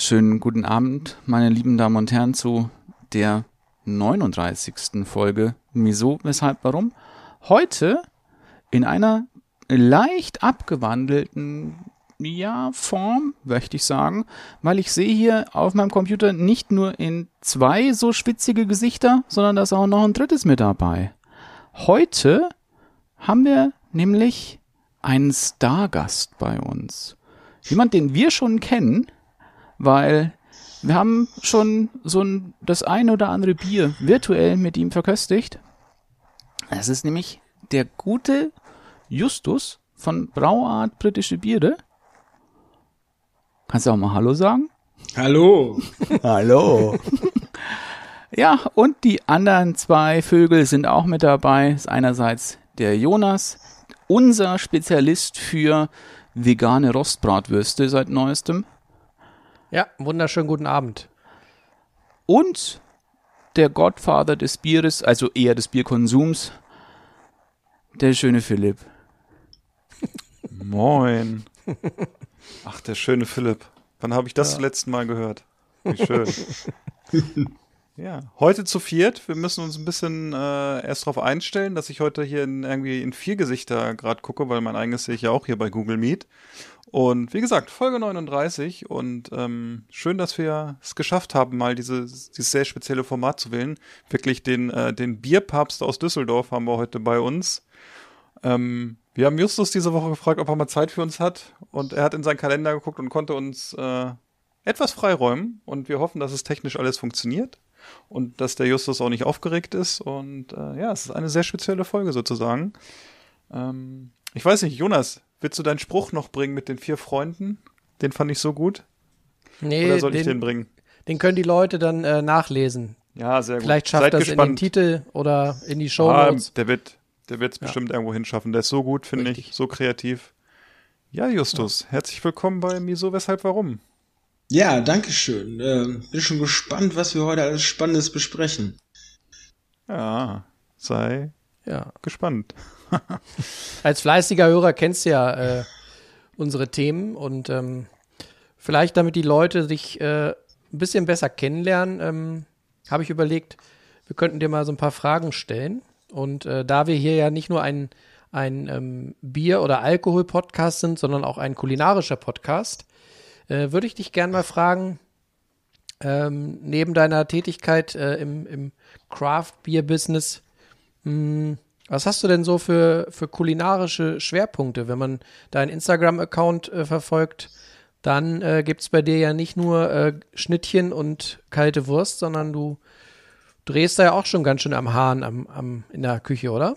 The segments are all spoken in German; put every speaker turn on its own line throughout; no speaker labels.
Schönen guten Abend, meine lieben Damen und Herren, zu der 39. Folge Wieso, Weshalb, Warum. Heute in einer leicht abgewandelten ja, Form, möchte ich sagen, weil ich sehe hier auf meinem Computer nicht nur in zwei so spitzige Gesichter, sondern da ist auch noch ein drittes mit dabei. Heute haben wir nämlich einen Stargast bei uns. Jemand, den wir schon kennen, weil wir haben schon so ein, das ein oder andere Bier virtuell mit ihm verköstigt. Es ist nämlich der gute Justus von Brauart Britische Biere. Kannst du auch mal Hallo sagen?
Hallo.
Hallo. ja, und die anderen zwei Vögel sind auch mit dabei. Das ist einerseits der Jonas, unser Spezialist für vegane Rostbratwürste seit neuestem.
Ja, wunderschönen guten Abend.
Und der Godfather des Bieres, also eher des Bierkonsums, der schöne Philipp.
Moin. Ach, der schöne Philipp. Wann habe ich das ja. zum letzten Mal gehört? Wie schön. ja, heute zu viert. Wir müssen uns ein bisschen äh, erst darauf einstellen, dass ich heute hier in, irgendwie in vier Gesichter gerade gucke, weil mein eigenes sehe ich ja auch hier bei Google Meet. Und wie gesagt, Folge 39 und ähm, schön, dass wir es geschafft haben, mal diese, dieses sehr spezielle Format zu wählen. Wirklich den, äh, den Bierpapst aus Düsseldorf haben wir heute bei uns. Ähm, wir haben Justus diese Woche gefragt, ob er mal Zeit für uns hat. Und er hat in seinen Kalender geguckt und konnte uns äh, etwas freiräumen. Und wir hoffen, dass es technisch alles funktioniert. Und dass der Justus auch nicht aufgeregt ist. Und äh, ja, es ist eine sehr spezielle Folge sozusagen. Ähm, ich weiß nicht, Jonas, willst du deinen Spruch noch bringen mit den vier Freunden? Den fand ich so gut.
Nee,
Oder soll
den,
ich den bringen?
Den können die Leute dann äh, nachlesen.
Ja, sehr gut.
Vielleicht schafft
Seid
das
gespannt.
in den Titel oder in die Show
Ah,
Notes.
der wird, der wird es
Ja.
bestimmt irgendwo hinschaffen. Der ist so gut, finde ich, so kreativ. Ja, Justus, herzlich willkommen bei Miso, weshalb, warum?
Ja, danke schön. Äh, bin schon gespannt, was wir heute alles Spannendes besprechen.
Ja, sei
ja.
gespannt.
Als fleißiger Hörer kennst du ja äh, unsere Themen und ähm, vielleicht, damit die Leute dich äh, ein bisschen besser kennenlernen, ähm, habe ich überlegt, wir könnten dir mal so ein paar Fragen stellen. Und äh, da wir hier ja nicht nur ein, ein ähm, Bier- oder Alkohol-Podcast sind, sondern auch ein kulinarischer Podcast, äh, würde ich dich gerne mal fragen, ähm, neben deiner Tätigkeit äh, im, im Craft-Bier-Business, mh, was hast du denn so für, für kulinarische Schwerpunkte? Wenn man deinen Instagram-Account äh, verfolgt, dann äh, gibt es bei dir ja nicht nur äh, Schnittchen und kalte Wurst, sondern du drehst da ja auch schon ganz schön am Hahn am, am, in der Küche, oder?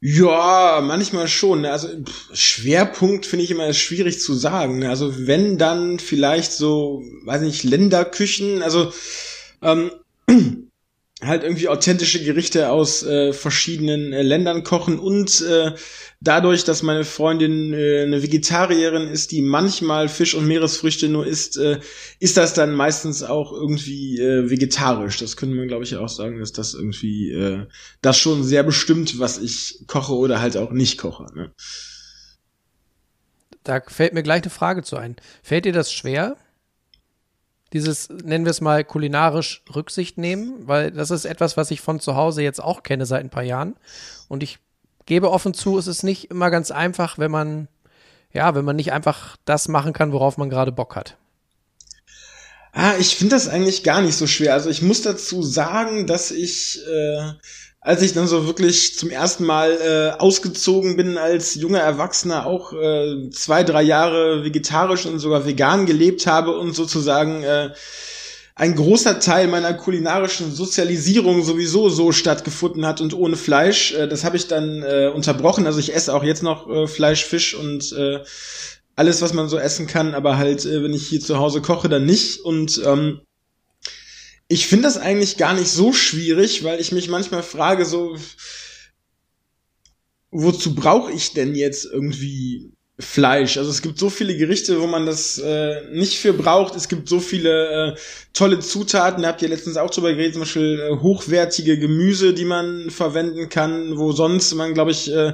Ja, manchmal schon. ne. Also Schwerpunkt finde ich immer schwierig zu sagen. ne. Also wenn dann vielleicht so, weiß nicht, Länderküchen, also ähm, halt irgendwie authentische Gerichte aus äh, verschiedenen äh, Ländern kochen und äh, dadurch, dass meine Freundin äh, eine Vegetarierin ist, die manchmal Fisch und Meeresfrüchte nur isst, äh, ist das dann meistens auch irgendwie äh, vegetarisch. Das können wir, glaube ich, auch sagen, dass das irgendwie äh, das schon sehr bestimmt, was ich koche oder halt auch nicht koche. Ne?
Da fällt mir gleich eine Frage zu ein. Fällt dir das schwer? Dieses, nennen wir es mal, kulinarisch Rücksicht nehmen, weil das ist etwas, was ich von zu Hause jetzt auch kenne seit ein paar Jahren. Und ich gebe offen zu, es ist nicht immer ganz einfach, wenn man, ja, wenn man nicht einfach das machen kann, worauf man gerade Bock hat.
Ah, ich finde das eigentlich gar nicht so schwer. Also ich muss dazu sagen, dass ich, äh, als ich dann so wirklich zum ersten Mal äh, ausgezogen bin als junger Erwachsener, auch äh, zwei, drei Jahre vegetarisch und sogar vegan gelebt habe und sozusagen äh, ein großer Teil meiner kulinarischen Sozialisierung sowieso so stattgefunden hat und ohne Fleisch. Äh, das habe ich dann äh, unterbrochen. Also ich esse auch jetzt noch äh, Fleisch, Fisch und äh, alles, was man so essen kann, aber halt, äh, wenn ich hier zu Hause koche, dann nicht. Und ähm, ich finde das eigentlich gar nicht so schwierig, weil ich mich manchmal frage, so, wozu brauche ich denn jetzt irgendwie Fleisch? Also es gibt so viele Gerichte, wo man das äh, nicht für braucht. Es gibt so viele äh, tolle Zutaten. Da habt ihr letztens auch drüber geredet, zum Beispiel äh, hochwertige Gemüse, die man verwenden kann, wo sonst man, glaube ich, äh,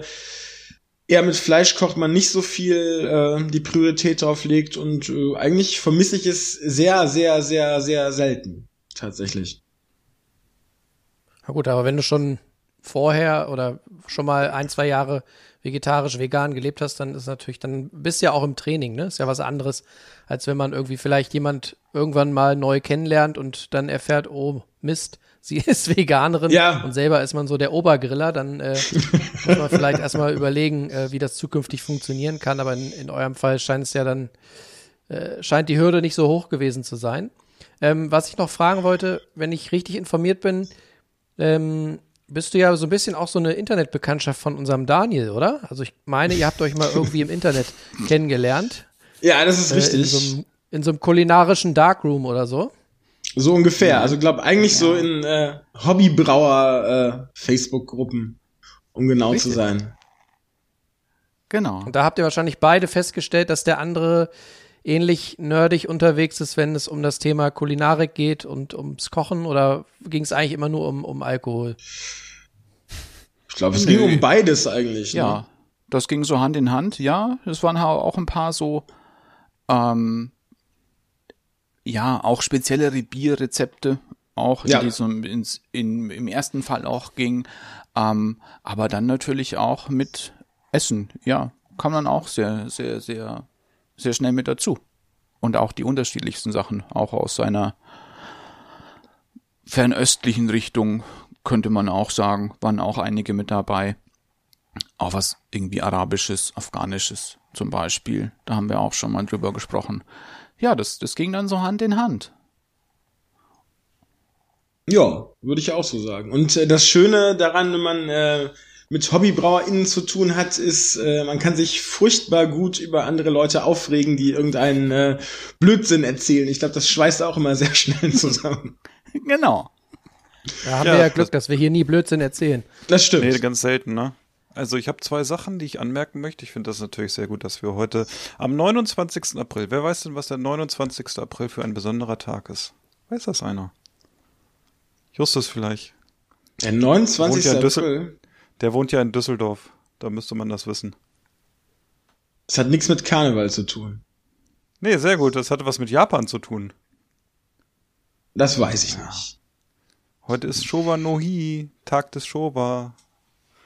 eher mit Fleisch kocht, man nicht so viel äh, die Priorität drauf legt. Und äh, eigentlich vermisse ich es sehr, sehr, sehr, sehr selten. Tatsächlich.
Na gut, aber wenn du schon vorher oder schon mal ein, zwei Jahre vegetarisch, vegan gelebt hast, dann ist natürlich, dann bist du ja auch im Training, ne? Ist ja was anderes, als wenn man irgendwie vielleicht jemand irgendwann mal neu kennenlernt und dann erfährt, oh Mist, sie ist Veganerin
Ja.
und selber ist man so der Obergriller, dann äh, muss man vielleicht erstmal überlegen, äh, wie das zukünftig funktionieren kann. Aber in, in eurem Fall scheint es ja dann, äh, scheint die Hürde nicht so hoch gewesen zu sein. Ähm, was ich noch fragen wollte, wenn ich richtig informiert bin, ähm, bist du ja so ein bisschen auch so eine Internetbekanntschaft von unserem Daniel, oder? Also ich meine, ihr habt euch mal irgendwie im Internet kennengelernt.
Ja, das ist
Äh,
richtig.
in, so einem, in so einem kulinarischen Darkroom oder so.
So ungefähr. Also glaub eigentlich so in äh, Hobbybrauer äh, Facebook-Gruppen, um genau
Richtig.
zu sein.
Genau.
Und da habt ihr wahrscheinlich beide festgestellt, dass der andere ähnlich nerdig unterwegs ist, wenn es um das Thema Kulinarik geht und ums Kochen oder ging es eigentlich immer nur um, um Alkohol?
Ich glaube, es ging um beides eigentlich. Ne?
Ja, das ging so Hand in Hand, ja. Es waren auch ein paar so, ähm, ja, auch speziellere Bierrezepte, auch
Ja.
in diesem, ins, in, im ersten Fall auch ging. Ähm, aber dann natürlich auch mit Essen, ja, kam dann auch sehr, sehr, sehr, sehr schnell mit dazu. Und auch die unterschiedlichsten Sachen, auch aus seiner fernöstlichen Richtung, könnte man auch sagen, waren auch einige mit dabei. Auch was irgendwie Arabisches, Afghanisches zum Beispiel. Da haben wir auch schon mal drüber gesprochen. Ja, das, das ging dann so Hand in Hand.
Ja, würde ich auch so sagen. Und äh, das Schöne daran, wenn man äh, mit HobbybrauerInnen zu tun hat, ist, äh, man kann sich furchtbar gut über andere Leute aufregen, die irgendeinen äh, Blödsinn erzählen. Ich glaube, das schweißt auch immer sehr schnell zusammen.
Genau.
Da haben
Ja,
wir ja
das-
Glück, dass wir hier nie Blödsinn erzählen.
Das stimmt.
Nee, ganz selten, ne? Also ich habe zwei Sachen, die ich anmerken möchte. Ich finde das natürlich sehr gut, dass wir heute am 29. April, wer weiß denn, was der 29. April für ein besonderer Tag ist? Weiß das einer? Justus vielleicht.
Der 29.
Wohnt ja
April.
Der wohnt ja in Düsseldorf. Da müsste man das wissen.
Das hat nichts mit Karneval zu tun.
Nee, sehr gut. Das hatte was mit Japan zu tun.
Das weiß ich nicht.
Heute ist Showa no Hi, Tag des Showa.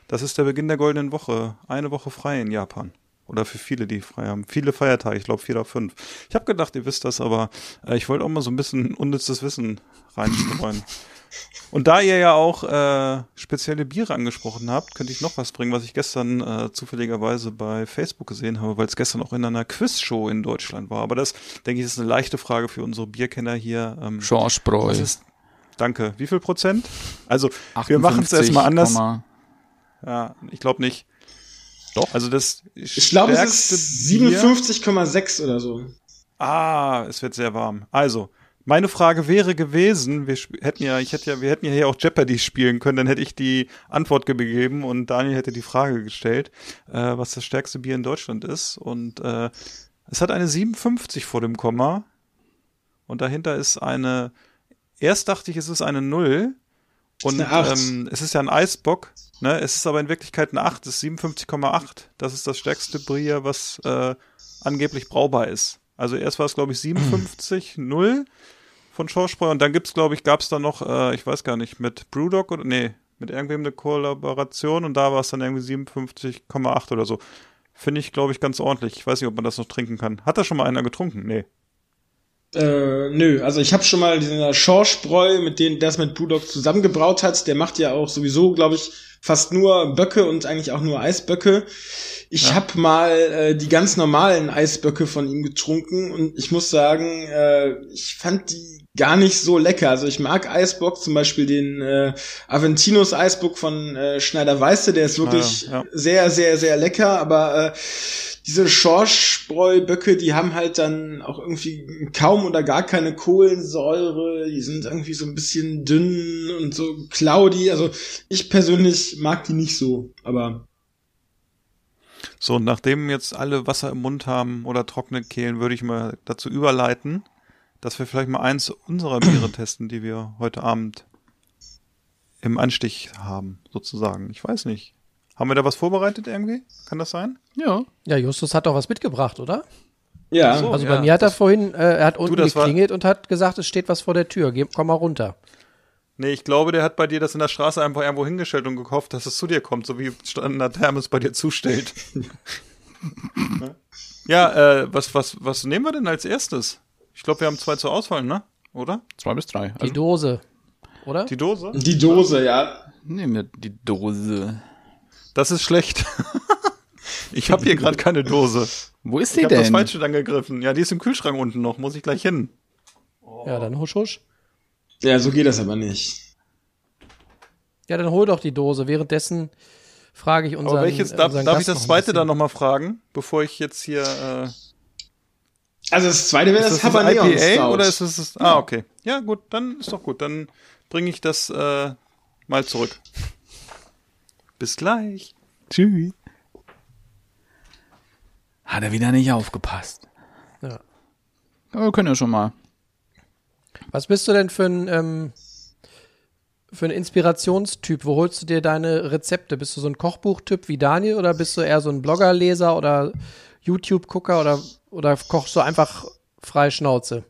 Das ist der Beginn der goldenen Woche. Eine Woche frei in Japan. Oder für viele, die frei haben. Viele Feiertage, ich glaube vier oder fünf. Ich habe gedacht, ihr wisst das, aber äh, ich wollte auch mal so ein bisschen unnützes Wissen reinstreuen. Und da ihr ja auch äh, spezielle Biere angesprochen habt, könnte ich noch was bringen, was ich gestern äh, zufälligerweise bei Facebook gesehen habe, weil es gestern auch in einer Quizshow in Deutschland war. Aber das, denke ich, ist eine leichte Frage für unsere Bierkenner hier. Ähm,
Schorschbräu.
was ist, danke. Wie viel Prozent? Also, wir machen es erstmal anders. Ja, ich glaube nicht. Doch. Also das
Ich glaube, es ist
Bier-
57,6 oder so.
Ah, es wird sehr warm. Also, meine Frage wäre gewesen, wir hätten ja, ich hätte ja, wir hätten ja hier auch Jeopardy spielen können, dann hätte ich die Antwort gegeben und Daniel hätte die Frage gestellt, äh, was das stärkste Bier in Deutschland ist. Und äh, es hat eine 57 vor dem Komma und dahinter ist eine, erst dachte ich, es ist eine Null. Und ähm, es ist ja ein Eisbock, ne? Es ist aber in Wirklichkeit eine 8, es ist 57,8. Das ist das stärkste Bier, was äh, angeblich brauchbar ist. Also erst war es, glaube ich, 57, 0 von Schorschbräu und dann gibt's, glaube ich, gab's da noch, äh, ich weiß gar nicht, mit Brewdog oder, nee, mit irgendwem eine Kollaboration und da war es dann irgendwie 57,8 oder so. Finde ich, glaube ich, ganz ordentlich. Ich weiß nicht, ob man das noch trinken kann. Hat da schon mal einer getrunken? Nee.
Äh, nö, also ich habe schon mal diesen Schorschbräu, mit dem es mit Brewdog zusammengebraut hat. Der macht ja auch sowieso, glaube ich, fast nur Böcke und eigentlich auch nur Eisböcke. Ich
Ja.
hab mal äh, die ganz normalen Eisböcke von ihm getrunken und ich muss sagen, äh, ich fand die gar nicht so lecker. Also ich mag Eisbock, zum Beispiel den äh, Aventinus Eisbock von äh, Schneider Weiße, der ist wirklich
Schneider, ja.
sehr, sehr, sehr lecker, aber äh, diese Schorschbräu-Böcke, die haben halt dann auch irgendwie kaum oder gar keine Kohlensäure, die sind irgendwie so ein bisschen dünn und so cloudy. Also ich persönlich mag die nicht so, aber
So, und nachdem jetzt alle Wasser im Mund haben oder trockene Kehlen, würde ich mal dazu überleiten, dass wir vielleicht mal eins unserer Biere testen, die wir heute Abend im Anstich haben, sozusagen. Ich weiß nicht. Haben wir da was vorbereitet irgendwie? Kann das sein?
Ja.
Ja, Justus hat doch was mitgebracht, oder?
ja.
So.
Also
ja,
bei mir hat er
das-
vorhin, äh, er hat unten
war-
geklingelt und hat gesagt, es steht was vor der Tür. Geh, komm mal runter.
Nee, ich glaube, der hat bei dir das in der Straße einfach irgendwo hingestellt und gehofft, dass es zu dir kommt, so wie Standard Thermos bei dir zustellt. Ja, äh, was, was, was nehmen wir denn als erstes? Ich glaube, wir haben zwei zur Auswahl, ne? Oder?
Zwei bis drei.
Die
Also,
Dose, oder?
Die Dose?
Die Dose, ja.
nehmen wir die Dose.
Das ist schlecht. ich habe hier gerade keine Dose.
Wo ist
Ich
die
habe das
denn?
Falsche dann gegriffen. Ja, die ist im Kühlschrank unten noch. Muss ich gleich hin.
Ja, dann husch, husch.
Ja, so geht das aber nicht.
Ja, dann hol doch die Dose. Währenddessen frage ich unseren
Aber welches, darf,
unseren
darf ich das zweite dann nochmal fragen, bevor ich jetzt hier. Äh,
Also das zweite wäre
ist
das,
das, das
Habanero
IPA
Stout.
oder ist es das? Ah, okay. Ja, gut, dann ist doch gut. Dann bringe ich das äh, mal zurück. Bis gleich.
Tschüss. Hat er wieder nicht aufgepasst.
Ja.
Aber wir können ja schon mal.
Was bist du denn für ein, ähm, für ein Inspirationstyp? Wo holst du dir deine Rezepte? Bist du so ein Kochbuchtyp wie Daniel oder bist du eher so ein Bloggerleser oder YouTube-Gucker oder, oder kochst du einfach frei Schnauze?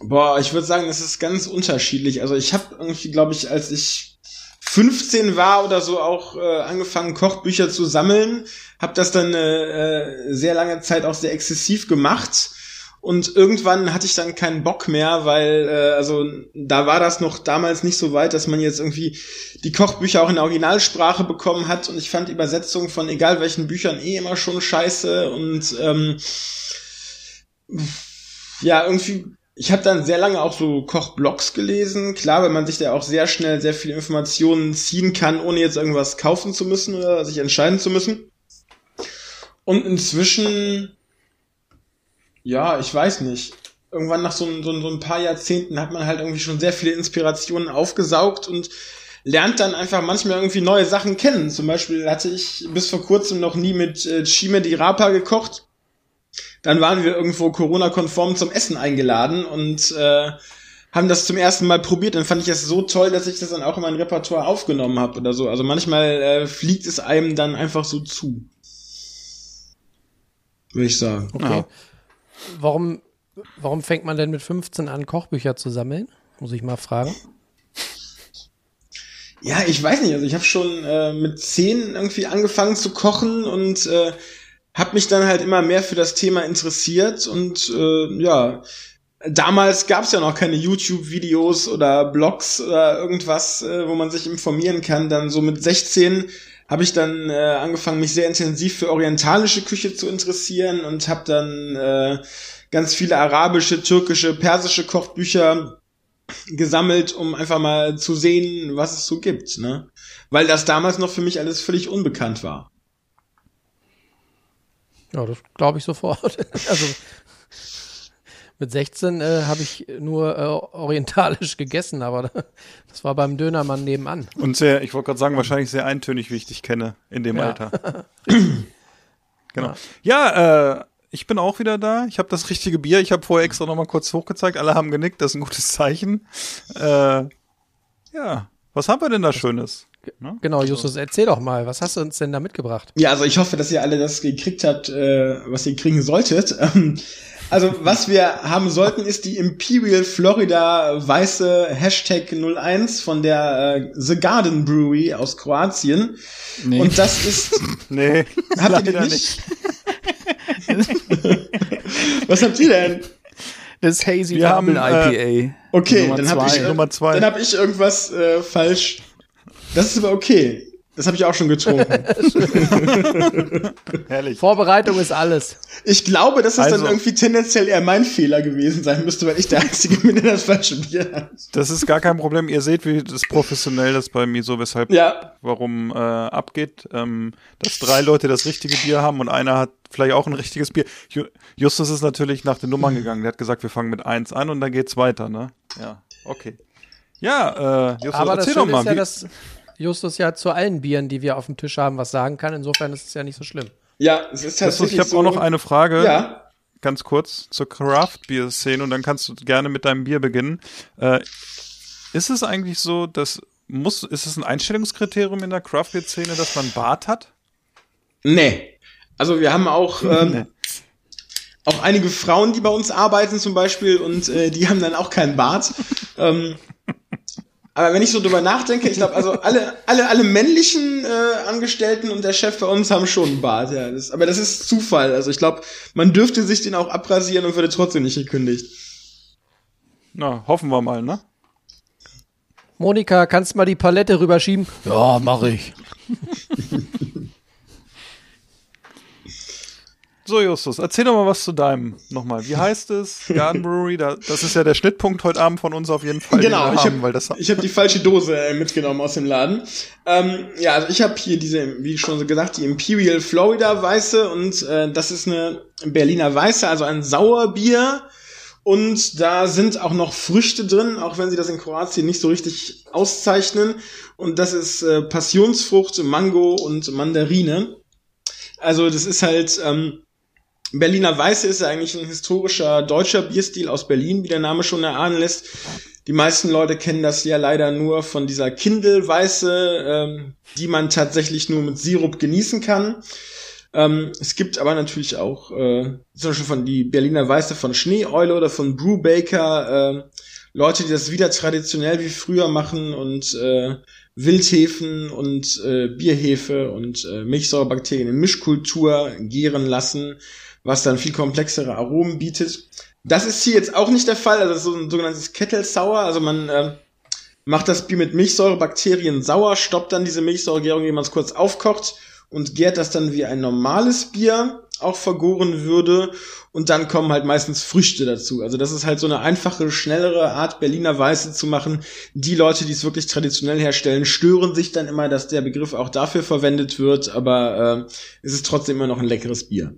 Boah, ich würde sagen, es ist ganz unterschiedlich. Also ich habe irgendwie, glaube ich, als ich 15 war oder so auch äh, angefangen, Kochbücher zu sammeln. Habe das dann äh, äh, sehr lange Zeit auch sehr exzessiv gemacht. Und irgendwann hatte ich dann keinen Bock mehr, weil äh, also da war das noch damals nicht so weit, dass man jetzt irgendwie die Kochbücher auch in der Originalsprache bekommen hat. Und ich fand die Übersetzung von egal welchen Büchern eh immer schon scheiße. Und ähm, ja, irgendwie, ich habe dann sehr lange auch so Kochblogs gelesen. Klar, weil man sich da auch sehr schnell sehr viele Informationen ziehen kann, ohne jetzt irgendwas kaufen zu müssen oder sich entscheiden zu müssen. Und inzwischen, ja, ich weiß nicht. Irgendwann nach so, ein- so, ein- so ein paar Jahrzehnten hat man halt irgendwie schon sehr viele Inspirationen aufgesaugt und lernt dann einfach manchmal irgendwie neue Sachen kennen. Zum Beispiel hatte ich bis vor kurzem noch nie mit äh, Chime di Rapa gekocht. Dann waren wir irgendwo Corona-konform zum Essen eingeladen und äh, haben das zum ersten Mal probiert. Dann fand ich das so toll, dass ich das dann auch in mein Repertoire aufgenommen habe oder so. Also manchmal äh, fliegt es einem dann einfach so zu. Würde ich sagen.
Okay. Warum, warum fängt man denn mit 15 an, Kochbücher zu sammeln? Muss ich mal fragen.
Ja, ich weiß nicht. Also ich habe schon äh, mit zehn irgendwie angefangen zu kochen und äh, habe mich dann halt immer mehr für das Thema interessiert und äh, ja, damals gab es ja noch keine YouTube-Videos oder Blogs oder irgendwas, äh, wo man sich informieren kann. Dann so mit 16 habe ich dann äh, angefangen, mich sehr intensiv für orientalische Küche zu interessieren und habe dann äh, ganz viele arabische, türkische, persische Kochbücher gesammelt, um einfach mal zu sehen, was es so gibt, ne? Weil das damals noch für mich alles völlig unbekannt war.
Ja, das glaube ich sofort. also mit 16 äh, habe ich nur äh, orientalisch gegessen, aber das war beim Dönermann nebenan.
Und sehr, ich wollte gerade sagen, wahrscheinlich sehr eintönig, wie ich dich kenne in dem
Ja.
Alter. genau. Ja, äh, ich bin auch wieder da. Ich habe das richtige Bier. Ich habe vorher extra noch mal kurz hochgezeigt. Alle haben genickt. Das ist ein gutes Zeichen. Äh, ja, was haben wir denn da Schönes? Ne?
Genau, Justus, erzähl doch mal, was hast du uns denn da mitgebracht?
Ja, also ich hoffe, dass ihr alle das gekriegt habt, äh, was ihr kriegen solltet. Ähm, also was wir haben sollten, ist die Imperial Florida weiße Hashtag 01 von der äh, The Garden Brewery aus Kroatien.
Nee.
Und das ist,
Nee,
habt ihr den
leider
nicht? was habt ihr denn?
Das Hazy
Wir haben,
Double
äh,
IPA.
Okay,
Nummer
dann habe
zwei.
ich,
Nummer zwei.
dann hab ich irgendwas äh, falsch. Das ist aber okay. Das habe ich auch schon getrunken.
herrlich.
Vorbereitung ist alles.
Ich glaube, dass das
Also-
dann irgendwie tendenziell eher mein Fehler gewesen sein müsste, weil ich der Einzige bin, der das falsche Bier hat.
Das ist gar kein Problem. Ihr seht, wie das professionell das bei mir so, weshalb,
Ja,
warum äh, abgeht. Ähm, dass drei Leute das richtige Bier haben und einer hat vielleicht auch ein richtiges Bier. Ju- Justus ist natürlich nach den Nummern gegangen. Der hat gesagt, wir fangen mit eins an und dann geht's weiter, ne? Ja, okay. Ja, äh, Justus,
Aber das
erzähl doch mal.
ist ja, Justus ja zu allen Bieren, die wir auf dem Tisch haben, was sagen kann. Insofern ist es ja nicht so schlimm.
Ja, es ist
Justus,
tatsächlich
ich habe
so,
auch noch eine Frage.
Ja,
ganz kurz zur Craft-Bier-Szene und dann kannst du gerne mit deinem Bier beginnen. Äh, ist es eigentlich so, dass muss, ist es ein Einstellungskriterium in der Craft-Bier-Szene, dass man Bart hat?
nee. Also wir haben auch, ähm, auch einige Frauen, die bei uns arbeiten zum Beispiel und äh, die haben dann auch keinen Bart. ähm, aber wenn ich so drüber nachdenke, ich glaube, also alle, alle, alle männlichen äh, Angestellten und der Chef bei uns haben schon einen Bart, ja. Das, aber das ist Zufall. Also ich glaube, man dürfte sich den auch abrasieren und würde trotzdem nicht gekündigt.
Na, hoffen wir mal, ne?
Monika, kannst du mal die Palette rüberschieben? Ja, mache ich.
So, Justus, erzähl doch mal was zu deinem nochmal. Wie heißt es? Garden Brewery, da, das ist ja der Schnittpunkt heute Abend von uns auf jeden Fall.
Genau, ich habe
weil das
ich hab die falsche Dose äh, mitgenommen aus dem Laden. Ähm, ja, also ich habe hier diese, wie schon so gesagt, die Imperial Florida Weiße und äh, das ist eine Berliner Weiße, also ein Sauerbier. Und da sind auch noch Früchte drin, auch wenn sie das in Kroatien nicht so richtig auszeichnen. Und das ist äh, Passionsfrucht, Mango und Mandarine. Also das ist halt ähm, Berliner Weiße ist eigentlich ein historischer deutscher Bierstil aus Berlin, wie der Name schon erahnen lässt. Die meisten Leute kennen das ja leider nur von dieser Kindle-Weiße, ähm, die man tatsächlich nur mit Sirup genießen kann. Ähm, es gibt aber natürlich auch äh, zum Beispiel von die Berliner Weiße von Schneeeule oder von Brewbaker äh, Leute, die das wieder traditionell wie früher machen und äh, Wildhefen und äh, Bierhefe und äh, Milchsäurebakterien in Mischkultur gären lassen, was dann viel komplexere Aromen bietet. Das ist hier jetzt auch nicht der Fall, also das ist so ein sogenanntes Kettle Sour, also man äh, macht das Bier mit Milchsäurebakterien sauer, stoppt dann diese Milchsäuregärung, indem man es kurz aufkocht und gärt das dann wie ein normales Bier auch vergoren würde und dann kommen halt meistens Früchte dazu. Also das ist halt so eine einfache, schnellere Art Berliner Weiße zu machen. Die Leute, die es wirklich traditionell herstellen, stören sich dann immer, dass der Begriff auch dafür verwendet wird, aber äh, es ist trotzdem immer noch ein leckeres Bier.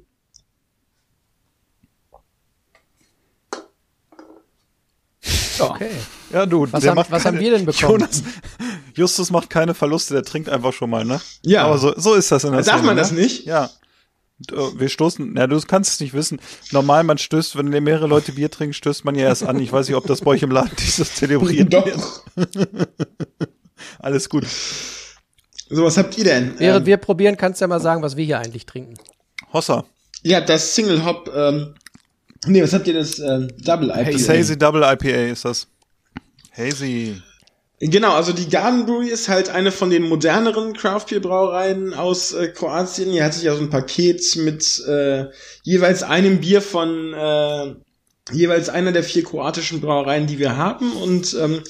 Okay.
Ja, du,
Was haben-
macht
was
keine,
haben wir denn bekommen?
Jonas, Justus macht keine Verluste, der trinkt einfach schon mal, ne?
Ja.
Aber so, so ist das in der
Darf
Szene,
man
ne?
das nicht?
Ja. Wir stoßen, ja, du kannst es nicht wissen. Normal, man stößt, wenn mehrere Leute Bier trinken, stößt man ja erst an. Ich weiß nicht, ob das bei euch im Laden dieses zelebriert wird.
Doch.
Alles gut.
So, was habt ihr denn?
Während
Ähm,
wir probieren, kannst du ja mal sagen, was wir hier eigentlich trinken.
Hossa.
habt das Single Hop, ähm, nee, was habt ihr das ähm, Double IPA?
Das Hazy Double IPA ist das. Hazy.
Genau, also die Garden Brewery ist halt eine von den moderneren Craft Beer Brauereien aus äh, Kroatien. Hier hatte ich ja so ein Paket mit äh, jeweils einem Bier von äh, jeweils einer der vier kroatischen Brauereien, die wir haben und ähm,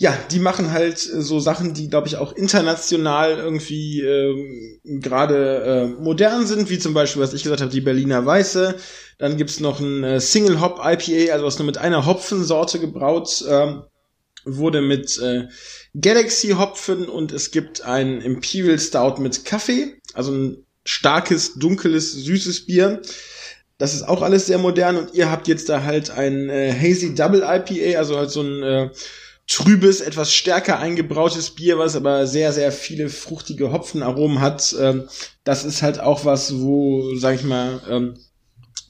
ja, die machen halt äh, so Sachen, die glaube ich auch international irgendwie ähm, gerade äh, modern sind, wie zum Beispiel, was ich gesagt habe, die Berliner Weiße. Dann gibt's noch ein äh, Single Hop IPA, also was nur mit einer Hopfensorte gebraut ähm, wurde mit äh, Galaxy Hopfen und es gibt ein Imperial Stout mit Kaffee, also ein starkes, dunkles, süßes Bier. Das ist auch alles sehr modern und ihr habt jetzt da halt ein äh, Hazy Double IPA, also halt so ein äh, trübes, etwas stärker eingebrautes Bier, was aber sehr, sehr viele fruchtige Hopfenaromen hat. Ähm, das ist halt auch was, wo, sag ich mal, ähm,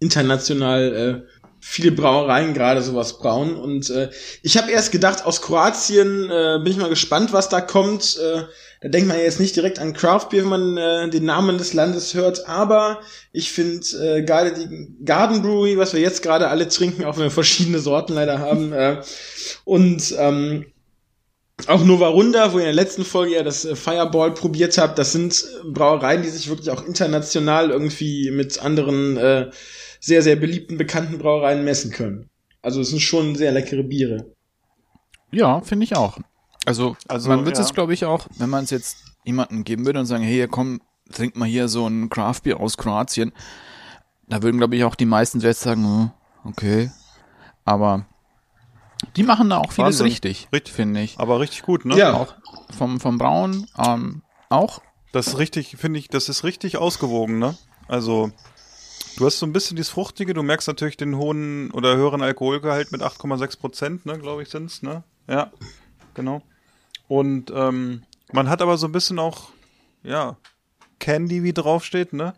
international äh, viele Brauereien gerade sowas brauen. Und äh, ich habe erst gedacht, aus Kroatien äh, bin ich mal gespannt, was da kommt. Äh, da denkt man ja jetzt nicht direkt an Craft Beer, wenn man äh, den Namen des Landes hört, aber ich finde äh, gerade die Garden Brewery, was wir jetzt gerade alle trinken, auch wenn wir verschiedene Sorten leider haben, äh, und ähm, auch Nova Runda, wo ihr in der letzten Folge ja das äh, Fireball probiert habt, das sind Brauereien, die sich wirklich auch international irgendwie mit anderen äh, sehr, sehr beliebten, bekannten Brauereien messen können. Also es sind schon sehr leckere Biere.
Ja, finde ich auch. Also,
Also,
man wird
ja.
es, glaube ich, auch, wenn man es jetzt jemandem geben würde und sagen, hey, komm, trink mal hier so ein Craftbier aus Kroatien, da würden, glaube ich, auch die meisten jetzt sagen, oh, okay. Aber die machen da auch vieles
Wahnsinn.
richtig,
Richtig.
finde ich.
Aber richtig gut, ne?
Ja.
Auch vom, vom Brauen, ähm, auch.
Das ist richtig, finde ich, das ist richtig ausgewogen, ne? Also, Du hast so ein bisschen dieses Fruchtige, du merkst natürlich den hohen oder höheren Alkoholgehalt mit 8,6 Prozent, ne, glaube ich, sind's, ne? Ja, genau. Und ähm, man hat aber so ein bisschen auch, ja, Candy, wie draufsteht, ne?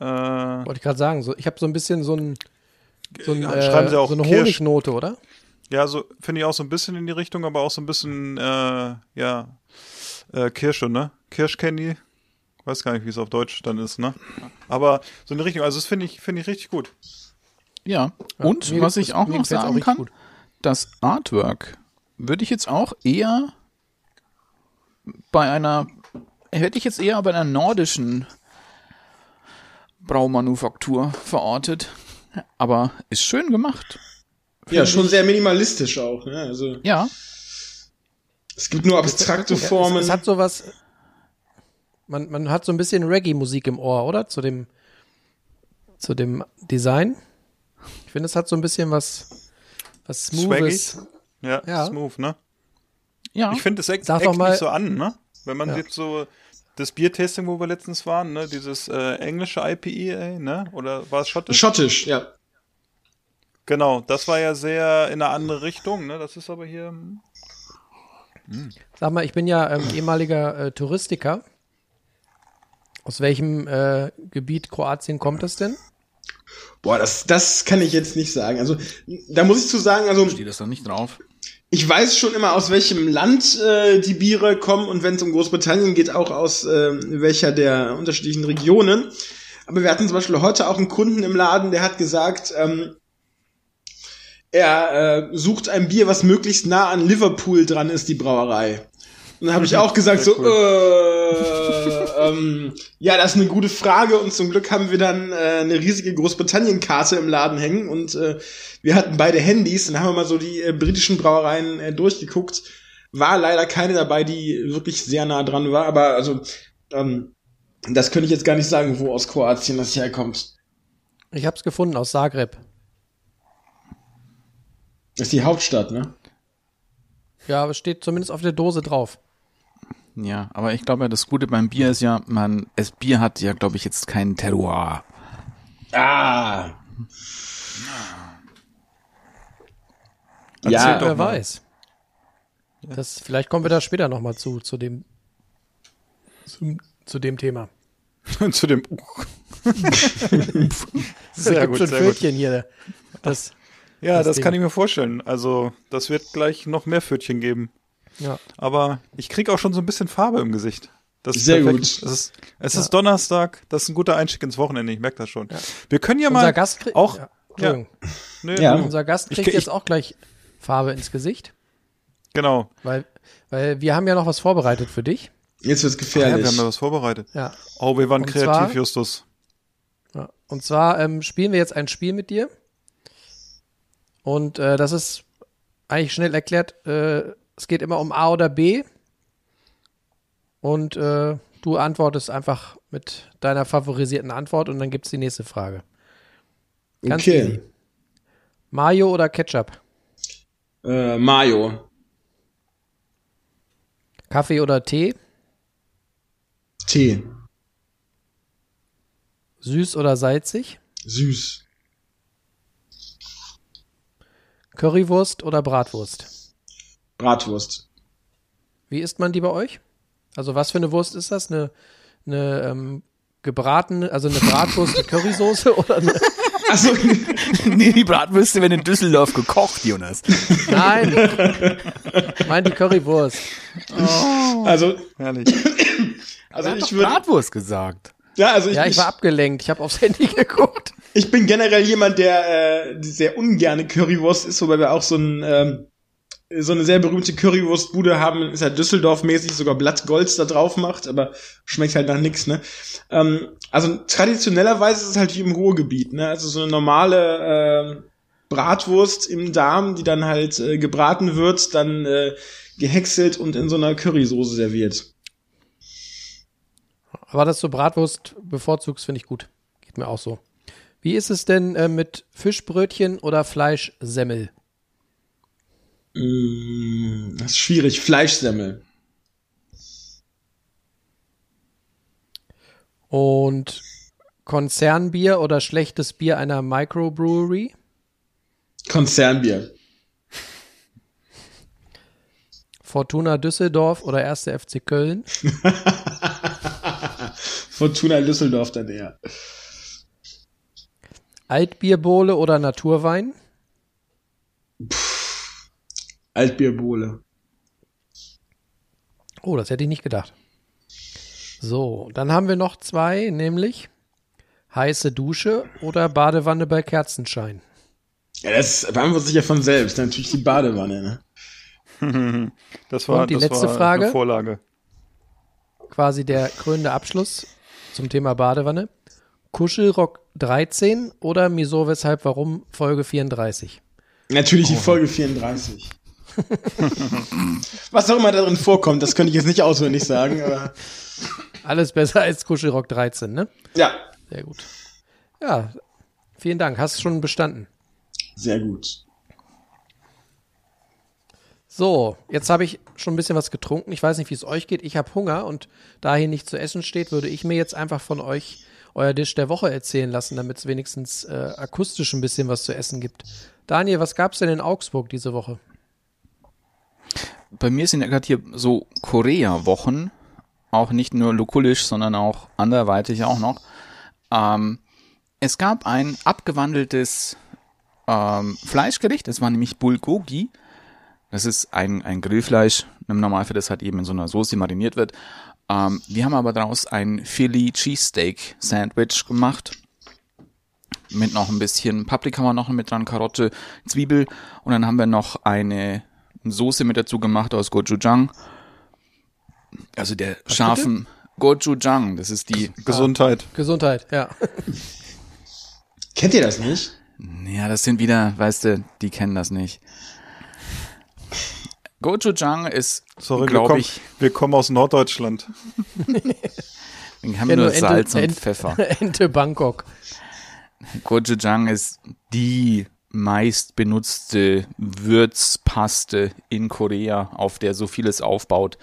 Äh,
Wollte ich gerade sagen. So, ich habe so ein bisschen so, ein, so, ein,
Ja, schreiben
äh,
Sie auch
so eine
Kirsch.
Honignote, oder?
ja, so finde ich auch so ein bisschen in die Richtung, aber auch so ein bisschen, äh, ja, äh, Kirsche, ne? Kirschcandy. Weiß gar nicht, wie es auf Deutsch dann ist, ne? Aber so eine Richtung, also das finde ich, finde ich richtig gut.
Ja. Und
mir
was ich auch noch
auch
sagen
richtig
kann,
gut.
das Artwork würde ich jetzt auch eher bei einer, hätte ich jetzt eher bei einer nordischen Braumanufaktur verortet. Aber ist schön gemacht.
Ja, schon sehr minimalistisch auch. Ne? Also
Ja,
es gibt nur abstrakte
Ja,
Formen.
Es, es hat sowas. Man, man hat so ein bisschen Reggae-Musik im Ohr, oder? Zu dem, zu dem Design. Ich finde, es hat so ein bisschen was, was Smoothes.
Ja,
Ja.
smooth, ne?
ja.
Ich finde, es eckt, eckt
doch mal-
nicht so an, ne? Wenn man
Ja.
sieht so das Biertasting, wo wir letztens waren, ne? Dieses äh, englische IPA, ne? Oder war es schottisch?
Schottisch, ja.
genau, das war ja sehr in eine andere Richtung, ne? Das ist aber hier. hm.
Sag mal, ich bin ja ähm, ehemaliger äh, Touristiker. Aus welchem äh, Gebiet Kroatien kommt es denn?
Boah, das, das kann ich jetzt nicht sagen. Also, da muss ich zu sagen, also
steht das da nicht drauf.
Ich weiß schon immer, aus welchem Land äh, die Biere kommen und wenn es um Großbritannien geht, auch aus äh, welcher der unterschiedlichen Regionen. Aber wir hatten zum Beispiel heute auch einen Kunden im Laden, der hat gesagt, ähm, er äh, sucht ein Bier, was möglichst nah an Liverpool dran ist, die Brauerei. Und dann habe ich auch gesagt, so, äh, ähm, ja, das ist eine gute Frage und zum Glück haben wir dann äh, eine riesige Großbritannien-Karte im Laden hängen und äh, wir hatten beide Handys und haben wir mal so die äh, britischen Brauereien äh, durchgeguckt. War leider keine dabei, die wirklich sehr nah dran war, aber also ähm, das könnte ich jetzt gar nicht sagen, wo aus Kroatien das herkommt.
Ich habe es gefunden aus Zagreb.
Das ist die Hauptstadt, ne?
Ja, aber es steht zumindest auf der Dose drauf.
Ja, aber ich glaube, das Gute beim Bier ist ja, man, das Bier hat ja, glaube ich, jetzt kein Terroir.
Ah.
Erzähl
Ja,
Wer
mal.
weiß. Das, vielleicht kommen wir da später noch mal zu, zu dem, zum, zu dem Thema.
Zu dem.
Es
Sehr
gibt
gut,
schon
sehr gut.
Pfötchen hier. Das,
Ja,
das
das, kann ich mir vorstellen. Also, das wird gleich noch mehr Pfötchen geben.
Ja.
Aber ich kriege auch schon so ein bisschen Farbe im Gesicht. Das ist
Sehr
perfekt.
gut.
Es ist, es ist Donnerstag, das ist ein guter Einstieg ins Wochenende, ich merke das schon. Wir können ja
Unser
mal
Gast kriegt
auch.
ja,
Ja, nee,
Ja.
Unser Gast kriegt
ich-
jetzt auch gleich Farbe ins Gesicht,
genau.
weil, weil wir haben ja noch was vorbereitet für dich.
Jetzt wird's
Ja,
gefährlich.
wir haben da was vorbereitet.
Ja.
Oh, wir waren
Und
kreativ,
zwar-
Justus.
ja. Und zwar ähm, spielen wir jetzt ein Spiel mit dir. Und äh, das ist eigentlich schnell erklärt. Äh, es geht immer um A oder B. Und äh, du antwortest einfach mit deiner favorisierten Antwort und dann gibt's die nächste Frage. Ganz
okay.
easy. Mayo oder Ketchup?
Äh, Mayo.
Kaffee oder Tee?
Tee.
Süß oder salzig?
Süß.
Currywurst oder Bratwurst?
Bratwurst.
Wie isst man die bei euch? Also was für eine Wurst ist das? Eine, eine ähm, gebratene, also eine Bratwurst mit Currysoße oder eine,
Achso,
nee, die Bratwürste werden in Düsseldorf gekocht, Jonas.
Nein. Ich meine die Currywurst.
also,
Herrlich.
also ich würde,
Bratwurst gesagt.
ja, also ich,
Ja, ich war abgelenkt. Ich habe aufs Handy geguckt.
ich bin generell jemand, der äh, sehr ungerne Currywurst ist, wobei wir auch so ein ähm, so eine sehr berühmte Currywurstbude haben, ist halt Düsseldorf-mäßig, sogar Blattgolds da drauf macht, aber schmeckt halt nach nix, ne? Ähm, also traditionellerweise ist es halt wie im Ruhrgebiet, ne? Also so eine normale äh, Bratwurst im Darm, die dann halt äh, gebraten wird, dann äh, gehäckselt und in so einer Currysoße serviert.
Aber dass du Bratwurst bevorzugst, finde ich gut. Geht mir auch so. Wie ist es denn äh, mit Fischbrötchen oder Fleischsemmel?
Mm, das ist schwierig. Fleischsemmel.
Und Konzernbier oder schlechtes Bier einer Microbrewery?
Konzernbier.
Fortuna Düsseldorf oder 1. FC Köln?
Fortuna Düsseldorf dann eher.
Altbierbowle oder Naturwein?
Altbierbowle.
Oh, das hätte ich nicht gedacht. So, dann haben wir noch zwei, nämlich heiße Dusche oder Badewanne bei Kerzenschein.
Ja, das beantwortet sich ja von selbst. Natürlich die Badewanne, ne?
Das war,
Und die
das
letzte
war
Frage?
eine Vorlage.
Quasi der krönende Abschluss zum Thema Badewanne. Kuschelrock 13 oder Miso weshalb warum Folge 34?
Natürlich die Folge 34. Was auch immer darin vorkommt, das könnte ich jetzt nicht auswendig sagen, aber
Alles besser als Kuschelrock 13, ne?
ja,
Sehr gut. Ja, vielen Dank. Hast schon bestanden.
sehr gut.
So, jetzt habe ich schon ein bisschen was getrunken. Ich weiß nicht, wie es euch geht. Ich habe Hunger und da hier nicht zu essen steht, würde ich mir jetzt einfach von euch euer Dish der Woche erzählen lassen, damit es wenigstens äh, akustisch ein bisschen was zu essen gibt. Daniel, was gab's denn in Augsburg diese Woche?
Bei mir sind ja gerade hier so Korea-Wochen, auch nicht nur lokulisch, sondern auch anderweitig auch noch. Ähm, es gab ein abgewandeltes ähm, Fleischgericht, das war nämlich Bulgogi. Das ist ein, ein Grillfleisch, im Normalfall das halt eben in so einer Soße mariniert wird. Ähm, wir haben aber daraus ein Philly Cheesesteak Sandwich gemacht. Mit noch ein bisschen Paprika war noch mit dran, Karotte, Zwiebel. Und dann haben wir noch eine Soße mit dazu gemacht aus Gochujang. Also der scharfen Gochujang, das ist die,
Gesundheit.
Gesundheit, ja.
Kennt ihr das nicht?
ja, das sind wieder, weißt du, die kennen das nicht. Gochujang ist,
Sorry, wir
glaube
kommen,
ich,
wir kommen aus Norddeutschland.
wir haben
Ja,
nur
nur Ente-
Salz und Pfeffer.
Ente Bangkok.
Gochujang ist die meist benutzte Würzpaste in Korea, auf der so vieles aufbaut.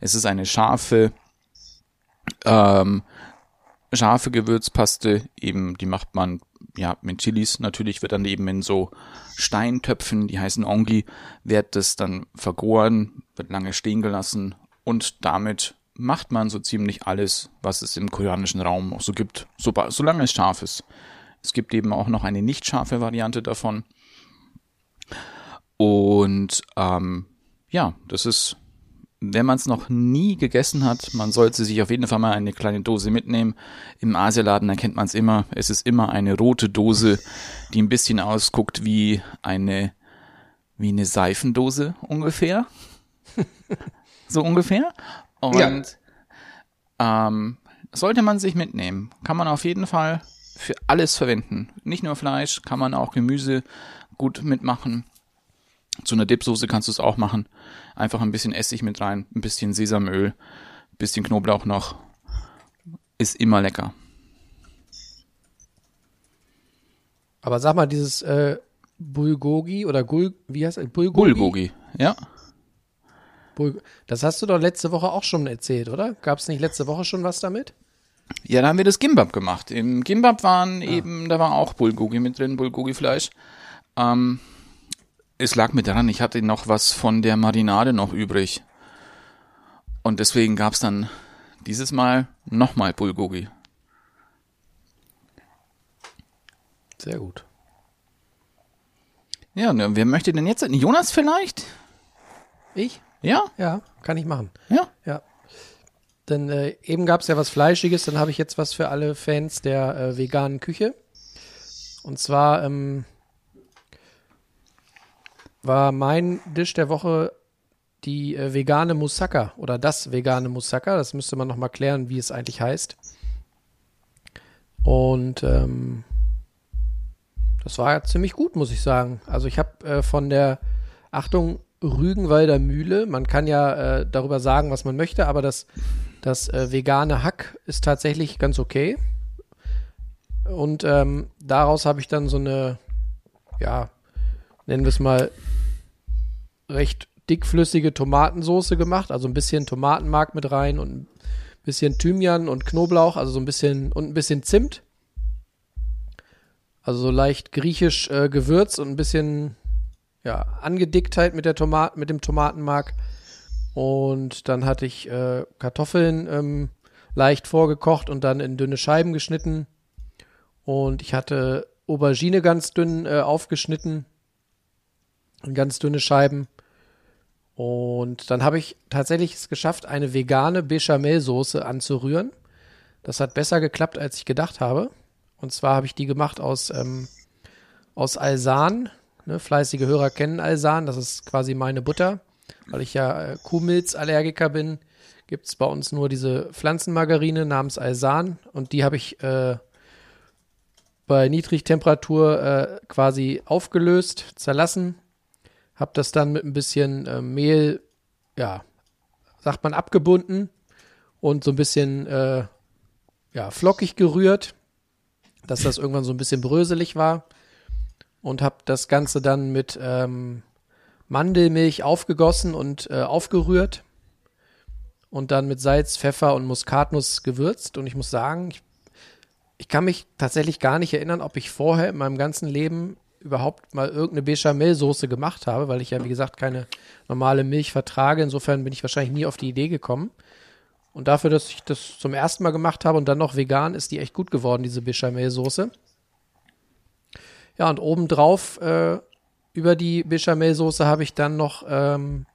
Es ist eine scharfe, ähm, scharfe Gewürzpaste, eben, die macht man ja mit Chilis. Natürlich wird dann eben in so Steintöpfen, die heißen Ongi, wird das dann vergoren, wird lange stehen gelassen und damit macht man so ziemlich alles, was es im koreanischen Raum auch so gibt, so, solange es scharf ist. Es gibt eben auch noch eine nicht scharfe Variante davon. Und ähm, ja, das ist, wenn man es noch nie gegessen hat, man sollte sich auf jeden Fall mal eine kleine Dose mitnehmen. Im Asialaden erkennt man es immer. Es ist immer eine rote Dose, die ein bisschen ausguckt wie eine wie eine Seifendose ungefähr. so ungefähr. Und ähm, sollte man sich mitnehmen. Kann man auf jeden Fall für alles verwenden. Nicht nur Fleisch, kann man auch Gemüse gut mitmachen. Zu einer Dipsoße kannst du es auch machen. Einfach ein bisschen Essig mit rein, ein bisschen Sesamöl, ein bisschen Knoblauch noch. Ist immer lecker.
Aber sag mal, dieses äh, Bulgogi oder Gul, wie heißt es? Bulgogi?
Bulgogi, ja.
Bul das hast du doch letzte Woche auch schon erzählt, oder? Gab es nicht letzte Woche schon was damit?
Ja, da haben wir das Gimbab gemacht. Im Gimbab waren eben, da war auch Bulgogi mit drin, Bulgogi-Fleisch. Ähm, es lag mir daran, ich hatte noch was von der Marinade noch übrig. Und deswegen gab's dann dieses Mal nochmal Bulgogi.
Sehr gut.
Ja, ne, wer möchte denn jetzt? Jonas vielleicht?
Ich?
Ja?
Ja, kann ich machen.
Ja.
Ja. Denn äh, eben gab es ja was Fleischiges, dann habe ich jetzt was für alle Fans der äh, veganen Küche. Und zwar ähm, war mein Dish der Woche die äh, vegane Moussaka oder das vegane Moussaka. Das müsste man nochmal klären, wie es eigentlich heißt. Und ähm, das war ziemlich gut, muss ich sagen. Also ich habe äh, von der Achtung Rügenwalder Mühle, man kann ja äh, darüber sagen, was man möchte, aber das, das äh, vegane Hack ist tatsächlich ganz okay. Und ähm, daraus habe ich dann so eine, ja, nennen wir es mal, recht dickflüssige Tomatensoße gemacht, also ein bisschen Tomatenmark mit rein und ein bisschen Thymian und Knoblauch, also so ein bisschen und ein bisschen Zimt Also so leicht griechisch äh, gewürzt und ein bisschen ja, Angedicktheit mit der Tomat mit dem Tomatenmark. Und dann hatte ich äh, Kartoffeln ähm, leicht vorgekocht und dann in dünne Scheiben geschnitten. Und ich hatte Aubergine ganz dünn äh, aufgeschnitten. In ganz dünne Scheiben. Und dann habe ich tatsächlich es geschafft, eine vegane Bechamelsoße anzurühren. Das hat besser geklappt, als ich gedacht habe. Und zwar habe ich die gemacht aus, ähm, aus Alsan. Ne, fleißige Hörer kennen Alsan, das ist quasi meine Butter. Weil ich ja äh, Kuhmilzallergiker bin, gibt es bei uns nur diese Pflanzenmargarine namens Alsan. Und die habe ich äh, bei Niedrigtemperatur äh, quasi aufgelöst, zerlassen. Habe das dann mit ein bisschen äh, Mehl, ja, sagt man, abgebunden und so ein bisschen äh, ja, flockig gerührt dass das irgendwann so ein bisschen bröselig war und habe das Ganze dann mit ähm, Mandelmilch aufgegossen und äh, aufgerührt und dann mit Salz, Pfeffer und Muskatnuss gewürzt. Und ich muss sagen, ich, ich kann mich tatsächlich gar nicht erinnern, ob ich vorher in meinem ganzen Leben überhaupt mal irgendeine Bechamelsoße gemacht habe, weil ich ja, wie gesagt, keine normale Milch vertrage. Insofern bin ich wahrscheinlich nie auf die Idee gekommen. Und dafür, dass ich das zum ersten Mal gemacht habe und dann noch vegan, ist die echt gut geworden, diese Bechamelsoße. Ja, und obendrauf äh, über die Bechamelsoße habe ich dann noch ähm,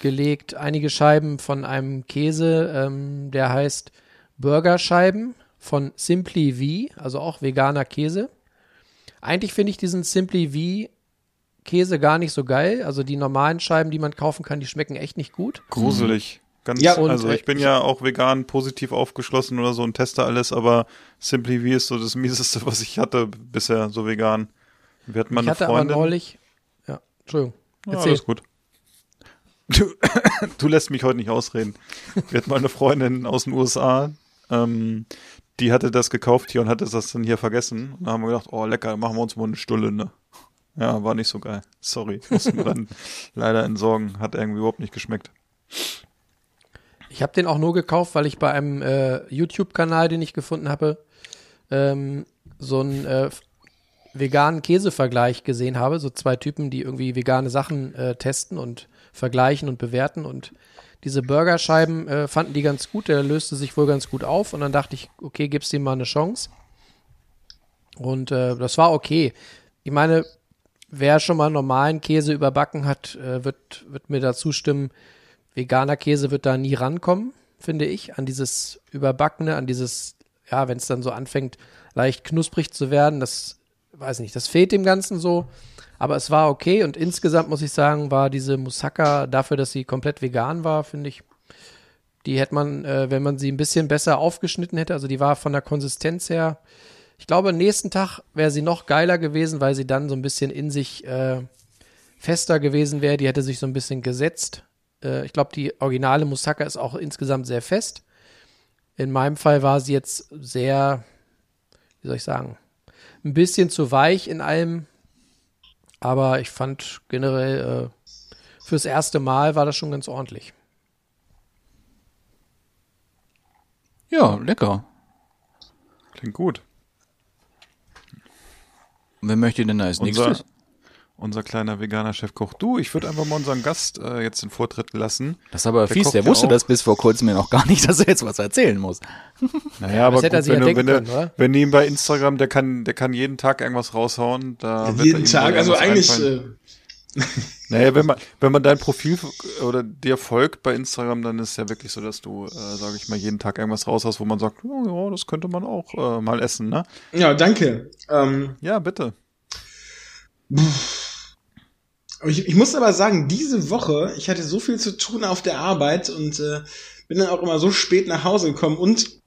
gelegt einige Scheiben von einem Käse, ähm, der heißt Burgerscheiben von Simply V, also auch veganer Käse. Eigentlich finde ich diesen Simply V Käse gar nicht so geil. Also die normalen Scheiben, die man kaufen kann, die schmecken echt nicht gut.
Gruselig. Ganz,
Ja,
und,
also
äh,
ich bin ja auch vegan positiv aufgeschlossen oder so und teste alles, aber Simply V ist so das mieseste, was ich hatte bisher, so vegan. Wir hatten mal
ich
eine
hatte
Freundin.
aber neulich, ja, Entschuldigung,
ja,
erzähl.
alles gut. Du, du lässt mich heute nicht ausreden. Wir hatten mal eine Freundin aus den USA, ähm, die hatte das gekauft hier und hatte das dann hier vergessen. Und da haben wir gedacht, oh lecker, machen wir uns mal eine Stulle, ne? Ja, war nicht so geil. Sorry, mussten wir dann leider entsorgen. Hat irgendwie überhaupt nicht geschmeckt.
Ich habe den auch nur gekauft, weil ich bei einem äh, YouTube-Kanal, den ich gefunden habe, ähm, so einen äh, veganen Käsevergleich gesehen habe. So zwei Typen, die irgendwie vegane Sachen äh, testen und vergleichen und bewerten. Und diese Burgerscheiben äh, fanden die ganz gut. Der löste sich wohl ganz gut auf. Und dann dachte ich, okay, gib's dem mal eine Chance. Und äh, das war okay. Ich meine, wer schon mal normalen Käse überbacken hat, äh, wird, wird mir da zustimmen. Veganer Käse wird da nie rankommen, finde ich, an dieses Überbackene, an dieses, ja, wenn es dann so anfängt, leicht knusprig zu werden, das, weiß nicht, das fehlt dem Ganzen so. Aber es war okay und insgesamt muss ich sagen, war diese Moussaka dafür, dass sie komplett vegan war, finde ich, die hätte man, äh, wenn man sie ein bisschen besser aufgeschnitten hätte, also die war von der Konsistenz her, ich glaube, nächsten Tag wäre sie noch geiler gewesen, weil sie dann so ein bisschen in sich äh, fester gewesen wäre. Die hätte sich so ein bisschen gesetzt. Äh, ich glaube, die originale Moussaka ist auch insgesamt sehr fest. In meinem Fall war sie jetzt sehr, wie soll ich sagen, ein bisschen zu weich in allem. Aber ich fand generell äh, fürs erste Mal war das schon ganz ordentlich.
Ja, lecker.
Klingt gut.
Wer möchte denn da als
Unser,
nächstes?
Unser kleiner veganer Chefkoch. Du, ich würde einfach mal unseren Gast äh, jetzt den Vortritt lassen.
Das ist aber
Der
fies, der
ja
wusste
auch.
das bis vor kurzem ja noch gar nicht, dass er jetzt was erzählen muss.
Naja, aber
hätte er
gut,
ja
wenn, du, wenn, du,
können, oder?
wenn du ihn bei Instagram, der kann, der kann jeden Tag irgendwas raushauen. Da wird
Jeden
ihm
Tag, also eigentlich,
einfallen.
äh,
Naja, wenn man, wenn man dein Profil oder dir folgt bei Instagram, dann ist es ja wirklich so, dass du, äh, sage ich mal, jeden Tag irgendwas raushaust, wo man sagt, oh, ja, das könnte man auch äh, mal essen, ne?
ja, danke. Ähm,
Ja, bitte.
Ich, ich muss aber sagen, diese Woche, ich hatte so viel zu tun auf der Arbeit und äh, bin dann auch immer so spät nach Hause gekommen. Und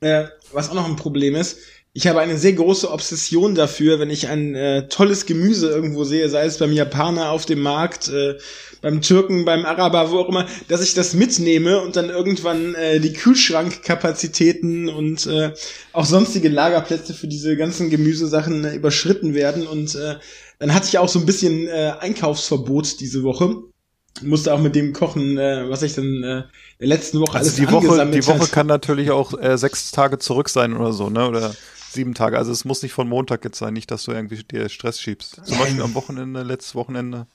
äh, was auch noch ein Problem ist, ich habe eine sehr große Obsession dafür, wenn ich ein äh, tolles Gemüse irgendwo sehe, sei es beim Japaner auf dem Markt, äh, beim Türken, beim Araber, wo auch immer, dass ich das mitnehme und dann irgendwann äh, die Kühlschrankkapazitäten und äh, auch sonstige Lagerplätze für diese ganzen Gemüsesachen äh, überschritten werden und äh, dann hatte ich auch so ein bisschen äh, Einkaufsverbot diese Woche. Musste auch mit dem kochen, äh, was ich dann äh, in der letzten Woche
Also
alles
die Woche, die Woche
hat.
kann natürlich auch äh, sechs Tage zurück sein oder so, ne? Oder Sieben Tage. Also es muss nicht von Montag jetzt sein, nicht, dass du irgendwie dir Stress schiebst. Zum Beispiel am Wochenende, letztes Wochenende.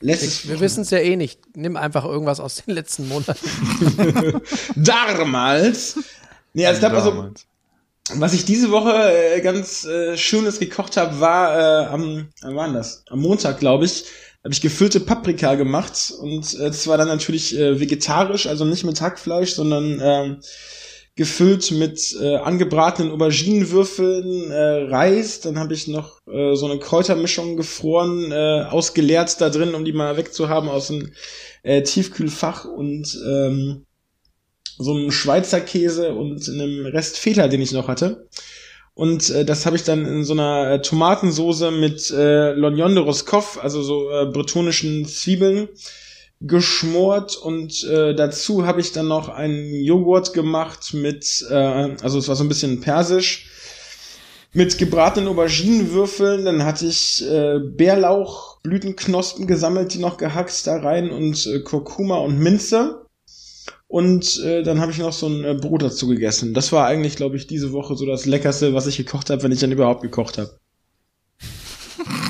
Letztes
Wir wissen es ja eh nicht. Nimm einfach irgendwas aus den letzten Monaten.
damals. Nee, also ich glaube, also, was ich diese Woche äh, ganz äh, Schönes gekocht habe, war äh, am, wann war denn das? Am Montag, glaube ich, habe ich gefüllte Paprika gemacht und äh, das war dann natürlich äh, vegetarisch, also nicht mit Hackfleisch, sondern ähm, gefüllt mit äh, angebratenen Auberginenwürfeln, äh, Reis, dann habe ich noch äh, so eine Kräutermischung gefroren, äh, ausgeleert da drin, um die mal wegzuhaben aus dem äh, Tiefkühlfach und ähm, so einem Schweizer Käse und einem Rest Feta, den ich noch hatte. Und äh, das habe ich dann in so einer äh, Tomatensoße mit äh, Lognon de Roscoff, also so äh, bretonischen Zwiebeln, geschmort und äh, dazu habe ich dann noch einen Joghurt gemacht mit, äh, also es war so ein bisschen persisch, mit gebratenen Auberginenwürfeln, dann hatte ich äh, Bärlauch, Blütenknospen gesammelt, die noch gehackt da rein und äh, Kurkuma und Minze. Und äh, dann habe ich noch so ein äh, Brot dazu gegessen. Das war eigentlich, glaube ich, diese Woche so das Leckerste, was ich gekocht habe, wenn ich dann überhaupt gekocht habe.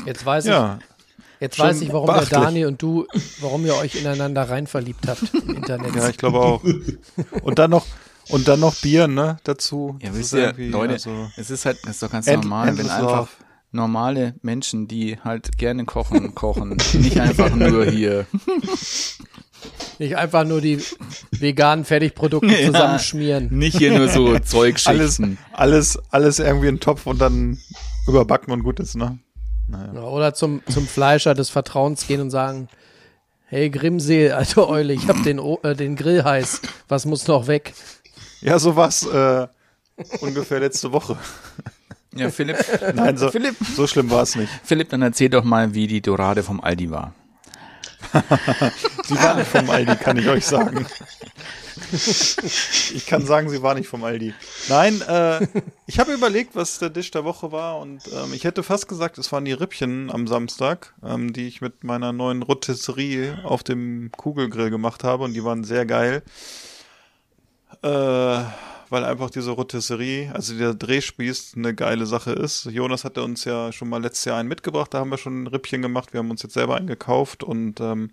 Jetzt weiß
Ja.
ich, jetzt weiß ich, warum
beachtlich.
der Dani und du, warum ihr euch ineinander rein verliebt habt im Internet.
Ja, ich glaube auch. Und dann noch, und dann noch Bier, ne, dazu.
Ja,
Das
wisst ihr, Leute,
also-
es ist halt, es ist doch ganz
End-
normal, wenn einfach
love.
normale Menschen, die halt gerne kochen, kochen. Nicht einfach nur hier.
Nicht einfach nur die veganen Fertigprodukte
Ja.
zusammenschmieren.
Nicht hier nur so
alles,
Zeugschichten.
alles, alles irgendwie in den Topf und dann überbacken und gut ist, ne?
Ja, Oder zum, zum Fleischer des Vertrauens gehen und sagen, hey Grimsee, alte Eule, ich hab den, äh, den Grill heiß, was muss noch weg?
Ja, so was äh, ungefähr letzte Woche.
Ja, Philipp,
Nein, so,
Philipp.
so schlimm war es nicht.
Philipp, dann erzähl doch mal, wie die Dorade vom Aldi war.
Sie war nicht vom Aldi, kann ich euch sagen. Ich kann sagen, sie war nicht vom Aldi. Nein, äh, ich habe überlegt, was der Dish der Woche war und ähm, ich hätte fast gesagt, es waren die Rippchen am Samstag, ähm, die ich mit meiner neuen Rotisserie auf dem Kugelgrill gemacht habe und die waren sehr geil. Äh, weil einfach diese Rotisserie, also der Drehspieß, eine geile Sache ist. Jonas hatte uns ja schon mal letztes Jahr einen mitgebracht, da haben wir schon ein Rippchen gemacht, wir haben uns jetzt selber einen gekauft und ähm,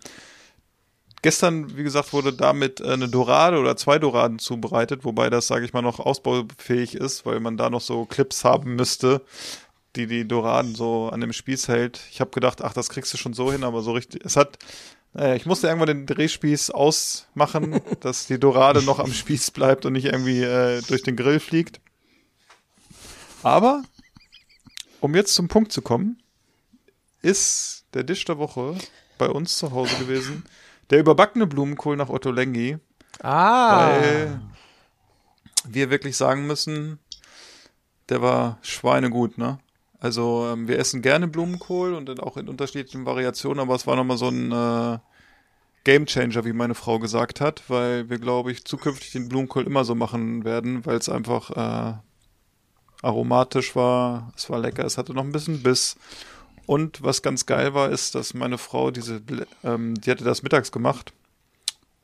gestern, wie gesagt, wurde damit äh, eine Dorade oder zwei Doraden zubereitet, wobei das, sage ich mal, noch ausbaufähig ist, weil man da noch so Clips haben müsste, die die Doraden so an dem Spieß hält. Ich habe gedacht, ach, das kriegst du schon so hin, aber so richtig, es hat, naja, ich musste irgendwann den Drehspieß ausmachen, dass die Dorade noch am Spieß bleibt und nicht irgendwie äh, durch den Grill fliegt. Aber, um jetzt zum Punkt zu kommen, ist der Dish der Woche bei uns zu Hause gewesen. Der überbackene Blumenkohl nach Otto Lengi,
Ah,
weil wir wirklich sagen müssen, der war schweinegut, ne? Also ähm, wir essen gerne Blumenkohl und dann auch in unterschiedlichen Variationen, aber es war nochmal so ein äh, Game Changer, wie meine Frau gesagt hat, weil wir, glaube ich, zukünftig den Blumenkohl immer so machen werden, weil es einfach äh, aromatisch war, es war lecker, es hatte noch ein bisschen Biss. Und was ganz geil war, ist, dass meine Frau diese, ähm, die hatte das mittags gemacht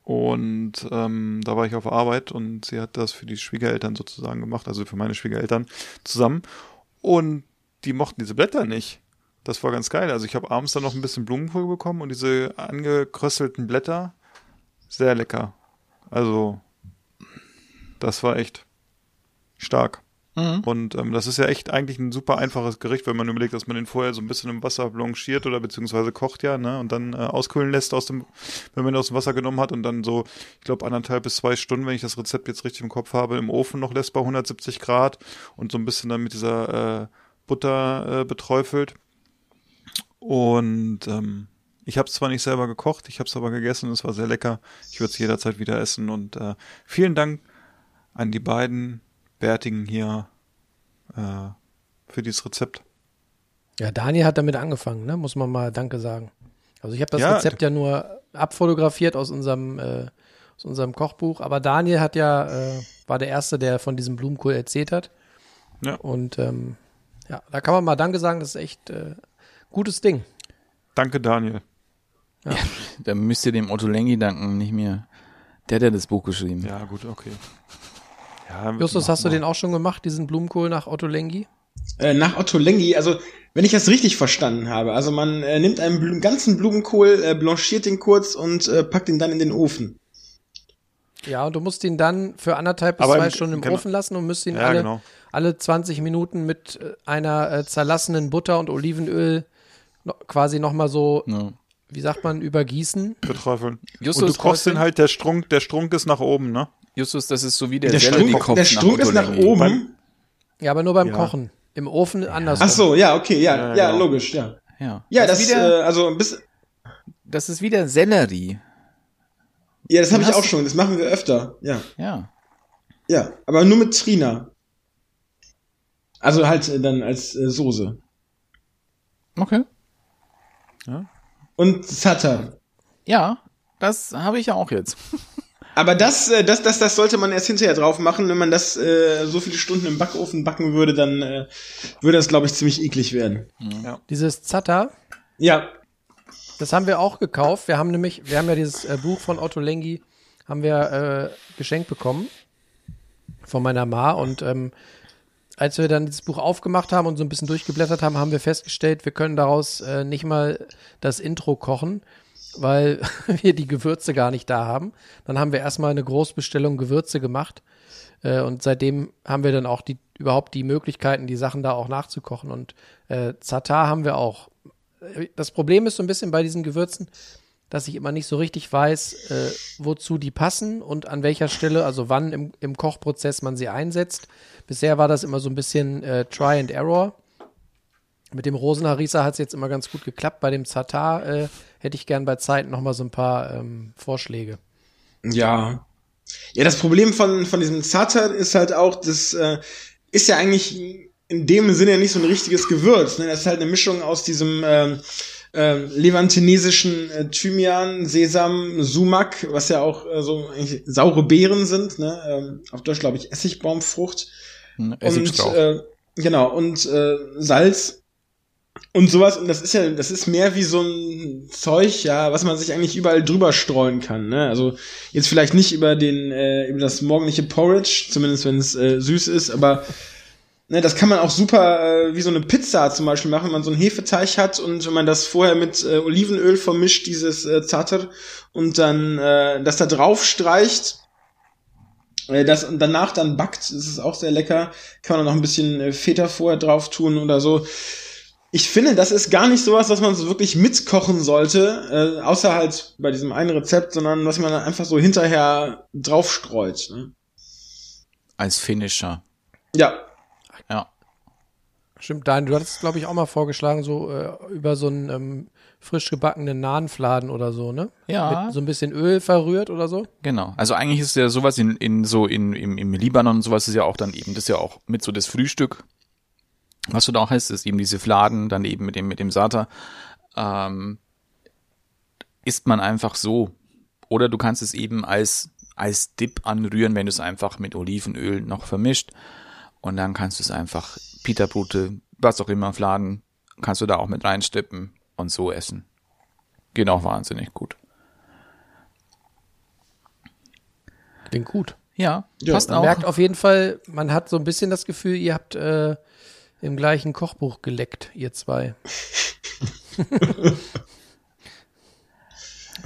und ähm, da war ich auf Arbeit und sie hat das für die Schwiegereltern sozusagen gemacht, also für meine Schwiegereltern zusammen. Und die mochten diese Blätter nicht. Das war ganz geil. Also ich habe abends dann noch ein bisschen Blumenkohl bekommen und diese angekrösselten Blätter, sehr lecker. Also das war echt stark. Und ähm, das ist ja echt eigentlich ein super einfaches Gericht, wenn man überlegt, dass man den vorher so ein bisschen im Wasser blanchiert oder beziehungsweise kocht ja, ne? Und dann äh, auskühlen lässt aus dem, wenn man ihn aus dem Wasser genommen hat und dann so, ich glaube, anderthalb bis zwei Stunden, wenn ich das Rezept jetzt richtig im Kopf habe, im Ofen noch lässt bei 170 Grad und so ein bisschen dann mit dieser äh, Butter äh, beträufelt. Und ähm, ich habe es zwar nicht selber gekocht, ich habe es aber gegessen, es war sehr lecker. Ich würde es jederzeit wieder essen und äh, vielen Dank an die beiden Bärtigen hier äh, für dieses Rezept.
ja, Daniel hat damit angefangen, ne? muss man mal Danke sagen. Also ich habe das
Ja.
Rezept ja nur abfotografiert aus unserem, äh, aus unserem Kochbuch, aber Daniel hat ja, äh, war der Erste, der von diesem Blumenkohl erzählt hat.
Ja.
Und ähm, ja, da kann man mal Danke sagen, das ist echt äh, gutes Ding.
Danke, Daniel.
Da müsst ihr dem Otto Lengi danken, nicht mir. Der hat ja das Buch geschrieben.
Ja, gut, okay. Ja,
Justus, hast du den auch schon gemacht, diesen Blumenkohl nach Otto Lengi?
Äh, nach Otto Lengi, also wenn ich das richtig verstanden habe, also man äh, nimmt einen Blu ganzen Blumenkohl, äh, blanchiert den kurz und äh, packt ihn dann in den Ofen.
Ja, und du musst ihn dann für anderthalb bis
Aber
zwei
im-
Stunden im
genau.
Ofen lassen und müsst ihn
Ja,
alle,
genau.
alle 20 Minuten mit äh, einer äh, zerlassenen Butter und Olivenöl no, quasi nochmal so,
Ja.
Wie sagt man, übergießen.
Beträufeln.
Justus
Und du kochst den halt, der Strunk, der Strunk ist nach oben, ne?
Justus, das ist so wie der,
Der Strunk,
Selleriekopf
der Strunk ist nach oben.
Ja, aber nur beim
Ja.
Kochen. Im Ofen andersrum.
Ach so, ja, okay, ja,
Ja,
ja,
genau.
logisch, ja.
Ja,
Ja,
das,
das,
ist wieder,
äh, also bis,
das ist wieder Sellerie.
ja, das habe ich auch schon, das machen wir öfter, ja.
Ja.
Ja, aber nur mit Trina. Also halt äh, dann als äh, Soße.
Okay.
Und Zatter.
Ja, das habe ich ja auch jetzt.
Aber das, äh, das, das, das sollte man erst hinterher drauf machen. Wenn man das äh, so viele Stunden im Backofen backen würde, dann äh, würde das, glaube ich, ziemlich eklig werden.
Dieses Zatter,
Ja,
das haben wir auch gekauft. Wir haben nämlich, wir haben ja dieses äh, Buch von Otto Lengi, haben wir äh, geschenkt bekommen von meiner Ma und ähm, als wir dann dieses Buch aufgemacht haben und so ein bisschen durchgeblättert haben, haben wir festgestellt, wir können daraus äh, nicht mal das Intro kochen, weil wir die Gewürze gar nicht da haben. Dann haben wir erstmal eine Großbestellung Gewürze gemacht äh, und seitdem haben wir dann auch die überhaupt die Möglichkeiten, die Sachen da auch nachzukochen und äh, Zatar haben wir auch. Äh, Das Problem ist so ein bisschen bei diesen Gewürzen, dass ich immer nicht so richtig weiß, äh, wozu die passen und an welcher Stelle, also wann im, im Kochprozess man sie einsetzt. Bisher war das immer so ein bisschen äh, Try and Error. Mit dem Rosenharissa hat es jetzt immer ganz gut geklappt. Bei dem Zatar äh, hätte ich gern bei Zeit noch mal so ein paar ähm, Vorschläge.
Ja. Ja, das Problem von, von diesem Zatar ist halt auch, das äh, ist ja eigentlich in dem Sinne nicht so ein richtiges Gewürz. Ne? Das ist halt eine Mischung aus diesem ähm, äh, levantinesischen äh, Thymian, Sesam, Sumak, was ja auch äh, so eigentlich saure Beeren sind. Ne? Ähm, auf Deutsch glaube ich Essigbaumfrucht. Und
Essigstrauch.
äh, genau, und äh, Salz und sowas. Und das ist ja, das ist mehr wie so ein Zeug, ja, was man sich eigentlich überall drüber streuen kann. Ne? Also jetzt vielleicht nicht über den, äh, über das morgendliche Porridge, zumindest wenn es äh, süß ist, aber ne, das kann man auch super äh, wie so eine Pizza zum Beispiel machen, wenn man so einen Hefeteig hat und wenn man das vorher mit äh, Olivenöl vermischt, dieses äh, Zater, und dann äh, das da drauf streicht äh, das und danach dann backt, das ist auch sehr lecker. Kann man noch ein bisschen äh, Feta vorher drauf tun oder so. Ich finde, das ist gar nicht sowas, was man so wirklich mitkochen sollte, äh, außer halt bei diesem einen Rezept, sondern was man dann einfach so hinterher draufstreut. Ne?
Als Finisher.
Ja.
Stimmt, Daniel, du hattest, glaube ich, auch mal vorgeschlagen, so äh, über so einen ähm, frisch gebackenen Nahenfladen oder so, ne?
Ja.
Mit so ein bisschen Öl verrührt oder so.
Genau. Also eigentlich ist ja sowas in, in so in, im, im Libanon und sowas ist ja auch dann eben, das ist ja auch mit so das Frühstück. Was du da auch hast, ist eben diese Fladen, dann eben mit dem, mit dem Sata. Ähm, isst man einfach so. Oder du kannst es eben als, als Dip anrühren, wenn du es einfach mit Olivenöl noch vermischt. Und dann kannst du es einfach Pita-Brote, was auch immer, Fladen, kannst du da auch mit reinstippen und so essen. Geht auch wahnsinnig gut.
Klingt gut.
Ja,
Ja,
passt
Man
auch.
merkt auf jeden Fall, man hat so ein bisschen das Gefühl, ihr habt äh, im gleichen Kochbuch geleckt, ihr zwei.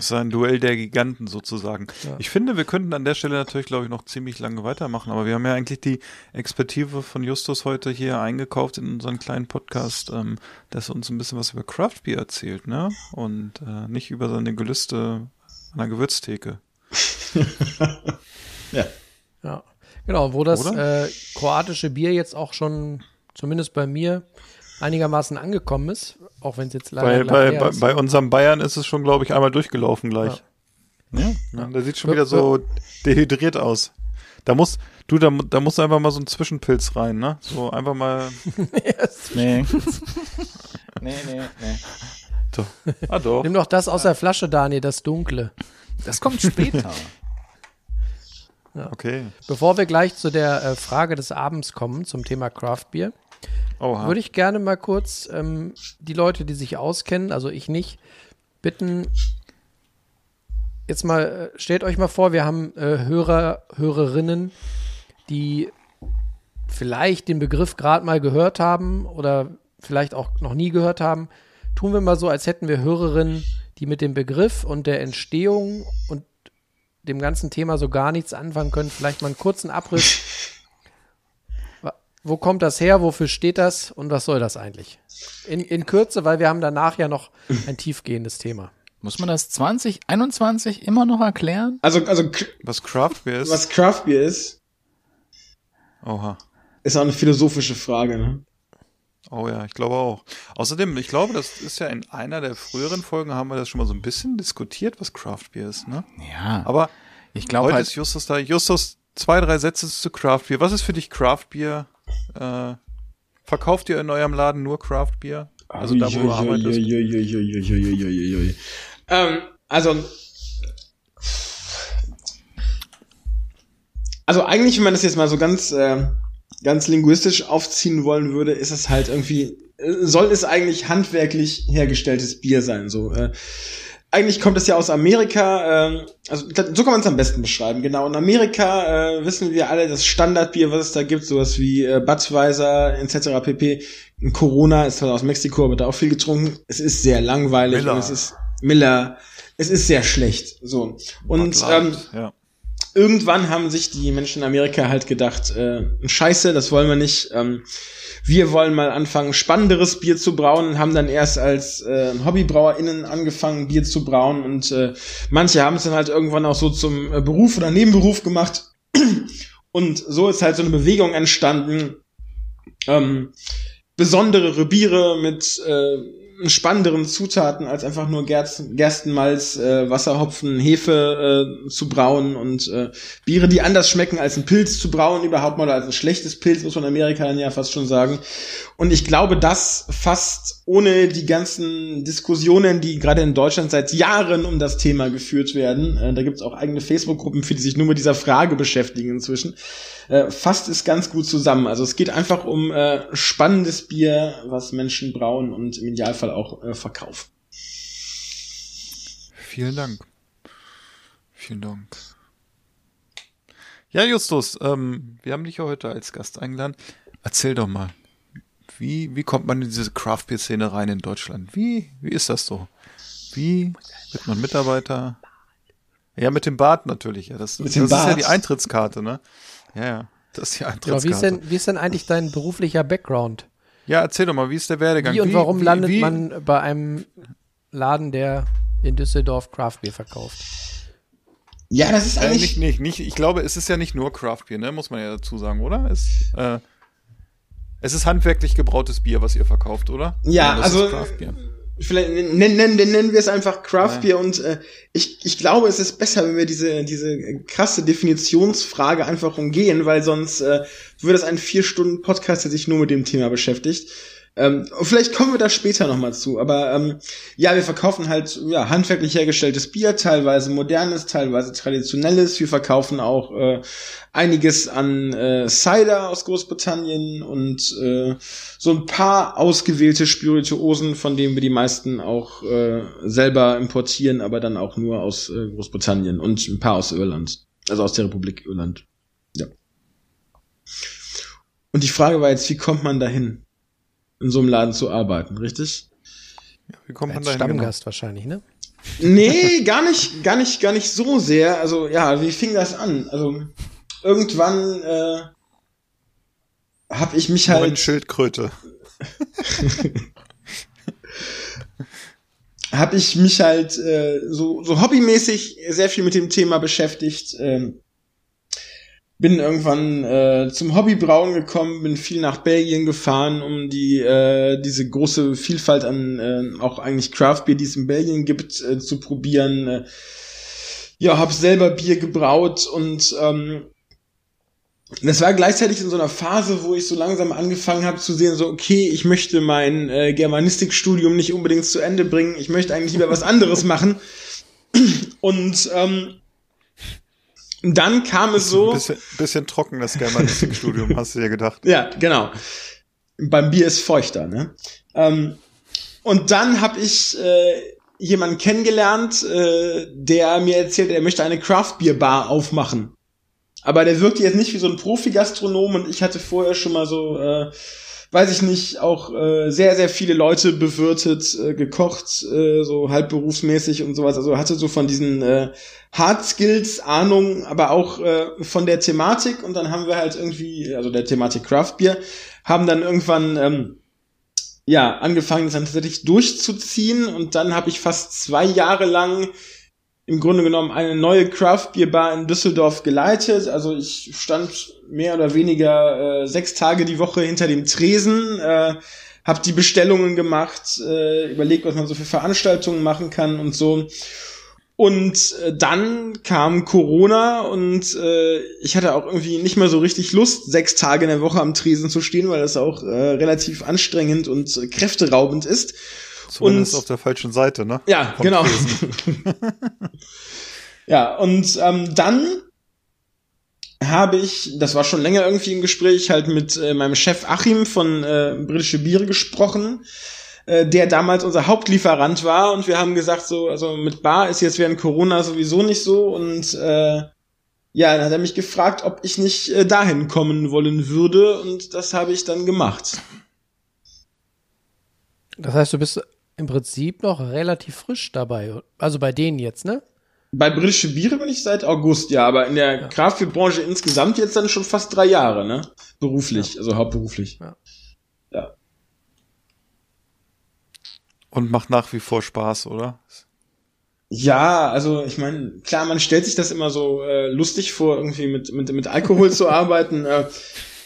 Das ist ein Duell der Giganten sozusagen. Ich finde, wir könnten an der Stelle natürlich, glaube ich, noch ziemlich lange weitermachen, aber wir haben ja eigentlich die Expertise von Justus heute hier eingekauft in unseren kleinen Podcast, ähm, dass er uns ein bisschen was über Craft Beer erzählt, ne? Und äh, nicht über seine Gelüste an der Gewürztheke.
ja.
Ja. Genau, wo das äh, kroatische Bier jetzt auch schon, zumindest bei mir, einigermaßen angekommen ist, auch wenn es jetzt leider
Bei,
lang
bei,
ist.
bei unserem Bayern ist es schon, glaube ich, einmal durchgelaufen gleich.
Ja.
Ja, der sieht schon
Ja,
wieder so dehydriert aus. Da muss, du, da, da muss einfach mal so ein Zwischenpilz rein, ne? So einfach mal.
Nee. nee, nee, nee.
Doch. Ah, doch.
Nimm doch das aus der Flasche, Daniel, das Dunkle.
Das kommt später.
Okay.
Bevor wir gleich zu der äh, Frage des Abends kommen, zum Thema Craft Beer,
Oha.
würde ich gerne mal kurz ähm, die Leute, die sich auskennen, also ich nicht, bitten, jetzt mal, äh, stellt euch mal vor, wir haben äh, Hörer, Hörerinnen, die vielleicht den Begriff gerade mal gehört haben oder vielleicht auch noch nie gehört haben, tun wir mal so, als hätten wir Hörerinnen, die mit dem Begriff und der Entstehung und dem ganzen Thema so gar nichts anfangen können. Vielleicht mal einen kurzen Abriss. Wo kommt das her? Wofür steht das? Und was soll das eigentlich? In, in Kürze, weil wir haben danach ja noch ein tiefgehendes Thema.
Muss man das 2021 immer noch erklären?
Also, also
Was Craft Beer ist?
was Craft Beer ist,
Oha.
ist auch eine philosophische Frage. Ne?
Oh ja, ich glaube auch. Außerdem, ich glaube, das ist ja in einer der früheren Folgen haben wir das schon mal so ein bisschen diskutiert, was Craft Beer ist, ne?
Ja,
Aber
ich glaube
heute
halt,
ist Justus da. Justus, zwei, drei Sätze zu Craft Beer. Was ist für dich Craft Beer? Äh, verkauft ihr in eurem Laden nur Craft Beer? Also da, wo du arbeitest?
Ähm, also, also eigentlich, wenn man das jetzt mal so ganz, äh, ganz linguistisch aufziehen wollen würde, ist es halt irgendwie, soll es eigentlich handwerklich hergestelltes Bier sein, so. Äh, eigentlich kommt es ja aus Amerika, ähm, also so kann man es am besten beschreiben, genau. In Amerika äh, wissen wir alle, das Standardbier, was es da gibt, sowas wie äh, Budweiser etc. pp. Corona ist zwar aus Mexiko, aber da auch viel getrunken. Es ist sehr langweilig
Miller.
und es ist Miller. Es ist sehr schlecht. So. Und ähm,
ja.
Irgendwann haben sich die Menschen in Amerika halt gedacht, äh, Scheiße, das wollen wir nicht. Ähm, wir wollen mal anfangen, spannenderes Bier zu brauen und haben dann erst als äh, HobbybrauerInnen angefangen, Bier zu brauen und äh, manche haben es dann halt irgendwann auch so zum äh, Beruf oder Nebenberuf gemacht. Und so ist halt so eine Bewegung entstanden, ähm, besondere Biere mit äh, spannenderen Zutaten als einfach nur Gersten, Gerstenmalz, äh, Wasserhopfen, Hefe äh, zu brauen und äh, Biere, die anders schmecken als ein Pilz zu brauen, überhaupt mal als ein schlechtes Pilz, muss man Amerika dann ja fast schon sagen. Und ich glaube, das fast ohne die ganzen Diskussionen, die gerade in Deutschland seit Jahren um das Thema geführt werden, äh, da gibt es auch eigene Facebook-Gruppen, für die sich nur mit dieser Frage beschäftigen inzwischen, äh, fasst es ganz gut zusammen. Also es geht einfach um äh, spannendes Bier, was Menschen brauen und im Idealfall auch äh, verkaufen.
Vielen Dank. Vielen Dank. Ja, Justus, ähm, wir haben dich ja heute als Gast eingeladen. Erzähl doch mal, wie, wie kommt man in diese Craft Beer Szene rein in Deutschland? Wie, wie ist das so? Wie wird man Mitarbeiter? Ja, mit dem Bart natürlich. Ja, das,
Mit
das
dem
ist ja
Bart.
die Eintrittskarte, ne? Ja, ja. Das ist die
Genau,
Eintrittskarte.
wie, ist denn, wie ist denn eigentlich dein beruflicher Background?
ja, erzähl doch mal, wie ist der Werdegang?
Wie und warum
wie,
landet
wie,
man bei einem Laden, der in Düsseldorf Craft Beer verkauft?
Ja, das ist
Äh,
eigentlich
nicht, nicht, nicht, ich glaube, es ist ja nicht nur Craft Beer, ne? Muss man ja dazu sagen, oder? Es, äh, es ist handwerklich gebrautes Bier, was ihr verkauft, oder?
Ja,
das
also
ist Craft Beer.
Vielleicht nennen, nennen, nennen wir es einfach Craft Beer und äh, ich, ich glaube, es ist besser, wenn wir diese, diese krasse Definitionsfrage einfach umgehen, weil sonst äh, würde es ein vier Stunden Podcast, der sich nur mit dem Thema beschäftigt. Ähm, vielleicht kommen wir da später nochmal zu, aber ähm, ja, wir verkaufen halt ja, handwerklich hergestelltes Bier, teilweise modernes, teilweise traditionelles. Wir verkaufen auch äh, einiges an äh, Cider aus Großbritannien und äh, so ein paar ausgewählte Spirituosen, von denen wir die meisten auch äh, selber importieren, aber dann auch nur aus äh, Großbritannien und ein paar aus Irland, also aus der Republik Irland. Ja. Und die Frage war jetzt, wie kommt man dahin, in so einem Laden zu arbeiten, richtig?
Wie kommt man
Als
dahin? Genau?
Stammgast wahrscheinlich, ne?
Nee, gar nicht, gar nicht, gar nicht so sehr. Also ja, wie fing das an? Also irgendwann äh, habe ich mich
Moin,
halt,
Schildkröte.
habe ich mich halt äh, so so hobbymäßig sehr viel mit dem Thema beschäftigt. Ähm, bin irgendwann äh, zum Hobbybrauen gekommen, bin viel nach Belgien gefahren, um die äh, diese große Vielfalt an äh, auch eigentlich Craft Beer, die es in Belgien gibt, äh, zu probieren. Äh, ja, habe selber Bier gebraut und ähm, das war gleichzeitig in so einer Phase, wo ich so langsam angefangen habe zu sehen, so okay, ich möchte mein äh, Germanistikstudium nicht unbedingt zu Ende bringen, ich möchte eigentlich lieber was anderes machen. Und ähm, dann kam es so.
Bisschen, bisschen trocken, das Germanistikstudium, hast du dir gedacht.
Ja, genau. Beim Bier ist feuchter, ne? Ähm, und dann habe ich äh, jemanden kennengelernt, äh, der mir erzählt, er möchte eine Craft Beer Bar aufmachen. aber der wirkte jetzt nicht wie so ein Profi-Gastronom und ich hatte vorher schon mal so, äh, weiß ich nicht, auch äh, sehr, sehr viele Leute bewirtet, äh, gekocht, äh, so halbberufsmäßig und sowas. Also hatte so von diesen äh, Hard Skills Ahnung, aber auch äh, von der Thematik und dann haben wir halt irgendwie, also der Thematik Craft Beer, haben dann irgendwann ähm, ja angefangen, das dann tatsächlich durchzuziehen und dann habe ich fast zwei Jahre lang im Grunde genommen eine neue Craft Beer Bar in Düsseldorf geleitet. Also ich stand mehr oder weniger äh, sechs Tage die Woche hinter dem Tresen, äh, habe die Bestellungen gemacht, äh, überlegt, was man so für Veranstaltungen machen kann und so. Und äh, dann kam Corona und äh, ich hatte auch irgendwie nicht mehr so richtig Lust, sechs Tage in der Woche am Tresen zu stehen, weil das auch äh, relativ anstrengend und äh, kräfteraubend ist.
Zumindest und, auf der falschen Seite, ne?
Ja, Vom genau. ja, und ähm, dann habe ich, das war schon länger irgendwie im Gespräch, halt mit äh, meinem Chef Achim von äh, Britische Biere gesprochen, äh, der damals unser Hauptlieferant war und wir haben gesagt, so, also mit Bar ist jetzt während Corona sowieso nicht so und äh, ja, dann hat er mich gefragt, ob ich nicht äh, dahin kommen wollen würde und das habe ich dann gemacht.
Das heißt, du bist im Prinzip noch relativ frisch dabei. Also bei denen jetzt, ne?
Bei britische Biere bin ich seit August, ja, aber in der ja. Insgesamt jetzt dann schon fast drei Jahre, ne? Beruflich, ja. also hauptberuflich. Ja. ja.
Und macht nach wie vor Spaß, oder?
Ja, also ich meine, klar, man stellt sich das immer so äh, lustig vor, irgendwie mit, mit, mit Alkohol zu arbeiten. Äh,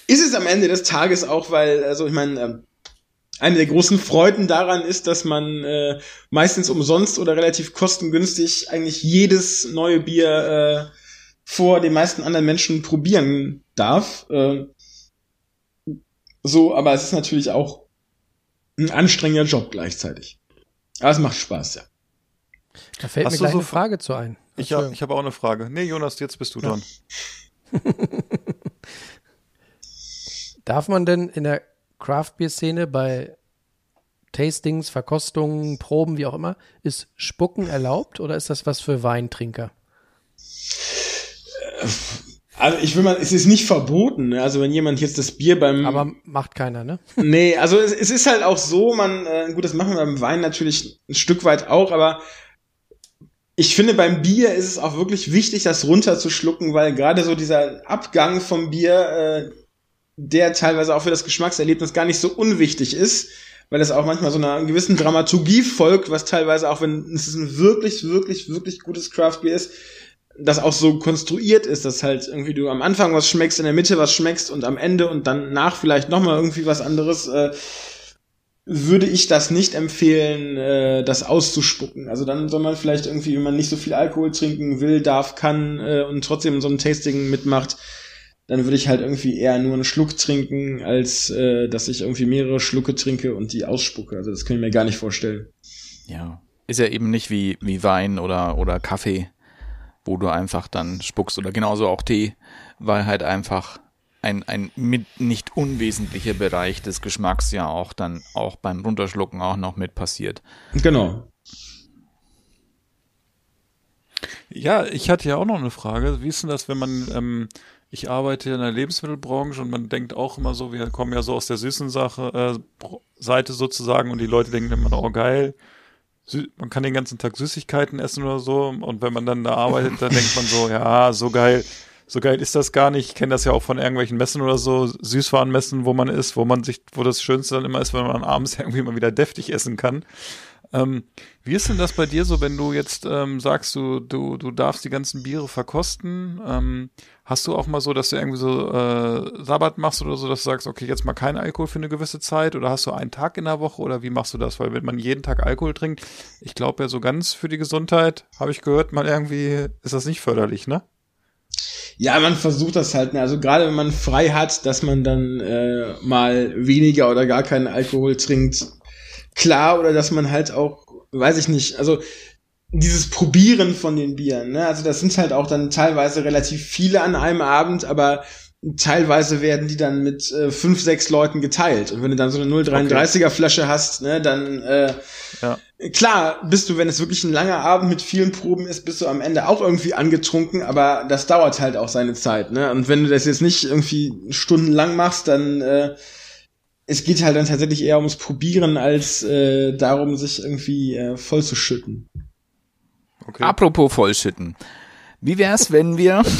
ist es am Ende des Tages auch, weil, also ich meine, äh, eine der großen Freuden daran ist, dass man äh, meistens umsonst oder relativ kostengünstig eigentlich jedes neue Bier äh, vor den meisten anderen Menschen probieren darf. Äh, so, aber es ist natürlich auch ein anstrengender Job gleichzeitig. Aber es macht Spaß, ja.
Da fällt Hast mir gleich so eine Frage zu ein.
Ich, ja, ich habe auch eine Frage. Nee, Jonas, jetzt bist du ja. dran.
Darf man denn in der Craft Beer Szene bei Tastings, Verkostungen, Proben, wie auch immer, ist Spucken erlaubt oder ist das was für Weintrinker?
Also ich will mal, es ist nicht verboten. Ne? Also wenn jemand jetzt das Bier beim
aber macht keiner, ne?
Nee, also es, es ist halt auch so, man äh, gut, das machen wir beim Wein natürlich ein Stück weit auch, aber ich finde beim Bier ist es auch wirklich wichtig, das runterzuschlucken, weil gerade so dieser Abgang vom Bier äh, der teilweise auch für das Geschmackserlebnis gar nicht so unwichtig ist, weil es auch manchmal so einer gewissen Dramaturgie folgt, was teilweise auch, wenn es ein wirklich, wirklich, wirklich gutes Craft Beer ist, das auch so konstruiert ist, dass halt irgendwie du am Anfang was schmeckst, in der Mitte was schmeckst und am Ende und dann nach vielleicht nochmal irgendwie was anderes, äh, würde ich das nicht empfehlen, äh, das auszuspucken. Also dann soll man vielleicht irgendwie, wenn man nicht so viel Alkohol trinken will, darf, kann äh, und trotzdem so ein Tasting mitmacht, dann würde ich halt irgendwie eher nur einen Schluck trinken, als äh, dass ich irgendwie mehrere Schlucke trinke und die ausspucke. Also das kann ich mir gar nicht vorstellen.
Ja. Ist ja eben nicht wie, wie Wein oder, oder Kaffee, wo du einfach dann spuckst oder genauso auch Tee, weil halt einfach ein, ein mit nicht unwesentlicher Bereich des Geschmacks ja auch dann auch beim Runterschlucken auch noch mit passiert.
Genau.
Ja, ich hatte ja auch noch eine Frage. Wie ist denn das, wenn man ähm, ich arbeite in der Lebensmittelbranche und man denkt auch immer so, wir kommen ja so aus der süßen Sache, äh, Seite sozusagen und die Leute denken immer, oh geil, man kann den ganzen Tag Süßigkeiten essen oder so und wenn man dann da arbeitet, dann denkt man so, ja, so geil, so geil ist das gar nicht. Ich kenne das ja auch von irgendwelchen Messen oder so, Süßwarenmessen, wo man ist, wo man sich, wo das Schönste dann immer ist, wenn man abends irgendwie mal wieder deftig essen kann. Ähm, wie ist denn das bei dir so, wenn du jetzt ähm, sagst, du, du, du darfst die ganzen Biere verkosten? Ähm, hast du auch mal so, dass du irgendwie so äh, Sabbat machst oder so, dass du sagst, okay, jetzt mal kein Alkohol für eine gewisse Zeit? Oder hast du einen Tag in der Woche oder wie machst du das? Weil wenn man jeden Tag Alkohol trinkt, ich glaube ja so ganz für die Gesundheit, habe ich gehört, mal irgendwie ist das nicht förderlich, ne?
Ja, man versucht das halt, ne? also gerade wenn man frei hat, dass man dann äh, mal weniger oder gar keinen Alkohol trinkt, klar oder dass man halt auch, weiß ich nicht, also dieses Probieren von den Bieren, ne? Also das sind halt auch dann teilweise relativ viele an einem Abend, aber teilweise werden die dann mit äh, fünf, sechs Leuten geteilt. Und wenn du dann so eine 0,33er Flasche hast, ne, dann äh, ja. klar, bist du, wenn es wirklich ein langer Abend mit vielen Proben ist, bist du am Ende auch irgendwie angetrunken, aber das dauert halt auch seine Zeit, ne? Und wenn du das jetzt nicht irgendwie stundenlang machst, dann äh, es geht halt dann tatsächlich eher ums Probieren als äh, darum, sich irgendwie äh, vollzuschütten.
Okay.
Apropos vollschütten. Wie wär's, wenn wir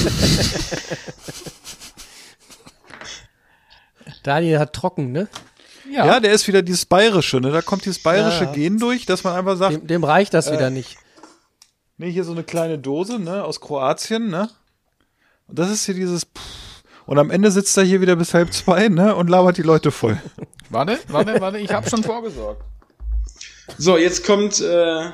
Daniel hat trocken, ne?
Ja. der ist wieder dieses Bayerische, ne? Da kommt dieses bayerische
Ja.
Gen durch, dass man einfach sagt,
Dem, dem reicht das wieder nicht.
nee, hier so eine kleine Dose, ne, aus Kroatien, ne? Und das ist hier dieses Pff. Und am Ende sitzt er hier wieder bis halb zwei, ne, und labert die Leute voll.
Warte, warte, warte, ich habe schon vorgesorgt.
So, jetzt kommt, äh,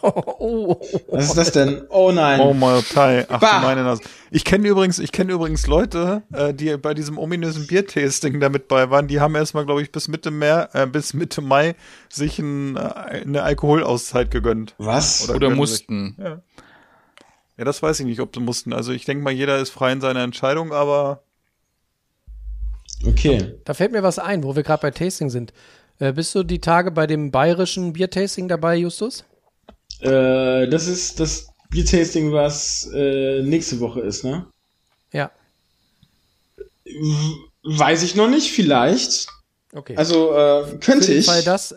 Oh, oh, oh.
was ist das denn? Oh nein.
Oh mein Gott, ach
Bah.
du meine Nase. Ich kenne übrigens, ich kenne übrigens Leute, äh, die bei diesem ominösen Biertasting da mit bei waren, die haben erstmal, glaube ich, bis Mitte Mer, äh, bis Mitte Mai sich ein, äh, eine Alkoholauszeit gegönnt.
Was?
Oder
gönnen
mussten.
Sich. Ja. Ja, das weiß ich nicht, ob sie mussten. Also ich denke mal, jeder ist frei in seiner Entscheidung, aber
Okay.
Da fällt mir was ein, wo wir gerade bei Tasting sind. Äh, bist du die Tage bei dem bayerischen Biertasting dabei, Justus?
Äh, das ist das Biertasting, was äh, nächste Woche ist, ne?
Ja.
Weiß ich noch nicht, vielleicht.
Okay.
Also äh, könnte ich.
Fall das,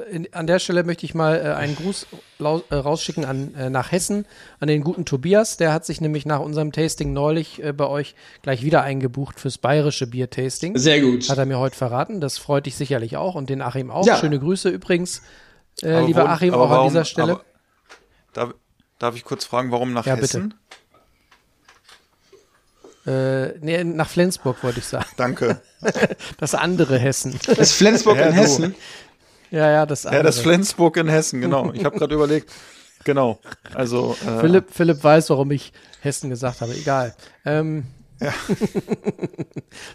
in, an der Stelle möchte ich mal äh, einen Gruß äh, rausschicken an, äh, nach Hessen, an den guten Tobias. Der hat sich nämlich nach unserem Tasting neulich äh, bei euch gleich wieder eingebucht fürs bayerische Biertasting.
Sehr gut.
Hat er mir heute verraten. Das freut dich sicherlich auch und den Achim auch.
Ja.
Schöne Grüße übrigens, äh, lieber
wo-
Achim, auch an
warum-
dieser Stelle.
aber- Darf, darf ich kurz fragen, warum nach
Ja, bitte.
Hessen?
Äh, nee, nach Flensburg wollte ich sagen.
Danke.
Das andere Hessen.
Das ist Flensburg
Ja,
in
du.
Hessen.
Ja, ja, das andere.
Ja, das Flensburg in Hessen, genau. Ich habe gerade überlegt. Genau. Also äh,
Philipp, Philipp weiß, warum ich Hessen gesagt habe. Egal. Ähm,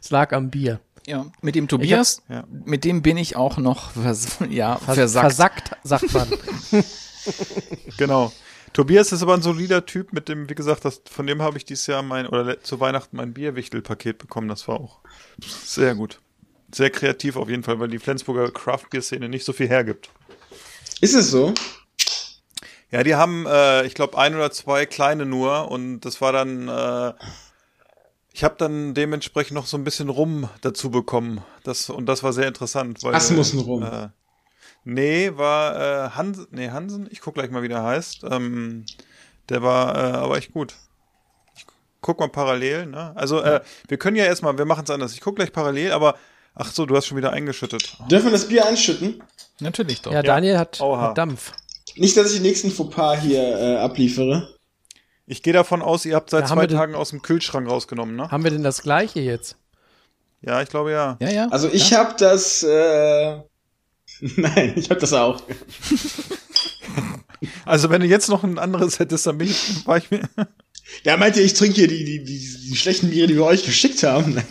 es lag am Bier.
Ja, mit dem Tobias,
ja.
mit dem bin ich auch noch vers ja,
Vers
versackt.
Versackt, sagt man.
Genau. Tobias ist aber ein solider Typ, mit dem, wie gesagt, das, von dem habe ich dieses Jahr mein, oder zu Weihnachten mein Bierwichtelpaket bekommen. Das war auch sehr gut. Sehr kreativ auf jeden Fall, weil die Flensburger Craft-Bier-Szene nicht so viel hergibt.
Ist es so?
Ja, die haben, äh, ich glaube, ein oder zwei kleine nur und das war dann, äh, ich habe dann dementsprechend noch so ein bisschen Rum dazu bekommen. Das, und das war sehr interessant. Weil,
Asmussen-Rum.
Äh, nee, war äh, Hansen, nee, Hansen, ich guck gleich mal, wie der heißt. Ähm, der war äh, aber echt gut. Ich guck mal parallel, ne? Also, äh, wir können ja erstmal, wir machen es anders. Ich guck gleich parallel, aber ach so, du hast schon wieder eingeschüttet.
Dürfen wir das Bier einschütten?
Natürlich doch.
Ja, Daniel hat, hat Dampf.
Nicht, dass ich den nächsten Fauxpas hier äh, abliefere.
Ich gehe davon aus, ihr habt seit
Ja,
zwei Tagen aus dem Kühlschrank rausgenommen, ne?
Haben wir denn das gleiche jetzt?
Ja, ich glaube ja.
Ja, ja.
Also ich hab das. Äh, Nein, ich hab das auch.
Also wenn du jetzt noch ein anderes hättest, dann bin ich, war ich mir.
Ja, meint ihr, ich trinke hier die, die, die, die schlechten Biere, die wir euch geschickt haben?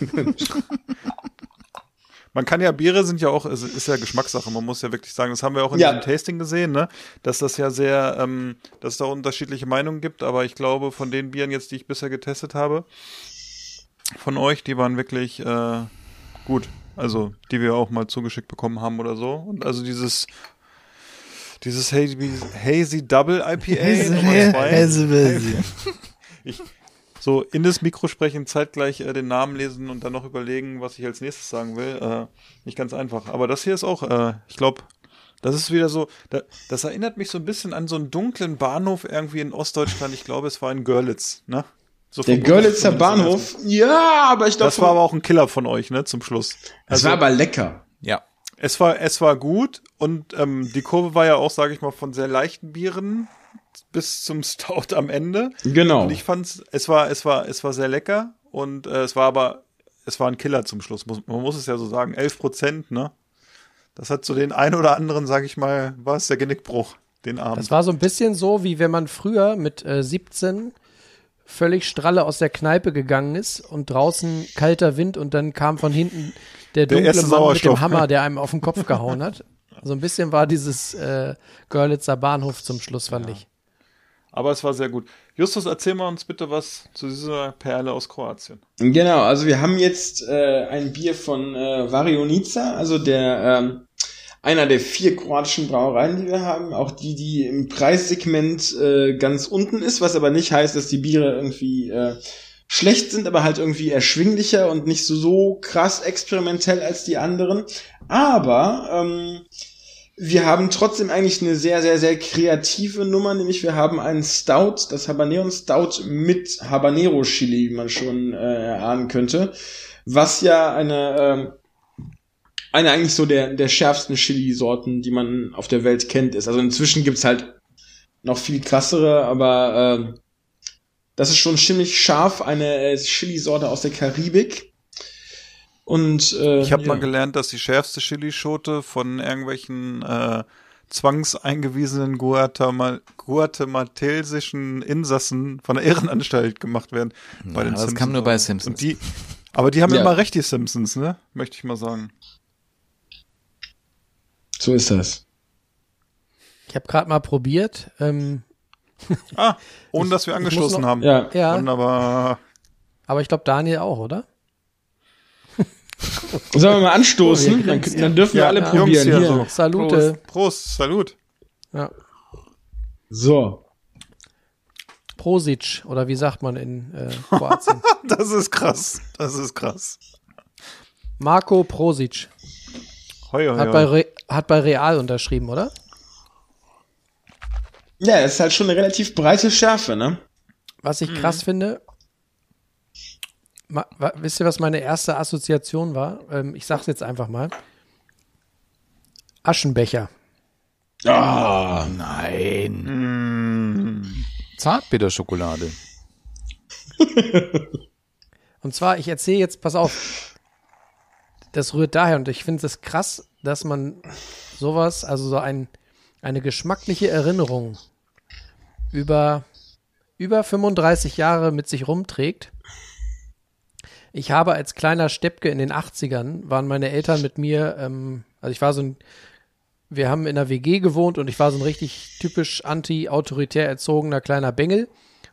Man kann ja, Biere sind ja auch, es ist ja Geschmackssache, man muss ja wirklich sagen, das haben wir auch in
Ja.
diesem Tasting gesehen, ne? Dass das ja sehr, ähm, dass es da unterschiedliche Meinungen gibt, aber ich glaube, von den Bieren jetzt, die ich bisher getestet habe, von euch, die waren wirklich äh, gut. Also, die wir auch mal zugeschickt bekommen haben oder so. Und also dieses dieses Hazy, Hazy Double IPA Nummer zwei. Ich so in das Mikro sprechen, zeitgleich äh, den Namen lesen und dann noch überlegen, was ich als nächstes sagen will. Äh, nicht ganz einfach. Aber das hier ist auch, äh, ich glaube, das ist wieder so, da, das erinnert mich so ein bisschen an so einen dunklen Bahnhof irgendwie in Ostdeutschland. Ich glaube, es war in Görlitz, ne? So
Der Görlitzer Bahnhof? Ja, aber ich glaube.
Das war aber auch ein Killer von euch, ne, zum Schluss.
Es war aber lecker.
Ja.
Es war, es war gut und ähm, die Kurve war ja auch, sage ich mal, von sehr leichten Bieren bis zum Stout am Ende.
Genau.
Und ich fand's, es war, es war, es war sehr lecker und äh, es war aber, es war ein Killer zum Schluss. Muss, man muss es ja so sagen, 11 Prozent, ne? Das hat so den ein oder anderen, sag ich mal, war es der Genickbruch, den Abend.
Das war so ein bisschen so, wie wenn man früher mit äh, 17 völlig stralle aus der Kneipe gegangen ist und draußen kalter Wind und dann kam von hinten der dunkle
erste
Mann mit
Sauerstoff.
dem Hammer, der einem auf den Kopf gehauen hat. So ein bisschen war dieses äh, Görlitzer Bahnhof zum Schluss, fand ich.
Aber es war sehr gut. Justus, erzähl mal uns bitte was zu dieser Perle aus Kroatien.
Genau, also wir haben jetzt äh, ein Bier von äh, Varionica, also der ähm, einer der vier kroatischen Brauereien, die wir haben. Auch die, die im Preissegment äh, ganz unten ist, was aber nicht heißt, dass die Biere irgendwie äh, schlecht sind, aber halt irgendwie erschwinglicher und nicht so, so krass experimentell als die anderen. Aber ähm, wir haben trotzdem eigentlich eine sehr, sehr, sehr kreative Nummer, nämlich wir haben einen Stout, das Habanero Stout mit Habanero Chili, wie man schon äh, erahnen könnte, was ja eine äh, eine eigentlich so der der schärfsten Chili-Sorten, die man auf der Welt kennt, ist. Also inzwischen gibt's halt noch viel krassere, aber äh, das ist schon ziemlich scharf, eine äh, Chili-Sorte aus der Karibik. Und äh,
Ich habe
ja.
mal gelernt, dass die schärfste Chilischote von irgendwelchen äh, zwangseingewiesenen Guatemal guatemaltesischen Insassen von der Irrenanstalt gemacht werden. bei den
das
Simpsons.
kam nur bei Simpsons.
Und die, aber die haben
Ja.
immer recht, die Simpsons, ne? Möchte ich mal sagen.
So ist das.
Ich habe gerade mal probiert. Ähm,
Ah, ohne
Ich-
dass wir angestoßen
noch-
haben.
Ja.
ja,
Wunderbar.
aber ich glaube Daniel auch, oder?
Sollen wir mal anstoßen?
Oh,
dann, dann dürfen wir
Ja,
alle
Jungs
probieren.
hier
Hier.
so.
Salute.
Prost, Prost, Salut.
Ja.
So.
Prosic, oder wie sagt man in äh, Kroatien?
Das ist krass. Das ist krass.
Marco Prosic.
Hoi, hoi,
Hat bei. Re hat bei Real unterschrieben, oder?
Ja, es ist halt schon eine relativ breite Schärfe, ne?
Was ich krass finde, ma, wa, wisst ihr, was meine erste Assoziation war? Ähm, ich sag's jetzt einfach mal. Aschenbecher.
Ah,
Nein. Zartbitterschokolade.
Und zwar, ich erzähle jetzt, pass auf, das rührt daher und ich finde es krass, dass man sowas, also so ein, eine geschmackliche Erinnerung über, über 35 Jahre mit sich rumträgt. Ich habe als kleiner Steppke in den 80ern, waren meine Eltern mit mir, ähm, also ich war so ein, wir haben in einer WG gewohnt und ich war so ein richtig typisch anti-autoritär erzogener kleiner Bengel.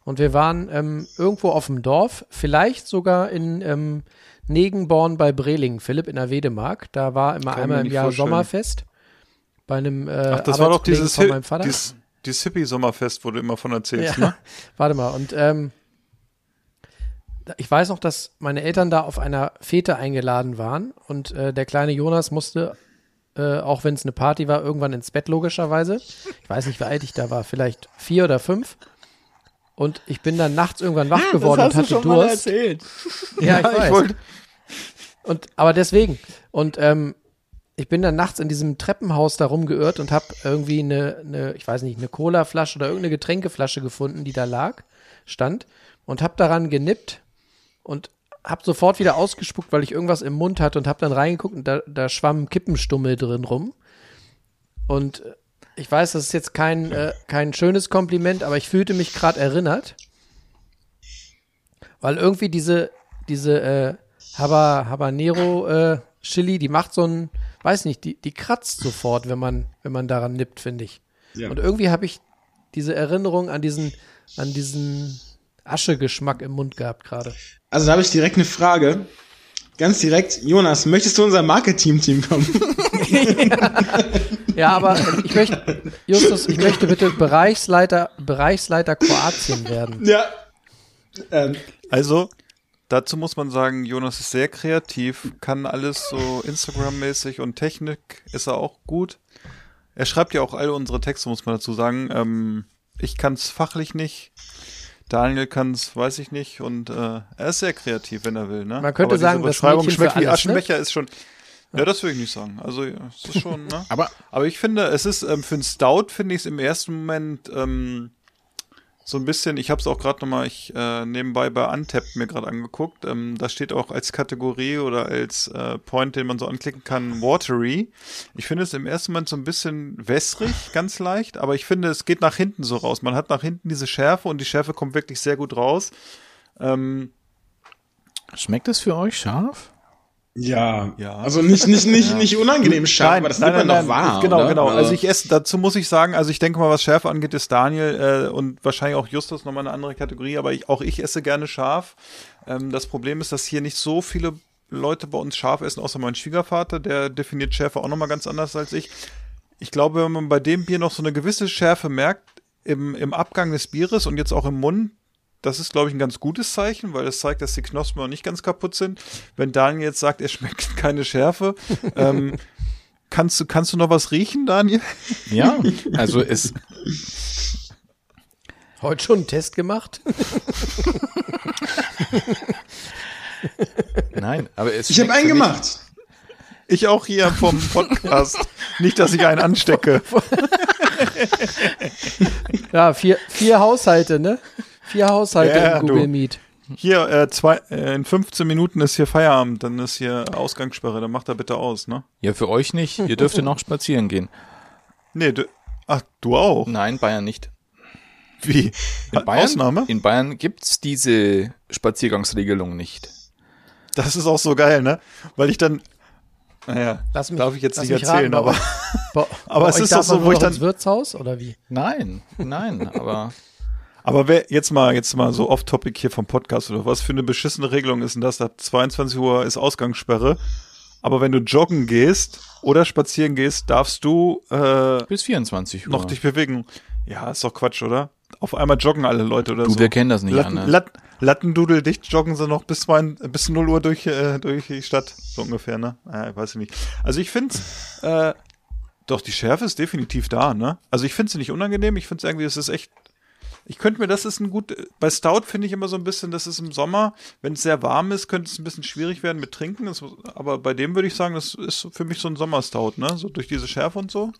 Und wir waren ähm, irgendwo auf dem Dorf, vielleicht sogar in ähm, Negenborn bei Brelingen, Philipp in der Wedemark. Da war immer
Kann
einmal im Jahr
vorstellen.
Sommerfest. Bei einem äh,
Ach, das war doch dieses,
von
Hi-
meinem Vater.
dieses, dieses Hippie-Sommerfest, wo du immer von erzählst,
Ja,
ne?
warte mal. Und ähm, ich weiß noch, dass meine Eltern da auf einer Fete eingeladen waren und äh, der kleine Jonas musste, äh, auch wenn es eine Party war, irgendwann ins Bett logischerweise. Ich weiß nicht, wie alt ich da war, vielleicht vier oder fünf. Und ich bin dann nachts irgendwann wach geworden und hatte Durst.
erzählt.
Ja, ich
Ja, ich
weiß.
wollte-
und aber deswegen und ähm, ich bin dann nachts in diesem Treppenhaus da rumgeirrt und habe irgendwie eine, eine, ich weiß nicht, eine Colaflasche oder irgendeine Getränkeflasche gefunden, die da lag, stand und habe daran genippt und habe sofort wieder ausgespuckt, weil ich irgendwas im Mund hatte und habe dann reingeguckt und da, da schwamm Kippenstummel drin rum. Und äh, ich weiß, das ist jetzt kein, äh, kein schönes Kompliment, aber ich fühlte mich gerade erinnert. Weil irgendwie diese, diese äh, Haba, Habanero äh, Chili, die macht so ein, weiß nicht, die, die kratzt sofort, wenn man, wenn man daran nippt, finde ich.
Ja.
Und irgendwie habe ich diese Erinnerung an diesen, an diesen Aschegeschmack im Mund gehabt gerade.
Also da habe ich direkt eine Frage. Ganz direkt, Jonas, möchtest du unser Marketing-Team kommen?
Ja, aber ich möchte, Justus, ich möchte bitte Bereichsleiter, Bereichsleiter Kroatien werden.
ja. Ähm,
Also, dazu muss man sagen, Jonas ist sehr kreativ, kann alles so Instagram-mäßig und Technik ist er auch gut. Er schreibt ja auch alle unsere Texte, muss man dazu sagen. Ähm, ich kann es fachlich nicht. Daniel kann es, weiß ich nicht. Und äh, er ist sehr kreativ, wenn er will. Ne?
Man könnte
Aber diese
sagen, das
Beschreibung
Mädchen
schmeckt wie
ne?
Aschenbecher ist schon. Ja, das würde ich nicht sagen. Also ja, es ist schon. Ne?
Aber
Aber ich finde, es ist ähm, für einen Stout finde ich es im ersten Moment ähm, so ein bisschen. Ich habe es auch gerade noch mal ich äh, nebenbei bei Untapped mir gerade angeguckt. Ähm, da steht auch als Kategorie oder als äh, Point, den man so anklicken kann, watery. Ich finde es im ersten Moment so ein bisschen wässrig, ganz leicht. Aber ich finde, es geht nach hinten so raus. Man hat nach hinten diese Schärfe und die Schärfe kommt wirklich sehr gut raus. Ähm,
Schmeckt es für euch scharf?
Ja.
Ja.
Also nicht, nicht, nicht, nicht unangenehm scharf, aber das nimmt man doch wahr.
Genau,
oder?
genau. Also ich esse, dazu muss ich sagen, also ich denke mal, was Schärfe angeht, ist Daniel äh, und wahrscheinlich auch Justus nochmal eine andere Kategorie, aber ich, auch ich esse gerne scharf. Ähm, das Problem ist, dass hier nicht so viele Leute bei uns scharf essen, außer mein Schwiegervater, der definiert Schärfe auch nochmal ganz anders als ich. Ich glaube, wenn man bei dem Bier noch so eine gewisse Schärfe merkt, im, im Abgang des Bieres und jetzt auch im Mund, das ist, glaube ich, ein ganz gutes Zeichen, weil es zeigt, dass die Knospen noch nicht ganz kaputt sind. Wenn Daniel jetzt sagt, er schmeckt keine Schärfe, ähm, kannst, du, kannst du noch was riechen, Daniel?
Ja, also es,
Heute schon einen Test gemacht?
nein, aber es
Ich habe einen gemacht.
Ich auch hier vom Podcast. nicht, dass ich einen anstecke.
Ja, vier, vier Haushalte, ne? Vier Haushalte
Ja,
in Google
du.
Meet.
Hier, äh, zwei, äh, in 15 Minuten ist hier Feierabend, dann ist hier Ausgangssperre, dann macht er bitte aus, ne?
Ja, für euch nicht. Ihr dürft ja noch spazieren gehen.
Nee, du, ach, du auch?
Nein, Bayern nicht.
Wie?
In Bayern,
Ausnahme?
In Bayern gibt's diese Spaziergangsregelung nicht.
Das ist auch so geil, ne? Weil ich dann, naja,
Lass mich,
darf ich jetzt
lass
nicht
mich
erzählen,
raten,
aber, Aber
bei
es ist doch so, wo ich dann-
ins Wirtshaus oder wie?
Nein, nein, aber
aber wer, jetzt mal, jetzt mal so off-topic hier vom Podcast oder was für eine beschissene Regelung ist denn das? Ab 22 Uhr ist Ausgangssperre. Aber wenn du joggen gehst oder spazieren gehst, darfst du, äh,
bis 24 Uhr.
noch dich bewegen. Ja, ist doch Quatsch, oder? Auf einmal joggen alle Leute oder
du,
so.
wir kennen das nicht
Latten,
anders.
Lat, Lattendudel dicht joggen sie noch bis, zwei, bis 0 Uhr durch, äh, durch die Stadt, so ungefähr, ne? Ja, ich weiß ich nicht. Also ich finde äh, doch, die Schärfe ist definitiv da, ne? Also ich finde sie nicht unangenehm, ich finde es irgendwie, es ist echt, ich könnte mir, das ist ein gut, bei Stout finde ich immer so ein bisschen, das ist im Sommer, wenn es sehr warm ist, könnte es ein bisschen schwierig werden mit Trinken, das, aber bei dem würde ich sagen, das ist für mich so ein Sommerstout, ne? So durch diese Schärfe und so.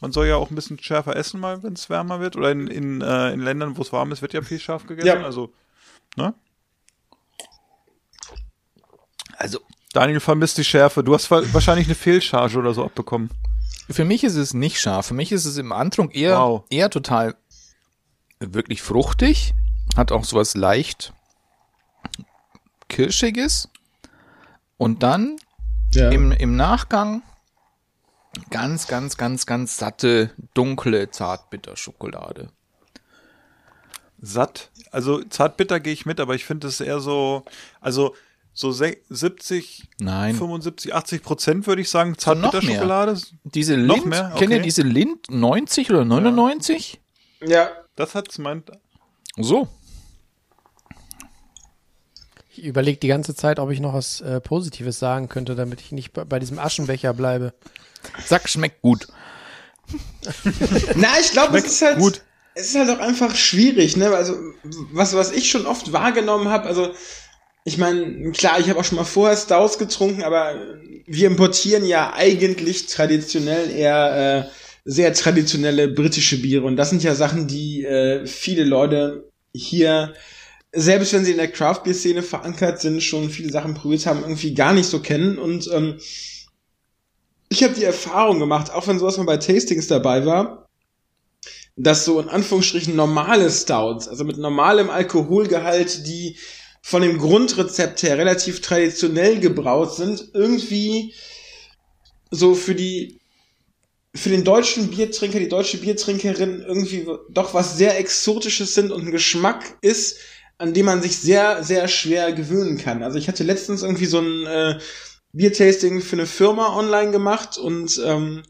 Man soll ja auch ein bisschen schärfer essen, mal, wenn es wärmer wird. Oder in, in, äh, in Ländern, wo es warm ist, wird ja viel scharf gegessen.
Ja.
Also, ne?
Also
Daniel vermisst die Schärfe. Du hast wa- wahrscheinlich eine Fehlcharge oder so abbekommen.
für mich ist es nicht scharf. Für mich ist es im Antrunk eher,
Wow.
eher total wirklich fruchtig. Hat auch sowas leicht Kirschiges. Und dann
Ja.
im, im Nachgang ganz, ganz, ganz, ganz satte, dunkle Zartbitterschokolade.
Satt. Also zartbitter gehe ich mit, aber ich finde es eher so, also so se- 70,
Nein.
75, 80 Prozent würde ich sagen,
So noch
Zartbitterschokolade.
Diese
Noch
Lind,
mehr?
kennt ihr
Okay.
diese Lind 90 oder 99?
Ja.
Das hat's meint.
So.
Ich überlege die ganze Zeit, ob ich noch was äh, Positives sagen könnte, damit ich nicht bei, bei diesem Aschenbecher bleibe.
Sag, schmeckt gut.
Na, ich glaube, es ist halt,
gut.
es ist halt auch einfach schwierig, ne? Also, was, was ich schon oft wahrgenommen habe, also, ich meine, klar, ich habe auch schon mal vorher Stouts getrunken, aber wir importieren ja eigentlich traditionell eher äh, sehr traditionelle britische Biere. Und das sind ja Sachen, die äh, viele Leute hier, selbst wenn sie in der Craft Beer Szene verankert sind, schon viele Sachen probiert haben, irgendwie gar nicht so kennen. Und ähm, ich habe die Erfahrung gemacht, auch wenn sowas mal bei Tastings dabei war, dass so in Anführungsstrichen normale Stouts, also mit normalem Alkoholgehalt, die von dem Grundrezept her relativ traditionell gebraut sind, irgendwie so für die für den deutschen Biertrinker, die deutsche Biertrinkerin irgendwie doch was sehr Exotisches sind und ein Geschmack ist, an dem man sich sehr, sehr schwer gewöhnen kann. Also ich hatte letztens irgendwie so ein äh, Biertasting für eine Firma online gemacht und ähm,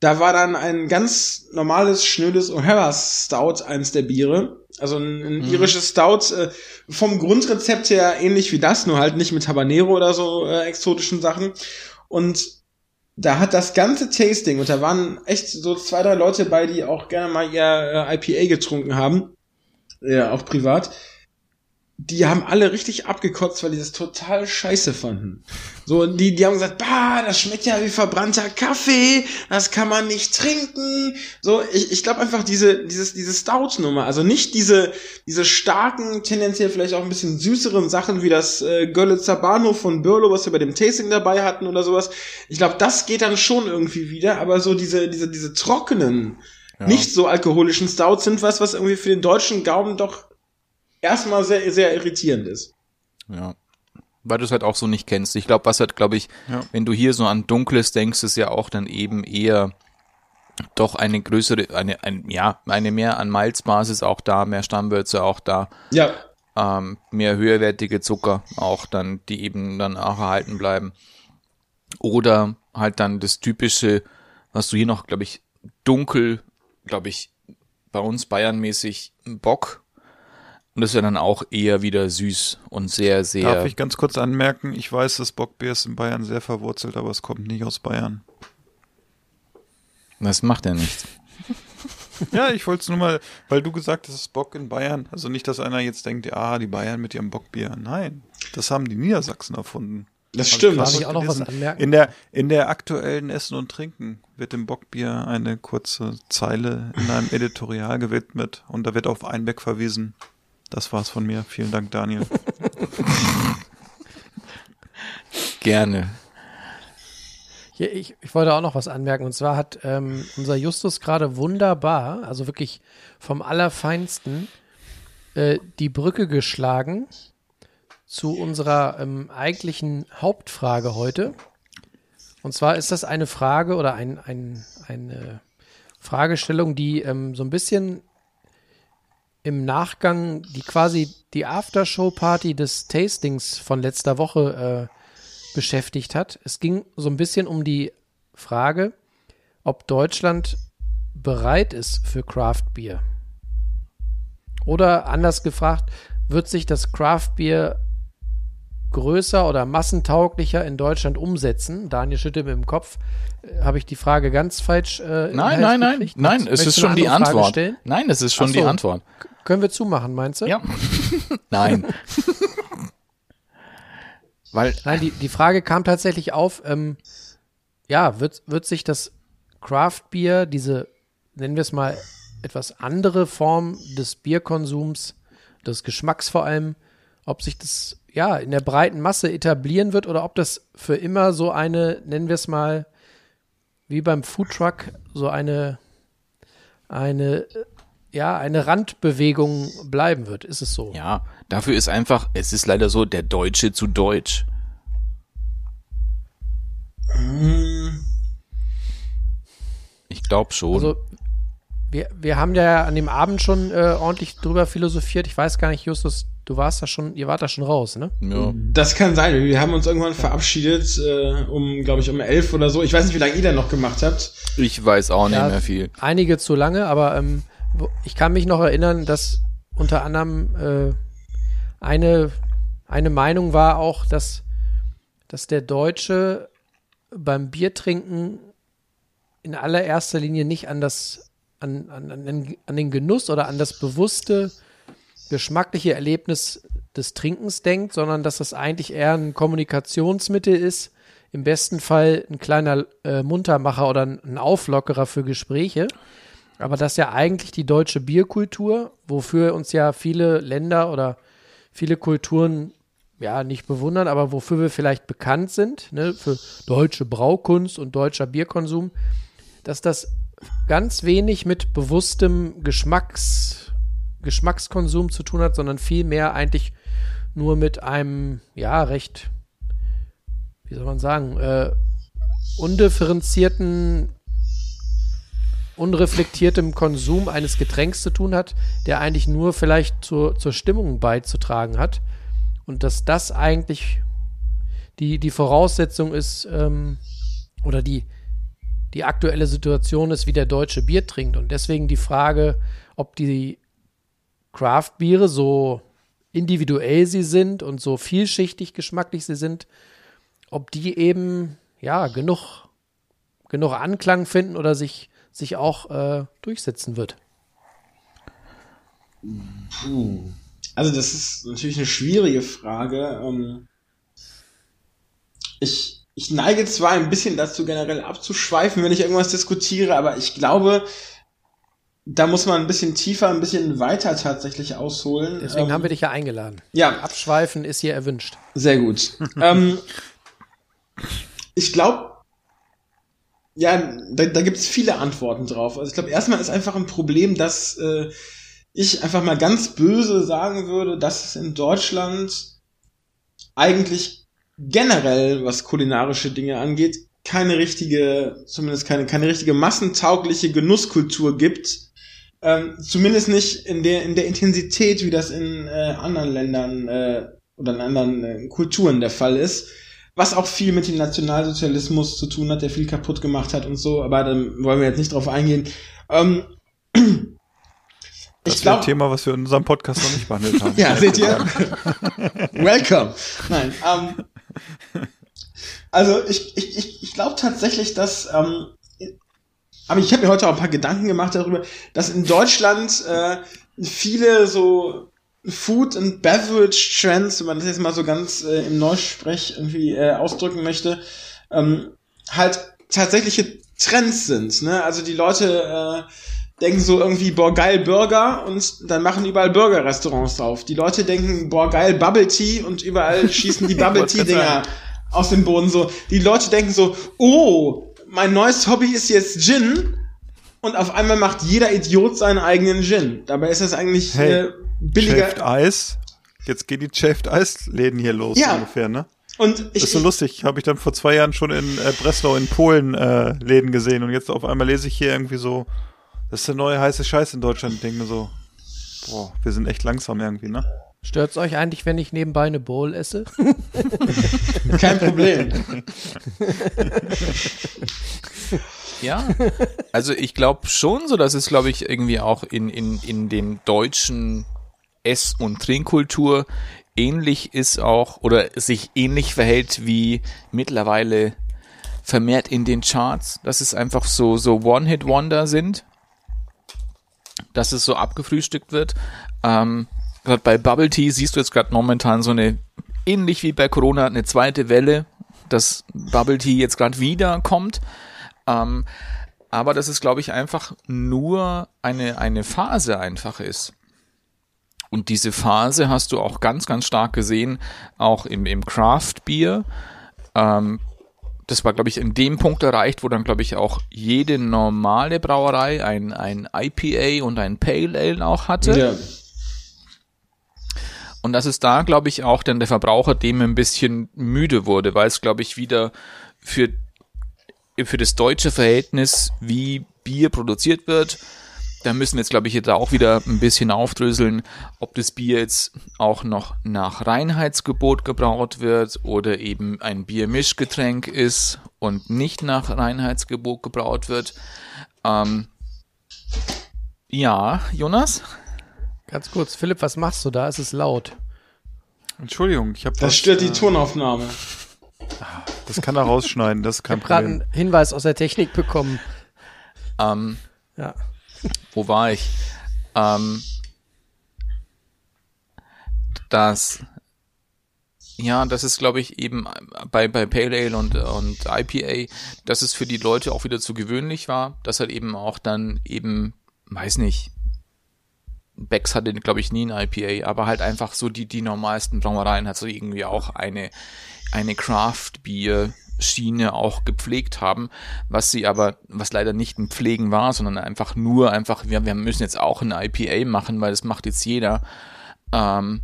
da war dann ein ganz normales, schnödes O'Hara Stout, eins der Biere. Also ein, ein
Mhm.
irisches Stout, äh, vom Grundrezept her ähnlich wie das, nur halt nicht mit Habanero oder so äh, exotischen Sachen. Und da hat das ganze Tasting, und da waren echt so zwei, drei Leute bei, die auch gerne mal ihr äh, IPA getrunken haben, ja, auch privat, die haben alle richtig abgekotzt, weil die das total scheiße fanden. So, die, die haben gesagt, bah, das schmeckt ja wie verbrannter Kaffee, das kann man nicht trinken. So, ich, ich glaube einfach diese, dieses, diese Stout-Nummer, also nicht diese, diese starken, tendenziell vielleicht auch ein bisschen süßeren Sachen wie das äh, Görlitzer Bahnhof von Birlo, was wir bei dem Tasting dabei hatten oder sowas. Ich glaube, das geht dann schon irgendwie wieder, aber so diese, diese, diese trockenen,
Ja.
nicht so alkoholischen Stouts sind was, was irgendwie für den deutschen Gaumen doch erstmal sehr, sehr irritierend ist.
Ja. Weil du es halt auch so nicht kennst. Ich glaube, was halt, glaube ich,
Ja.
wenn du hier so an Dunkles denkst, ist ja auch dann eben eher doch eine größere, eine, ein, ja, eine mehr an Malzbasis auch da, mehr Stammwürze auch da.
Ja,
ähm, mehr höherwertige Zucker auch dann, die eben dann auch erhalten bleiben. Oder halt dann das typische, was du hier noch, glaube ich, dunkel, glaube ich, bei uns bayernmäßig Bock. Und das wäre dann auch eher wieder süß und sehr, sehr.
Darf ich ganz kurz anmerken, ich weiß, dass Bockbier ist in Bayern sehr verwurzelt, aber es kommt nicht aus Bayern.
Das macht ja nichts.
Ja, ich wollte es nur mal, weil du gesagt hast, es ist Bock in Bayern. Also nicht, dass einer jetzt denkt, ah, die Bayern mit ihrem Bockbier. Nein, das haben die Niedersachsen erfunden.
Das
Hab
stimmt.
Darf ich auch noch was anmerken?
In der, in der aktuellen Essen und Trinken wird dem Bockbier eine kurze Zeile in einem Editorial gewidmet und da wird auf Einbeck verwiesen. Das war's von mir. Vielen Dank, Daniel.
Gerne.
Hier, ich, ich wollte auch noch was anmerken. Und zwar hat ähm, unser Justus gerade wunderbar, also wirklich vom Allerfeinsten, äh, die Brücke geschlagen zu unserer ähm, eigentlichen Hauptfrage heute. Und zwar ist das eine Frage oder ein, ein, eine Fragestellung, die ähm, so ein bisschen im Nachgang, die quasi die Aftershow-Party des Tastings von letzter Woche äh, beschäftigt hat. Es ging so ein bisschen um die Frage, ob Deutschland bereit ist für Craft Beer. Oder anders gefragt, wird sich das Craft Beer größer oder massentauglicher in Deutschland umsetzen? Daniel schüttelt mit dem Kopf. Äh, Habe ich die Frage ganz falsch? Äh,
Nein, nein, nein, nein,
Möchtest
es ist schon die Antwort. Nein, es ist schon
Ach
die
so.
Antwort.
Können wir zumachen, meinst du?
Ja. Nein. Weil,
Nein, die, die Frage kam tatsächlich auf, ähm, ja, wird, wird sich das Craft Beer, diese, nennen wir es mal, etwas andere Form des Bierkonsums, des Geschmacks vor allem, ob sich das ja in der breiten Masse etablieren wird oder ob das für immer so eine, nennen wir es mal, wie beim Foodtruck, so eine, eine, ja, eine Randbewegung bleiben wird. Ist es so?
ja, dafür ist einfach, es ist leider so, der Deutsche zu Deutsch. Ich glaube schon.
Also, wir, wir haben ja an dem Abend schon äh, ordentlich drüber philosophiert. Ich weiß gar nicht, Justus, du warst da schon, ihr wart da schon raus, ne?
ja.
Das kann sein. Wir haben uns irgendwann verabschiedet, äh, um, glaube ich, um elf oder so. Ich weiß nicht, wie lange ihr da noch gemacht habt.
Ich weiß auch nicht
Ja.
mehr viel.
Einige zu lange, aber ähm, ich kann mich noch erinnern, dass unter anderem äh, eine, eine Meinung war auch, dass, dass der Deutsche beim Biertrinken in allererster Linie nicht an das an, an, an, den- an den Genuss oder an das bewusste geschmackliche Erlebnis des Trinkens denkt, sondern dass das eigentlich eher ein Kommunikationsmittel ist, im besten Fall ein kleiner äh, Muntermacher oder ein, Auflockerer für Gespräche. Aber dass ja eigentlich die deutsche Bierkultur, wofür uns ja viele Länder oder viele Kulturen ja nicht bewundern, aber wofür wir vielleicht bekannt sind, ne, für deutsche Braukunst und deutscher Bierkonsum, dass das ganz wenig mit bewusstem Geschmacks, Geschmackskonsum zu tun hat, sondern vielmehr eigentlich nur mit einem, ja, recht, wie soll man sagen, äh, undifferenzierten, unreflektiertem Konsum eines Getränks zu tun hat, der eigentlich nur vielleicht zur, zur Stimmung beizutragen hat. Und dass das eigentlich die, die Voraussetzung ist, ähm, oder die, die aktuelle Situation ist, wie der Deutsche Bier trinkt. Und deswegen die Frage, ob die Craft-Biere, so individuell sie sind und so vielschichtig geschmacklich sie sind, ob die eben, ja, genug, genug Anklang finden oder sich, sich auch äh, durchsetzen wird.
Also das ist natürlich eine schwierige Frage. Ähm, ich, ich neige zwar ein bisschen dazu, generell abzuschweifen, wenn ich irgendwas diskutiere, aber ich glaube, da muss man ein bisschen tiefer, ein bisschen weiter tatsächlich ausholen.
Deswegen
Ähm,
haben wir dich ja eingeladen.
Ja,
Abschweifen ist hier erwünscht.
Sehr gut. ähm, ich glaube, ja, da, da gibt es viele Antworten drauf. Also ich glaube, erstmal ist einfach ein Problem, dass äh, ich einfach mal ganz böse sagen würde, dass es in Deutschland eigentlich generell, was kulinarische Dinge angeht, keine richtige, zumindest keine, keine richtige massentaugliche Genusskultur gibt, Ähm, zumindest nicht in der, in der Intensität, wie das in äh, anderen Ländern äh, oder in anderen äh, Kulturen der Fall ist. Was auch viel mit dem Nationalsozialismus zu tun hat, der viel kaputt gemacht hat und so, aber da wollen wir jetzt nicht drauf eingehen. Ähm,
Das
ich
ist
glaube,
ein Thema, was wir in unserem Podcast noch nicht behandelt haben.
ja, seht ihr? Welcome. Nein, ähm, also ich, ich, ich, ich glaube tatsächlich, dass, ähm, aber ich habe mir heute auch ein paar Gedanken gemacht darüber, dass in Deutschland äh, viele so Food and Beverage Trends, wenn man das jetzt mal so ganz äh, im Neusprech irgendwie äh, ausdrücken möchte, ähm, halt tatsächliche Trends sind. Ne? Also die Leute äh, denken so irgendwie, boah, geil Burger und dann machen überall Burger-Restaurants drauf. Die Leute denken, boah, geil Bubble Tea und überall schießen die Bubble Tea-Dinger aus dem Boden so. Die Leute denken so, oh, mein neues Hobby ist jetzt Gin und auf einmal macht jeder Idiot seinen eigenen Gin. Dabei ist das eigentlich
Hey,
äh, billiger.
Eis. Jetzt gehen die Shaved Eis Läden hier los
Ja.
ungefähr, ne?
Und ich,
Das ist so lustig. Habe ich dann vor zwei Jahren schon in äh, Breslau in Polen äh, Läden gesehen und jetzt auf einmal lese ich hier irgendwie so, das ist der neue heiße Scheiß in Deutschland. Ich denke mir so, boah, wir sind echt langsam irgendwie, ne?
Stört's euch eigentlich, wenn ich nebenbei eine Bowl esse?
kein Problem.
Ja, also ich glaube schon so, dass es, glaube ich, irgendwie auch in, in, in den deutschen Ess- und Trinkkultur ähnlich ist auch oder sich ähnlich verhält wie mittlerweile vermehrt in den Charts, dass es einfach so, so One-Hit-Wonder sind, dass es so abgefrühstückt wird. Ähm, gerade bei Bubble Tea siehst du jetzt gerade momentan so eine, ähnlich wie bei Corona, eine zweite Welle, dass Bubble Tea jetzt gerade wieder kommt. Ähm, aber dass es, glaube ich, einfach nur eine, eine Phase einfach ist. Und diese Phase hast du auch ganz, ganz stark gesehen, auch im, im Craft Beer. Ähm, das war, glaube ich, in dem Punkt erreicht, wo dann, glaube ich, auch jede normale Brauerei ein, ein IPA und ein Pale Ale auch hatte.
Ja.
Und dass es da, glaube ich, auch dann der Verbraucher dem ein bisschen müde wurde, weil es, glaube ich, wieder für, für das deutsche Verhältnis, wie Bier produziert wird, da müssen wir jetzt, glaube ich, jetzt auch wieder ein bisschen aufdröseln, ob das Bier jetzt auch noch nach Reinheitsgebot gebraut wird oder eben ein Biermischgetränk ist und nicht nach Reinheitsgebot gebraut wird. Ähm, ja, Jonas?
Ganz kurz, Philipp, was machst du da? Es ist laut.
Entschuldigung, ich habe
Das stört die Tonaufnahme.
Das kann er rausschneiden, das ist
Ich
kein
habe gerade
Problem.
einen Hinweis aus der Technik bekommen.
Ähm,
Ja.
wo war ich? Ähm, das, ja, das ist, glaube ich, eben bei, bei Pale Ale und, und IPA, dass es für die Leute auch wieder zu gewöhnlich war, dass halt eben auch dann eben, weiß nicht, Becks hatte, glaube ich, nie ein IPA, aber halt einfach so die, die normalsten Brauereien hat so irgendwie auch eine, eine Craft-Bier Schiene auch gepflegt haben, was sie aber, was leider nicht ein Pflegen war, sondern einfach nur einfach, wir, wir müssen jetzt auch ein IPA machen, weil das macht jetzt jeder. Ähm,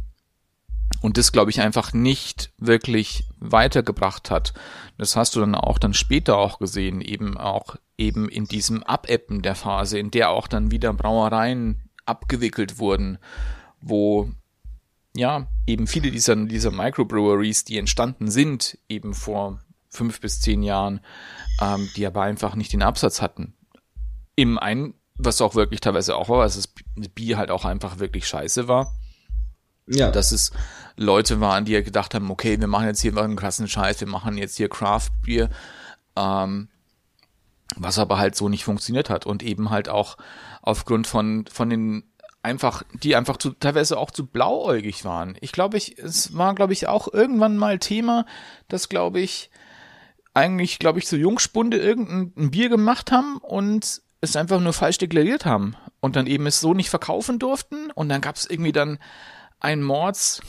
und das, glaube ich, einfach nicht wirklich weitergebracht hat. Das hast du dann auch dann später auch gesehen, eben auch eben in diesem Abebben der Phase, in der auch dann wieder Brauereien abgewickelt wurden, wo ja eben viele dieser, dieser Microbreweries, die entstanden sind, eben vor fünf bis zehn Jahren, ähm, die aber einfach nicht den Absatz hatten. Im einen, was auch wirklich teilweise auch war, dass das Bier halt auch einfach wirklich scheiße war
Ja.
dass es Leute waren, die ja gedacht haben, okay, wir machen jetzt hier mal einen krassen Scheiß, wir machen jetzt hier Craft Beer, ähm, was aber halt so nicht funktioniert hat und eben halt auch aufgrund von von den einfach, die einfach zu, teilweise auch zu blauäugig waren. Ich glaube, ich, es war, glaube ich, auch irgendwann mal Thema, dass, glaube ich, eigentlich, glaube ich, so Jungspunde irgendein Bier gemacht haben und es einfach nur falsch deklariert haben und dann eben es so nicht verkaufen durften und dann gab es irgendwie dann ein Mords,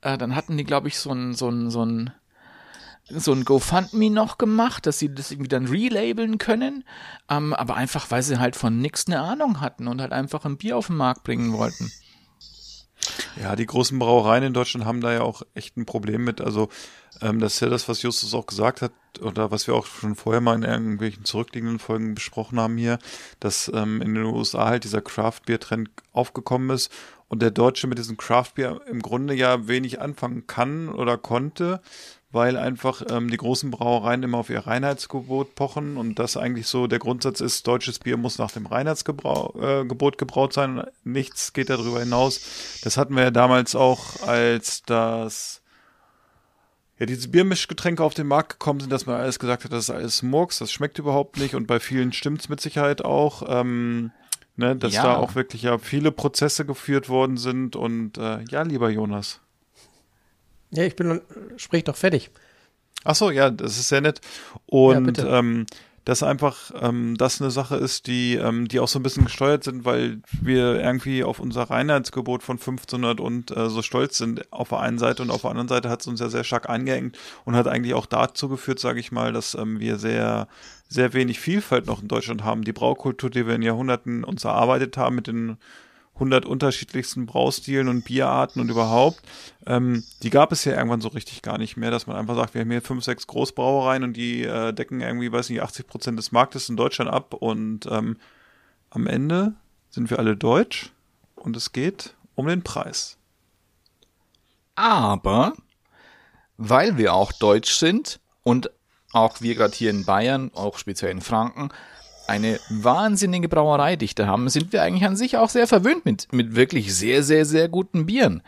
äh, dann hatten die, glaube ich, so ein, so ein, so ein, so ein GoFundMe noch gemacht, dass sie das irgendwie dann relabeln können, ähm, aber einfach, weil sie halt von nix eine Ahnung hatten und halt einfach ein Bier auf den Markt bringen wollten.
Ja, die großen Brauereien in Deutschland haben da ja auch echt ein Problem mit. Also Ähm, das ist ja das, was Justus auch gesagt hat, oder was wir auch schon vorher mal in irgendwelchen zurückliegenden Folgen besprochen haben hier, dass ähm, in den USA halt dieser Craft-Bier-Trend aufgekommen ist und der Deutsche mit diesem Craft-Bier im Grunde ja wenig anfangen kann oder konnte, weil einfach ähm, die großen Brauereien immer auf ihr Reinheitsgebot pochen und das eigentlich so der Grundsatz ist, deutsches Bier muss nach dem Reinheitsgebot äh, gebraut sein, nichts geht darüber hinaus. Das hatten wir ja damals auch, als das ja, diese Biermischgetränke auf den Markt gekommen sind, dass man alles gesagt hat, das ist alles Murks, das schmeckt überhaupt nicht und bei vielen stimmt's mit Sicherheit auch, ähm, ne, dass
Ja.
da auch wirklich ja viele Prozesse geführt worden sind und äh, ja, lieber Jonas.
Ja, ich bin, sprich doch fertig.
Ach so, ja, das ist sehr nett.
Ja,
Und
bitte.
ähm, dass einfach ähm, das eine Sache ist, die ähm, die auch so ein bisschen gesteuert sind, weil wir irgendwie auf unser Reinheitsgebot von 1500 und äh, so stolz sind auf der einen Seite und auf der anderen Seite hat es uns ja sehr stark eingeengt und hat eigentlich auch dazu geführt, sage ich mal, dass ähm, wir sehr sehr wenig Vielfalt noch in Deutschland haben. Die Braukultur, die wir in Jahrhunderten uns erarbeitet haben mit den 100 unterschiedlichsten Braustilen und Bierarten und überhaupt, ähm, die gab es ja irgendwann so richtig gar nicht mehr, dass man einfach sagt, wir haben hier fünf, sechs Großbrauereien und die äh, decken irgendwie, weiß nicht, 80 Prozent des Marktes in Deutschland ab und ähm, am Ende sind wir alle deutsch und es geht um den Preis.
Aber weil wir auch deutsch sind und auch wir gerade hier in Bayern, auch speziell in Franken, eine wahnsinnige Brauereidichte haben, sind wir eigentlich an sich auch sehr verwöhnt mit, mit wirklich sehr, sehr, sehr guten Bieren.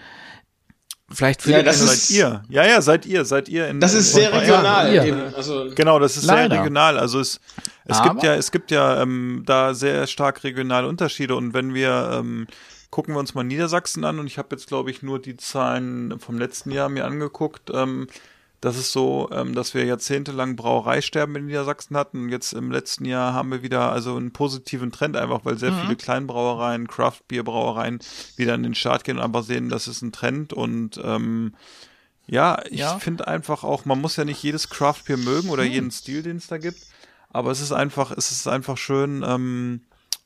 Vielleicht
Ja,
Philipp,
das ist-
Seid ihr? Ja, ja, seid ihr, seid ihr in
Das ist sehr regional.
Ja.
Eben. Also,
Genau, das ist
Leider.
sehr regional. Also es, es
Aber-
gibt ja, es gibt ja ähm, da sehr stark regionale Unterschiede. Und wenn wir ähm, gucken wir uns mal Niedersachsen an und ich habe jetzt glaube ich nur die Zahlen vom letzten Jahr mir angeguckt. Ähm, das ist so, ähm, dass wir jahrzehntelang Brauereisterben in Niedersachsen hatten und jetzt im letzten Jahr haben wir wieder also einen positiven Trend einfach, weil sehr viele Kleinbrauereien, Craft-Bier-Brauereien wieder in den Start gehen und aber sehen, das ist ein Trend und ähm, ja, ich
Ja.
finde einfach auch, man muss ja nicht jedes Craft Beer mögen
Hm.
oder jeden Stil, den es da gibt, aber es ist einfach, es ist einfach schön, ähm,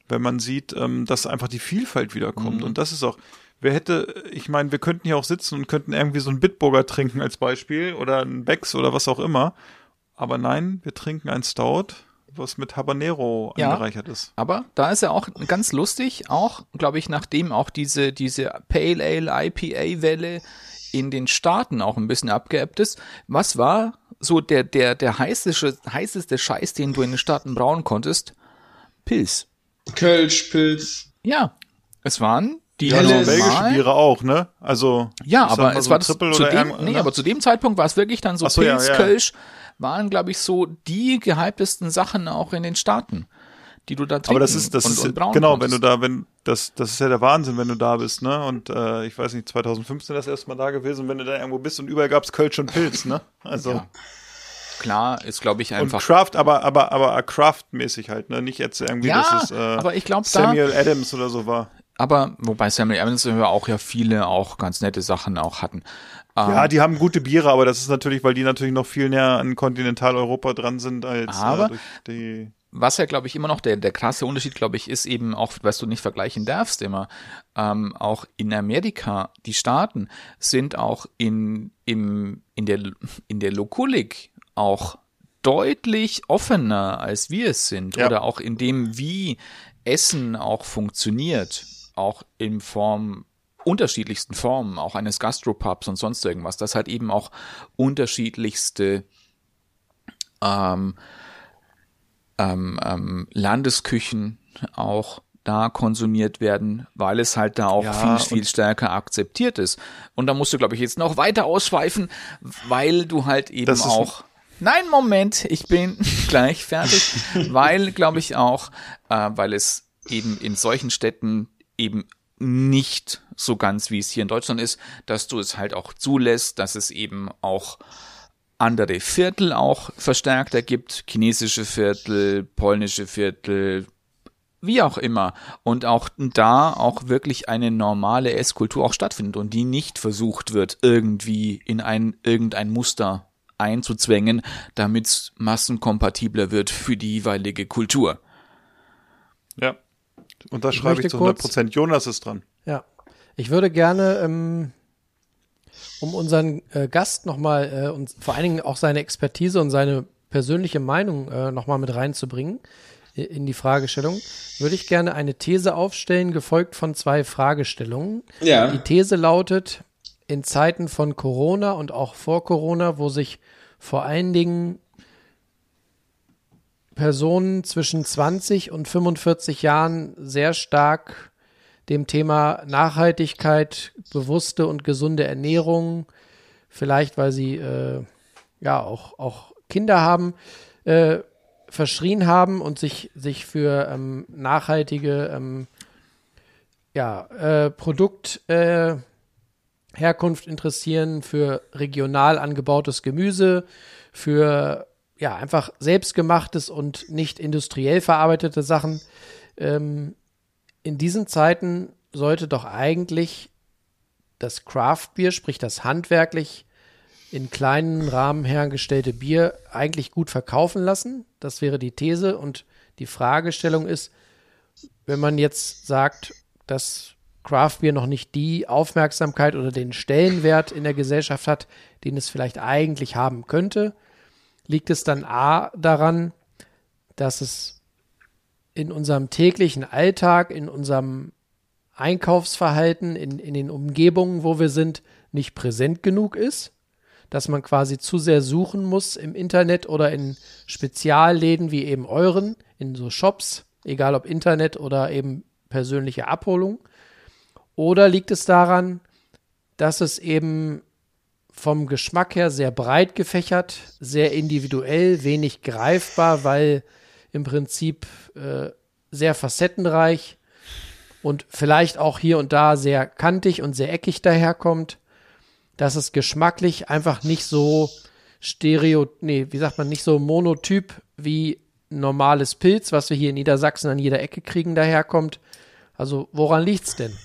wenn man sieht, ähm, dass einfach die Vielfalt wiederkommt.
Mhm.
Und das ist auch, wer hätte, ich meine, wir könnten hier auch sitzen und könnten irgendwie so einen Bitburger trinken als Beispiel oder einen Becks oder was auch immer. Aber nein, wir trinken ein Stout, was mit Habanero
Ja.
angereichert ist.
Aber da ist ja auch ganz lustig, auch, glaube ich, nachdem auch diese, diese Pale Ale IPA-Welle in den Staaten auch ein bisschen abgeebbt ist. Was war so der, der, der heißeste, heißeste Scheiß, den du in den Staaten brauen konntest? Pils.
Kölsch, Pilz.
Ja. Es waren die
Ja,
Also
Helles.
belgische Biere auch, ne? Also
Ja, aber es
so
war das, zu
oder
dem, nee,
ne?
aber zu dem Zeitpunkt war es wirklich dann so
so, ja,
Pilz,
ja.
Kölsch waren, glaube ich, so die gehyptesten Sachen auch in den Staaten, die du da trinken
Aber das ist, das
und,
ist
und
genau,
konntest.
wenn du da, wenn das, das ist ja der Wahnsinn, wenn du da bist, ne? Und äh, ich weiß nicht, 2015 das erste Mal da gewesen, wenn du da irgendwo bist und überall gab's Kölsch und Pilz, ne? Also
Ja. Klar, ist, glaube ich,
und
einfach.
Craft, aber aber aber Craft-mäßig halt, ne? Nicht jetzt irgendwie,
Ja,
dass es äh,
aber ich glaub, da-
Samuel Adams oder so war.
Aber wobei Samuel Evans auch ja viele auch ganz nette Sachen auch hatten. Ähm,
Ja, die haben gute Biere, aber das ist natürlich, weil die natürlich noch viel näher an Kontinentaleuropa dran sind als
Aber-
äh, durch die.
was ja, glaube ich, immer noch der, der krasse Unterschied, glaube ich, ist eben auch, was du nicht vergleichen darfst immer, ähm, auch in Amerika, die Staaten sind auch in, im, in der, in der Lokulik auch deutlich offener, als wir es sind.
Ja.
Oder auch in dem, wie Essen auch funktioniert, auch in Form unterschiedlichsten Formen, auch eines Gastropubs und sonst irgendwas, dass halt eben auch unterschiedlichste ähm, ähm, ähm, Landesküchen auch da konsumiert werden, weil es halt da auch
Ja,
viel, viel stärker akzeptiert ist. Und da musst du, glaube ich, jetzt noch weiter ausschweifen, weil du halt eben auch. Nein, Moment, ich bin gleich fertig, weil, glaube ich, auch, äh, weil es eben in solchen Städten eben nicht so ganz, wie es hier in Deutschland ist, dass du es halt auch zulässt, dass es eben auch andere Viertel auch verstärkter gibt, chinesische Viertel, polnische Viertel, wie auch immer. Und auch da auch wirklich eine normale Esskultur auch stattfindet und die nicht versucht wird, irgendwie in ein, irgendein Muster einzuzwängen, damit es massenkompatibler wird für die jeweilige Kultur.
Ja. Und da schreibe ich zu
kurz-
100 Prozent. Jonas ist dran.
Ja. Ich würde gerne ähm, um unseren äh, Gast nochmal äh, und vor allen Dingen auch seine Expertise und seine persönliche Meinung äh, nochmal mit reinzubringen äh, in die Fragestellung, würde ich gerne eine These aufstellen, gefolgt von zwei Fragestellungen.
Ja.
Die These lautet, in Zeiten von Corona und auch vor Corona, wo sich vor allen Dingen Personen zwischen 20 und 45 Jahren sehr stark dem Thema Nachhaltigkeit, bewusste und gesunde Ernährung, vielleicht weil sie äh, ja auch, auch Kinder haben, äh, verschrien haben und sich, sich für ähm, nachhaltige ähm, ja, äh, Produktherkunft äh, interessieren, für regional angebautes Gemüse, für ja, einfach selbstgemachtes und nicht industriell verarbeitete Sachen. Ähm, in diesen Zeiten sollte doch eigentlich das Craft Bier, sprich das handwerklich in kleinen Rahmen hergestellte Bier eigentlich gut verkaufen lassen. Das wäre die These. Und die Fragestellung ist, wenn man jetzt sagt, dass Craft Beer noch nicht die Aufmerksamkeit oder den Stellenwert in der Gesellschaft hat, den es vielleicht eigentlich haben könnte, liegt es dann A daran, dass es in unserem täglichen Alltag, in unserem Einkaufsverhalten, in, in den Umgebungen, wo wir sind, nicht präsent genug ist dass man quasi zu sehr suchen muss im Internet oder in Spezialläden wie eben euren, in so Shops, egal ob Internet oder eben persönliche Abholung? Oder liegt es daran, dass es eben vom Geschmack her sehr breit gefächert, sehr individuell, wenig greifbar, weil im Prinzip äh, sehr facettenreich und vielleicht auch hier und da sehr kantig und sehr eckig daherkommt dass es geschmacklich einfach nicht so stereo, nee, wie sagt man, nicht so monotyp wie normales Pilz, was wir hier in Niedersachsen an jeder Ecke kriegen, daherkommt. Also woran liegt's denn?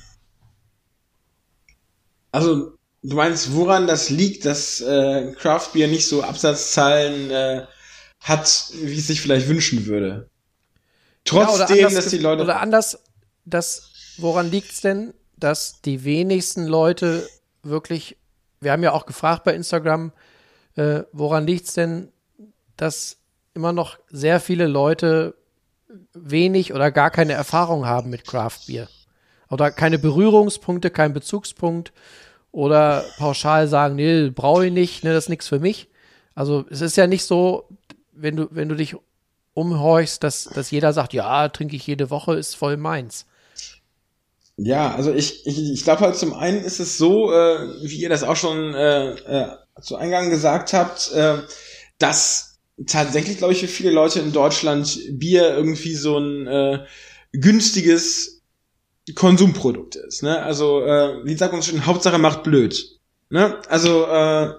Also du meinst, woran das liegt, dass äh, Craft Beer nicht so Absatzzahlen äh, hat, wie es sich vielleicht wünschen würde? Trotzdem,
ja,
dass die Leute
oder anders, dass woran liegt's denn, dass die wenigsten Leute wirklich wir haben ja auch gefragt bei Instagram, äh, woran liegt es denn, dass immer noch sehr viele Leute wenig oder gar keine Erfahrung haben mit Craft Beer? Oder keine Berührungspunkte, kein Bezugspunkt oder pauschal sagen, nee, brauche ich nicht, ne, das ist nichts für mich. Also es ist ja nicht so, wenn du, wenn du dich umhorchst, dass, dass jeder sagt, ja, trinke ich jede Woche, ist voll meins.
Ja, also ich, ich, ich glaube halt zum einen ist es so, äh, wie ihr das auch schon äh, äh, zu Eingang gesagt habt, äh, dass tatsächlich, glaube ich, für viele Leute in Deutschland Bier irgendwie so ein äh, günstiges Konsumprodukt ist. Ne? Also, äh, wie sagt man schon, Hauptsache macht blöd. Ne? Also, äh,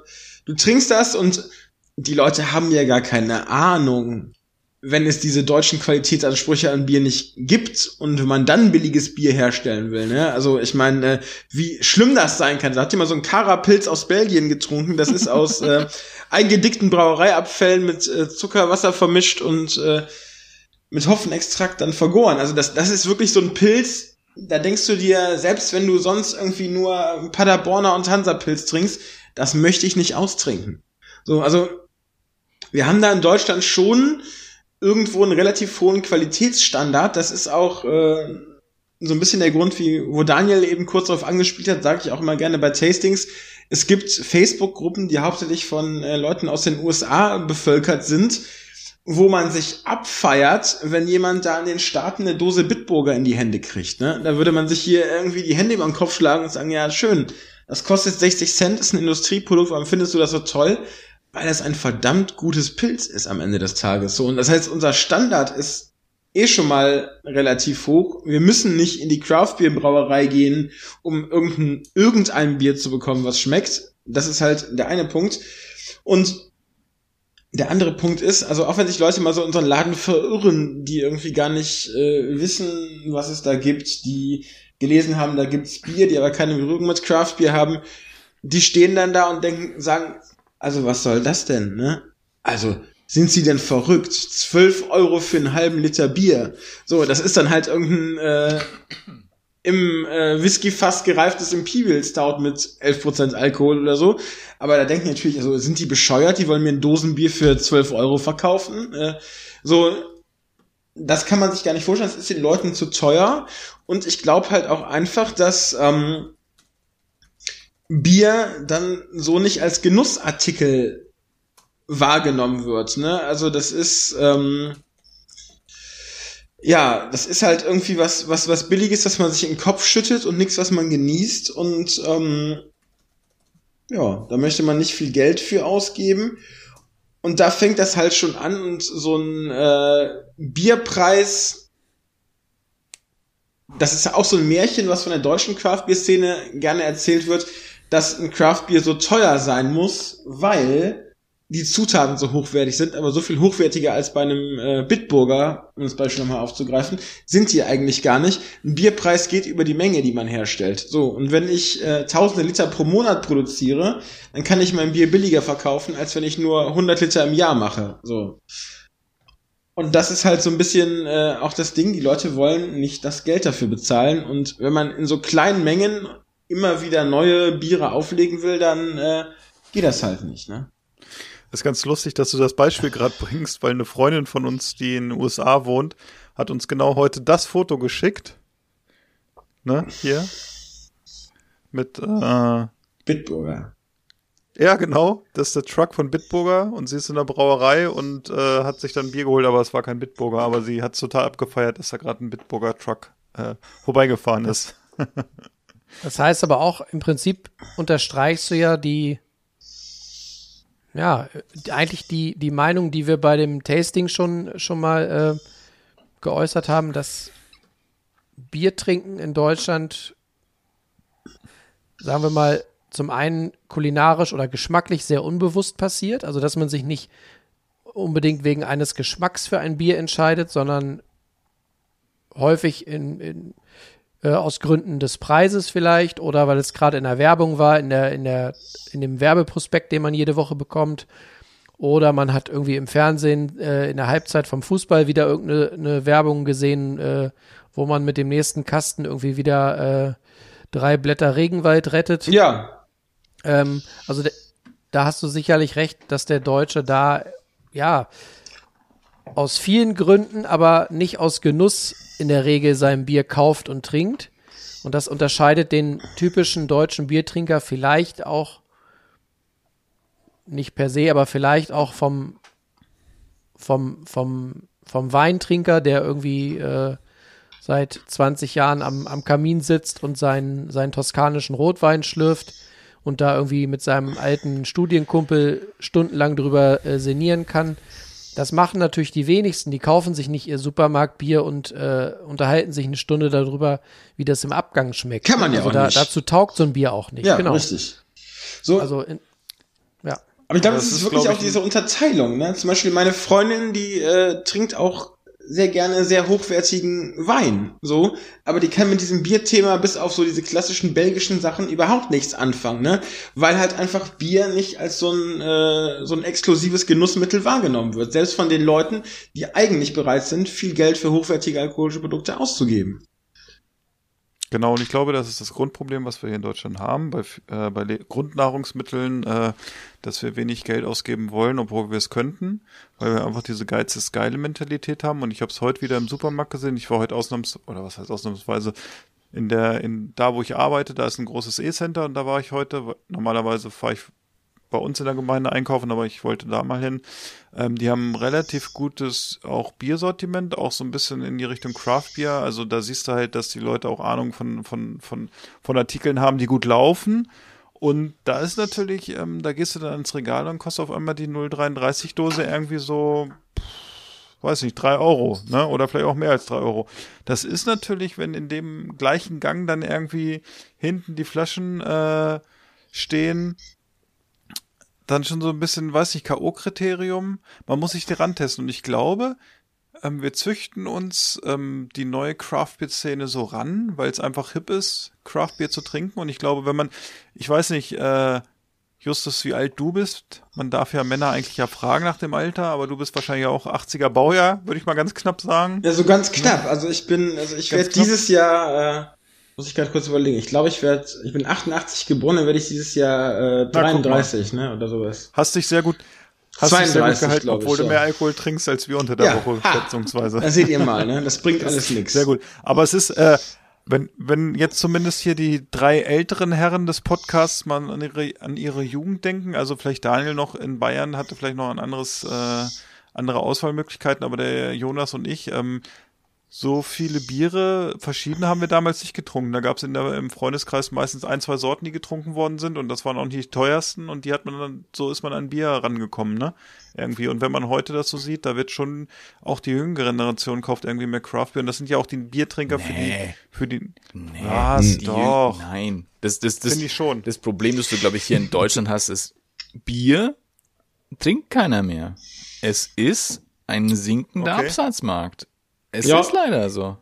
du trinkst das und die Leute haben ja gar keine Ahnung, wenn es diese deutschen Qualitätsansprüche an Bier nicht gibt und man dann billiges Bier herstellen will, ne? Also ich meine, äh, wie schlimm das sein kann. Da habt ihr mal so einen Karapilz aus Belgien getrunken. Das ist aus äh, eingedickten Brauereiabfällen mit äh, Zuckerwasser vermischt und äh, mit Hopfenextrakt dann vergoren. Also das, das ist wirklich so ein Pilz, da denkst du dir, selbst wenn du sonst irgendwie nur Paderborner und Hansapilz trinkst, das möchte ich nicht austrinken. So, also wir haben da in Deutschland schon irgendwo einen relativ hohen Qualitätsstandard. Das ist auch äh, so ein bisschen der Grund, wie wo Daniel eben kurz darauf angespielt hat, sage ich auch immer gerne bei Tastings. Es gibt Facebook-Gruppen, die hauptsächlich von äh, Leuten aus den USA bevölkert sind, wo man sich abfeiert, wenn jemand da in den Staaten eine Dose Bitburger in die Hände kriegt. Ne? Da würde man sich hier irgendwie die Hände über den Kopf schlagen und sagen, ja, schön, das kostet 60 Cent, ist ein Industrieprodukt, warum findest du das so toll? weil es ein verdammt gutes Pilz ist am Ende des Tages. So, und das heißt, unser Standard ist eh schon mal relativ hoch. Wir müssen nicht in die Craft-Bier-Brauerei gehen, um irgendein, irgendein Bier zu bekommen, was schmeckt. Das ist halt der eine Punkt. Und der andere Punkt ist, also auch wenn sich Leute mal so in unseren Laden verirren, die irgendwie gar nicht äh, wissen, was es da gibt, die gelesen haben, da gibt's Bier, die aber keine Berührung mit Craft Bier haben, die stehen dann da und denken, sagen, also was soll das denn, ne? Also, sind sie denn verrückt? 12 Euro für einen halben Liter Bier. So, das ist dann halt irgendein, äh, im äh, Whisky-Fass gereiftes Imperial Stout mit 11% Alkohol oder so. Aber da denken natürlich, also sind die bescheuert, die wollen mir ein Dosenbier für 12 Euro verkaufen. Äh, so, das kann man sich gar nicht vorstellen, das ist den Leuten zu teuer. Und ich glaube halt auch einfach, dass ähm, Bier dann so nicht als Genussartikel wahrgenommen wird. Ne? Also das ist ähm, ja, das ist halt irgendwie was, was, was Billiges, dass man sich in den Kopf schüttet und nichts, was man genießt. Und ähm, ja, da möchte man nicht viel Geld für ausgeben. Und da fängt das halt schon an und so ein äh, Bierpreis, das ist ja auch so ein Märchen, was von der deutschen Craft-Bier-Szene gerne erzählt wird, dass ein Craft-Bier so teuer sein muss, weil die Zutaten so hochwertig sind, aber so viel hochwertiger als bei einem äh, Bitburger, um das Beispiel nochmal aufzugreifen, sind die eigentlich gar nicht. Ein Bierpreis geht über die Menge, die man herstellt. So, und wenn ich äh, tausende Liter pro Monat produziere, dann kann ich mein Bier billiger verkaufen, als wenn ich nur 100 Liter im Jahr mache. So. Und das ist halt so ein bisschen äh, auch das Ding, die Leute wollen nicht das Geld dafür bezahlen. Und wenn man in so kleinen Mengen immer wieder neue Biere auflegen will, dann äh, geht das halt nicht, ne?
Ist ganz lustig, dass du das Beispiel gerade bringst, weil eine Freundin von uns, die in den USA wohnt, hat uns genau heute das Foto geschickt. Ne, hier. Mit, äh,
Bitburger.
Ja, genau. Das ist der Truck von Bitburger und sie ist in der Brauerei und äh, hat sich dann Bier geholt, aber es war kein Bitburger. Aber sie hat total abgefeiert, dass da gerade ein Bitburger Truck äh, vorbeigefahren ist.
das heißt aber auch, im Prinzip unterstreichst du ja die ja, eigentlich die, die Meinung, die wir bei dem Tasting schon, schon mal äh, geäußert haben, dass Biertrinken in Deutschland, sagen wir mal, zum einen kulinarisch oder geschmacklich sehr unbewusst passiert, also dass man sich nicht unbedingt wegen eines Geschmacks für ein Bier entscheidet, sondern häufig in, in äh, aus Gründen des Preises vielleicht oder weil es gerade in der Werbung war, in der, in der, in dem Werbeprospekt, den man jede Woche bekommt. Oder man hat irgendwie im Fernsehen äh, in der Halbzeit vom Fußball wieder irgendeine Werbung gesehen, äh, wo man mit dem nächsten Kasten irgendwie wieder äh, drei Blätter Regenwald rettet.
Ja.
Ähm, also da hast du sicherlich recht, dass der Deutsche da, ja, aus vielen Gründen, aber nicht aus Genuss in der Regel sein Bier kauft und trinkt. Und das unterscheidet den typischen deutschen Biertrinker vielleicht auch nicht per se, aber vielleicht auch vom, vom, vom, vom Weintrinker, der irgendwie äh, seit 20 Jahren am, am Kamin sitzt und seinen, seinen toskanischen Rotwein schlürft und da irgendwie mit seinem alten Studienkumpel stundenlang drüber äh, sinnieren kann. Das machen natürlich die wenigsten. Die kaufen sich nicht ihr Supermarktbier und äh, unterhalten sich eine Stunde darüber, wie das im Abgang schmeckt.
Kann man ja
also
auch
da,
nicht.
Dazu taugt so ein Bier auch nicht.
Ja,
genau.
richtig. So,
Also in, ja.
aber ich glaube,
das
es ist
ist,
wirklich auch diese Unterteilung. Ne? Zum Beispiel meine Freundin, die äh, trinkt auch sehr gerne sehr hochwertigen Wein, so, aber die kann mit diesem Bierthema bis auf so diese klassischen belgischen Sachen überhaupt nichts anfangen, ne? Weil halt einfach Bier nicht als so ein äh, so ein exklusives Genussmittel wahrgenommen wird, selbst von den Leuten, die eigentlich bereit sind, viel Geld für hochwertige alkoholische Produkte auszugeben.
Genau, und ich glaube, das ist das Grundproblem, was wir hier in Deutschland haben, bei, äh, bei Grundnahrungsmitteln, äh, dass wir wenig Geld ausgeben wollen, obwohl wir es könnten, weil wir einfach diese Geiz ist geile Mentalität haben. Und ich habe es heute wieder im Supermarkt gesehen. Ich war heute ausnahms oder was heißt ausnahmsweise in der, in da wo ich arbeite, da ist ein großes E-Center und da war ich heute. Normalerweise fahre ich bei uns in der Gemeinde einkaufen, aber ich wollte da mal hin. Ähm, die haben relativ gutes auch Biersortiment, auch so ein bisschen in die Richtung Craft Beer. Also da siehst du halt, dass die Leute auch Ahnung von, von, von, von Artikeln haben, die gut laufen. Und da ist natürlich, ähm, da gehst du dann ins Regal und kostet auf einmal die 0,33 Dose irgendwie so, weiß nicht, drei Euro, ne? Oder vielleicht auch mehr als drei Euro. Das ist natürlich, wenn in dem gleichen Gang dann irgendwie hinten die Flaschen äh, stehen, dann schon so ein bisschen, weiß ich, K.O.-Kriterium. Man muss sich daran testen. Und ich glaube, ähm, wir züchten uns ähm, die neue Craft-Beer-Szene so ran, weil es einfach hip ist, Craft-Bier zu trinken. Und ich glaube, wenn man, ich weiß nicht, äh, Justus, wie alt du bist. Man darf ja Männer eigentlich ja fragen nach dem Alter, aber du bist wahrscheinlich auch 80er Baujahr, würde ich mal ganz knapp sagen.
Ja, so ganz knapp. Also ich bin, also ich werde dieses Jahr Muss ich gerade kurz überlegen. Ich glaube, ich werde, ich bin 88 geboren, dann werde ich dieses Jahr äh,
Na, guck
33, ne, oder sowas.
Hast dich sehr gut, hast dich sehr gut
32,
gehalten,
ich,
obwohl du
so.
mehr Alkohol trinkst als wir unter der
Ja,
Woche,
ha.
schätzungsweise.
Da seht ihr mal, ne? Das bringt alles nichts.
Sehr gut. Aber es ist, äh, wenn, wenn jetzt zumindest hier die drei älteren Herren des Podcasts mal an ihre, an ihre Jugend denken, also vielleicht Daniel noch in Bayern hatte vielleicht noch ein anderes, äh, andere Auswahlmöglichkeiten, aber der Jonas und ich, ähm, so viele Biere, verschiedene haben wir damals nicht getrunken. Da gab es im Freundeskreis meistens ein, zwei Sorten, die getrunken worden sind und das waren auch nicht die teuersten und die hat man dann, so ist man an Bier rangekommen, ne? Irgendwie. Und wenn man heute das so sieht, da wird schon auch die jüngere Generation kauft irgendwie mehr Craft Beer und das sind ja auch die Biertrinker für die,
Nee.
für die,
Nee,
was,
die-
doch.
Nein. Das, das, das,
Finde ich schon.
das Problem, das du, glaube ich, hier in Deutschland hast, ist, Bier trinkt keiner mehr. Es ist ein sinkender
Okay.
Absatzmarkt. Es
Ja.
ist leider so.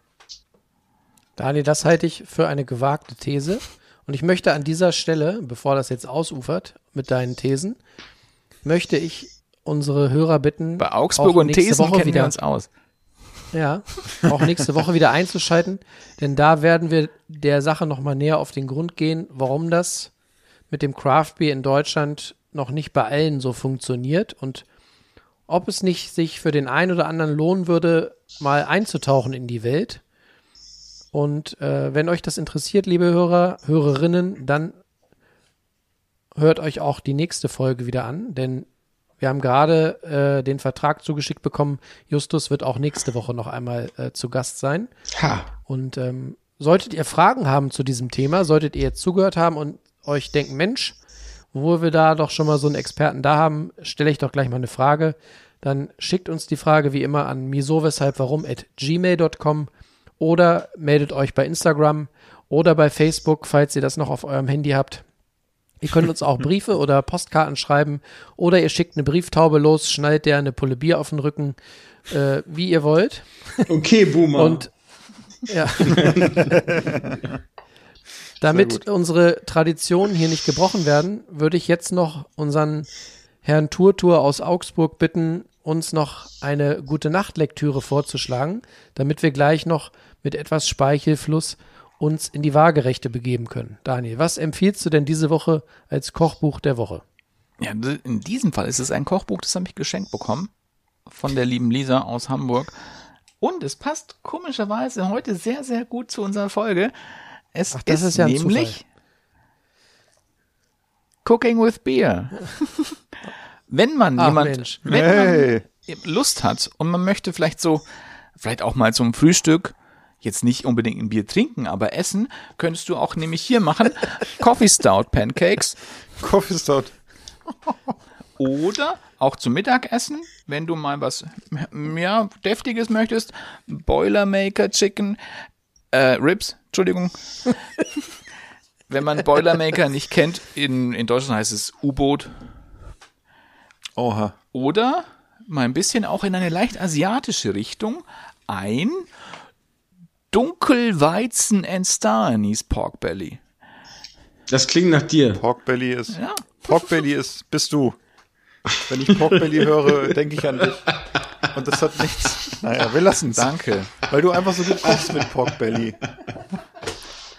Daniel, das halte ich für eine gewagte These. Und ich möchte an dieser Stelle, bevor das jetzt ausufert mit deinen Thesen, möchte ich unsere Hörer bitten,
Bei Augsburg
auch
und
nächste
Thesen
Woche
kennen
wieder,
wir uns aus.
Ja, auch nächste Woche wieder einzuschalten, denn da werden wir der Sache nochmal näher auf den Grund gehen, warum das mit dem Craft Beer in Deutschland noch nicht bei allen so funktioniert und ob es nicht sich für den einen oder anderen lohnen würde, mal einzutauchen in die Welt. Und äh, wenn euch das interessiert, liebe Hörer, Hörerinnen, dann hört euch auch die nächste Folge wieder an, denn wir haben gerade äh, den Vertrag zugeschickt bekommen. Justus wird auch nächste Woche noch einmal äh, zu Gast sein.
Ha.
Und ähm, solltet ihr Fragen haben zu diesem Thema, solltet ihr jetzt zugehört haben und euch denken, Mensch, wo wir da doch schon mal so einen Experten da haben, stelle ich doch gleich mal eine Frage. Dann schickt uns die Frage wie immer an miso weshalb warum at gmail.com oder meldet euch bei Instagram oder bei Facebook, falls ihr das noch auf eurem Handy habt. Ihr könnt uns auch Briefe oder Postkarten schreiben oder ihr schickt eine Brieftaube los, schnallt der eine Pulle Bier auf den Rücken, äh, wie ihr wollt.
Okay, Boomer.
Und ja. Damit unsere Traditionen hier nicht gebrochen werden, würde ich jetzt noch unseren Herrn Turtur aus Augsburg bitten, uns noch eine gute Nachtlektüre vorzuschlagen, damit wir gleich noch mit etwas Speichelfluss uns in die Waagerechte begeben können. Daniel, was empfiehlst du denn diese Woche als Kochbuch der Woche?
Ja, in diesem Fall ist es ein Kochbuch, das habe ich geschenkt bekommen von der lieben Lisa aus Hamburg. Und es passt komischerweise heute sehr, sehr gut zu unserer Folge. Es
Ach, das ist ja ein
nämlich Cooking with Beer. wenn man
Ach,
jemand,
Mensch.
wenn
Hey.
man Lust hat und man möchte vielleicht so, vielleicht auch mal zum Frühstück jetzt nicht unbedingt ein Bier trinken, aber essen, könntest du auch nämlich hier machen Coffee Stout Pancakes
Coffee Stout.
oder auch zum Mittagessen, wenn du mal was ja, deftiges möchtest, Boilermaker Chicken, äh, Ribs, Entschuldigung. wenn man Boilermaker nicht kennt, in, in Deutschland heißt es U-Boot
Oha.
oder mal ein bisschen auch in eine leicht asiatische Richtung ein Dunkelweizen and Star Anise Pork Belly.
das klingt nach dir.
Pork Belly ist,
Ja.
Pork Belly ist, bist du. Wenn ich Pork Belly höre, denke ich an dich. Und das hat nichts. Naja, wir lassen es.
Danke.
Weil du einfach so gut kochst mit Pork Belly.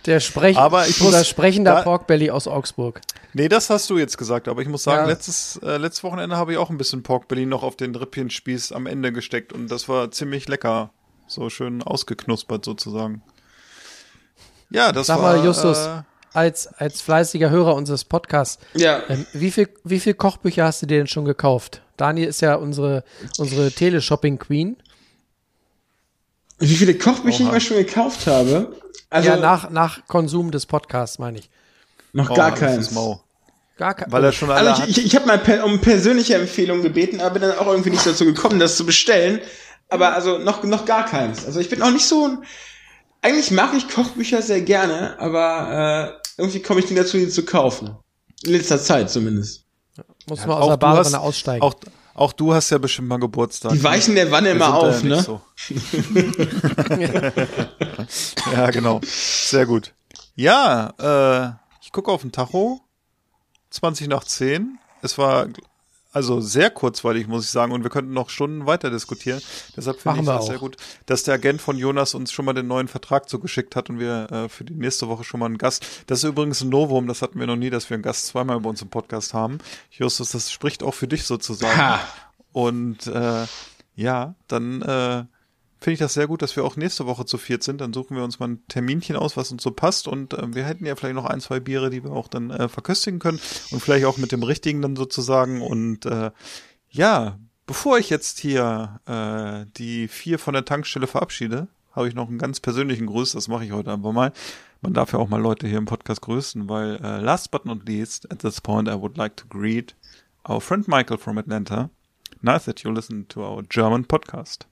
Der Sprech
Aber ich muss-
sprechender
da-
Porkbelly aus Augsburg.
Nee, das hast du jetzt gesagt, aber ich muss sagen,
Ja.
letztes, äh, letztes Wochenende habe ich auch ein bisschen Pork Belly noch auf den Rippchenspieß am Ende gesteckt und das war ziemlich lecker. So schön ausgeknuspert sozusagen. Ja, das
Sag
war.
mal, Justus,
Äh,
als, als fleißiger Hörer unseres Podcasts,
Ja.
ähm, wie viel, wie viel Kochbücher hast du dir denn schon gekauft? Daniel ist ja unsere, unsere Teleshopping-Queen.
Wie viele Kochbücher ich
Oha.
mir schon gekauft habe? Also
ja, nach, nach Konsum des Podcasts, meine ich.
noch
oh,
gar
ist mau.
Gar kein,
Weil er schon alle
Also
hat.
ich, ich, ich habe mal per, um persönliche Empfehlung gebeten, aber bin dann auch irgendwie nicht dazu gekommen, das zu bestellen. Aber also noch, noch gar keins. Also ich bin auch nicht so ein. Eigentlich mag ich Kochbücher sehr gerne, aber äh, irgendwie komme ich nicht dazu, die zu kaufen. In letzter Zeit zumindest.
muss
Ja,
man
auch
aus der Badewanne aussteigen.
Auch, auch du hast ja bestimmt mal Geburtstag.
Die weichen der Wanne
Wir
immer auf,
ja
ne?
So. ja, genau. Sehr gut. Ja, äh, ich gucke auf den Tacho. 20 nach 10. Es war also sehr kurzweilig, muss ich sagen. Und wir könnten noch Stunden weiter diskutieren. Deshalb finde ich das sehr gut, dass der Agent von Jonas uns schon mal den neuen Vertrag zugeschickt hat und wir äh, für die nächste Woche schon mal einen Gast. Das ist übrigens ein Novum, das hatten wir noch nie, dass wir einen Gast zweimal bei uns im Podcast haben. Justus, das spricht auch für dich sozusagen.
Ha.
Und äh, ja, dann äh, finde ich das sehr gut, dass wir auch nächste Woche zu viert sind. Dann suchen wir uns mal ein Terminchen aus, was uns so passt. Und äh, wir hätten ja vielleicht noch ein, zwei Biere, die wir auch dann äh, verköstigen können. Und vielleicht auch mit dem richtigen dann sozusagen. Und äh, ja, bevor ich jetzt hier äh, die vier von der Tankstelle verabschiede, habe ich noch einen ganz persönlichen Gruß. Das mache ich heute einfach mal. Man darf ja auch mal Leute hier im Podcast grüßen, weil äh, last but not least, at this point, I would like to greet our friend Michael from Atlanta. Nice that you listen to our German podcast.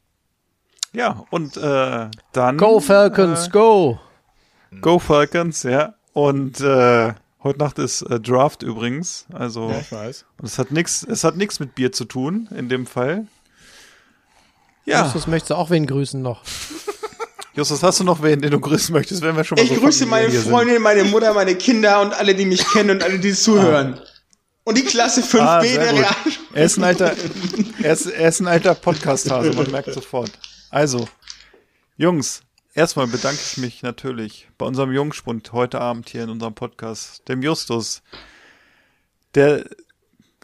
Ja, und äh, dann.
Go Falcons,
äh,
go!
Go Falcons, ja. Und äh, heute Nacht ist äh, Draft übrigens. Also
Ja, ich weiß.
und es hat nichts, es hat nichts mit Bier zu tun in dem Fall. Ja,
Justus, möchtest du auch wen grüßen noch?
Justus, hast du noch wen, den du grüßen möchtest, wenn wir schon mal
Ich
so
grüße meine
hier sind?
Freundin, meine Mutter, meine Kinder und alle, die mich kennen und alle, die zuhören. Und die Klasse 5b
Ah,
der. Real.
Er ist ein alter, er ist, er ist ein alter Podcast-Hase, man merkt sofort. Also, Jungs, erstmal bedanke ich mich natürlich bei unserem Jungspund heute Abend hier in unserem Podcast, dem Justus, der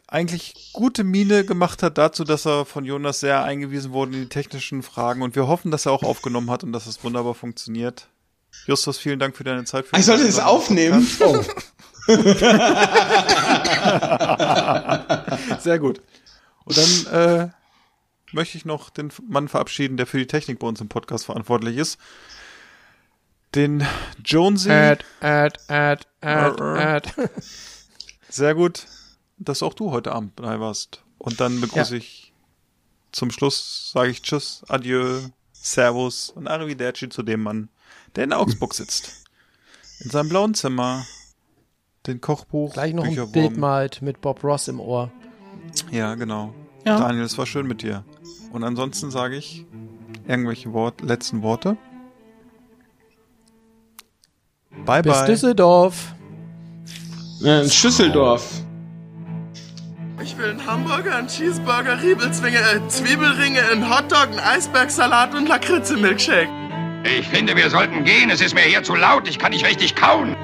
eigentlich gute Miene gemacht hat dazu, dass er von Jonas sehr eingewiesen wurde in die technischen Fragen und wir hoffen, dass er auch aufgenommen hat und dass es wunderbar funktioniert. Justus, vielen Dank für deine Zeit. Für
Ich sollte das aufnehmen. Oh.
Sehr gut. Und dann äh, möchte ich noch den Mann verabschieden, der für die Technik bei uns im Podcast verantwortlich ist. Den Jonesy.
Ad, ad, ad, ad, ad.
Sehr gut, dass auch du heute Abend dabei warst. Und dann begrüße ich zum Schluss, sage ich Tschüss, Adieu, Servus und Arrivederci zu dem Mann, der in Augsburg sitzt. In seinem blauen Zimmer, den Kochbuch,
Gleich noch ein. Bild malt mit Bob Ross im Ohr.
Ja, genau.
Ja.
Daniel, es war schön mit dir. Und ansonsten sage ich irgendwelche Wort, letzten Worte. Bye,
Bis
bye.
Düsseldorf.
Ja, in Schüsseldorf.
Ich will einen Hamburger, einen Cheeseburger, Riebelzwinge, äh, Zwiebelringe, einen Hotdog, einen Eisbergsalat und Lakritze-Milkshake.
Ich finde, wir sollten gehen. Es ist mir hier zu laut. Ich kann nicht richtig kauen.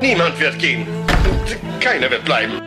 Niemand wird gehen. Keiner wird bleiben.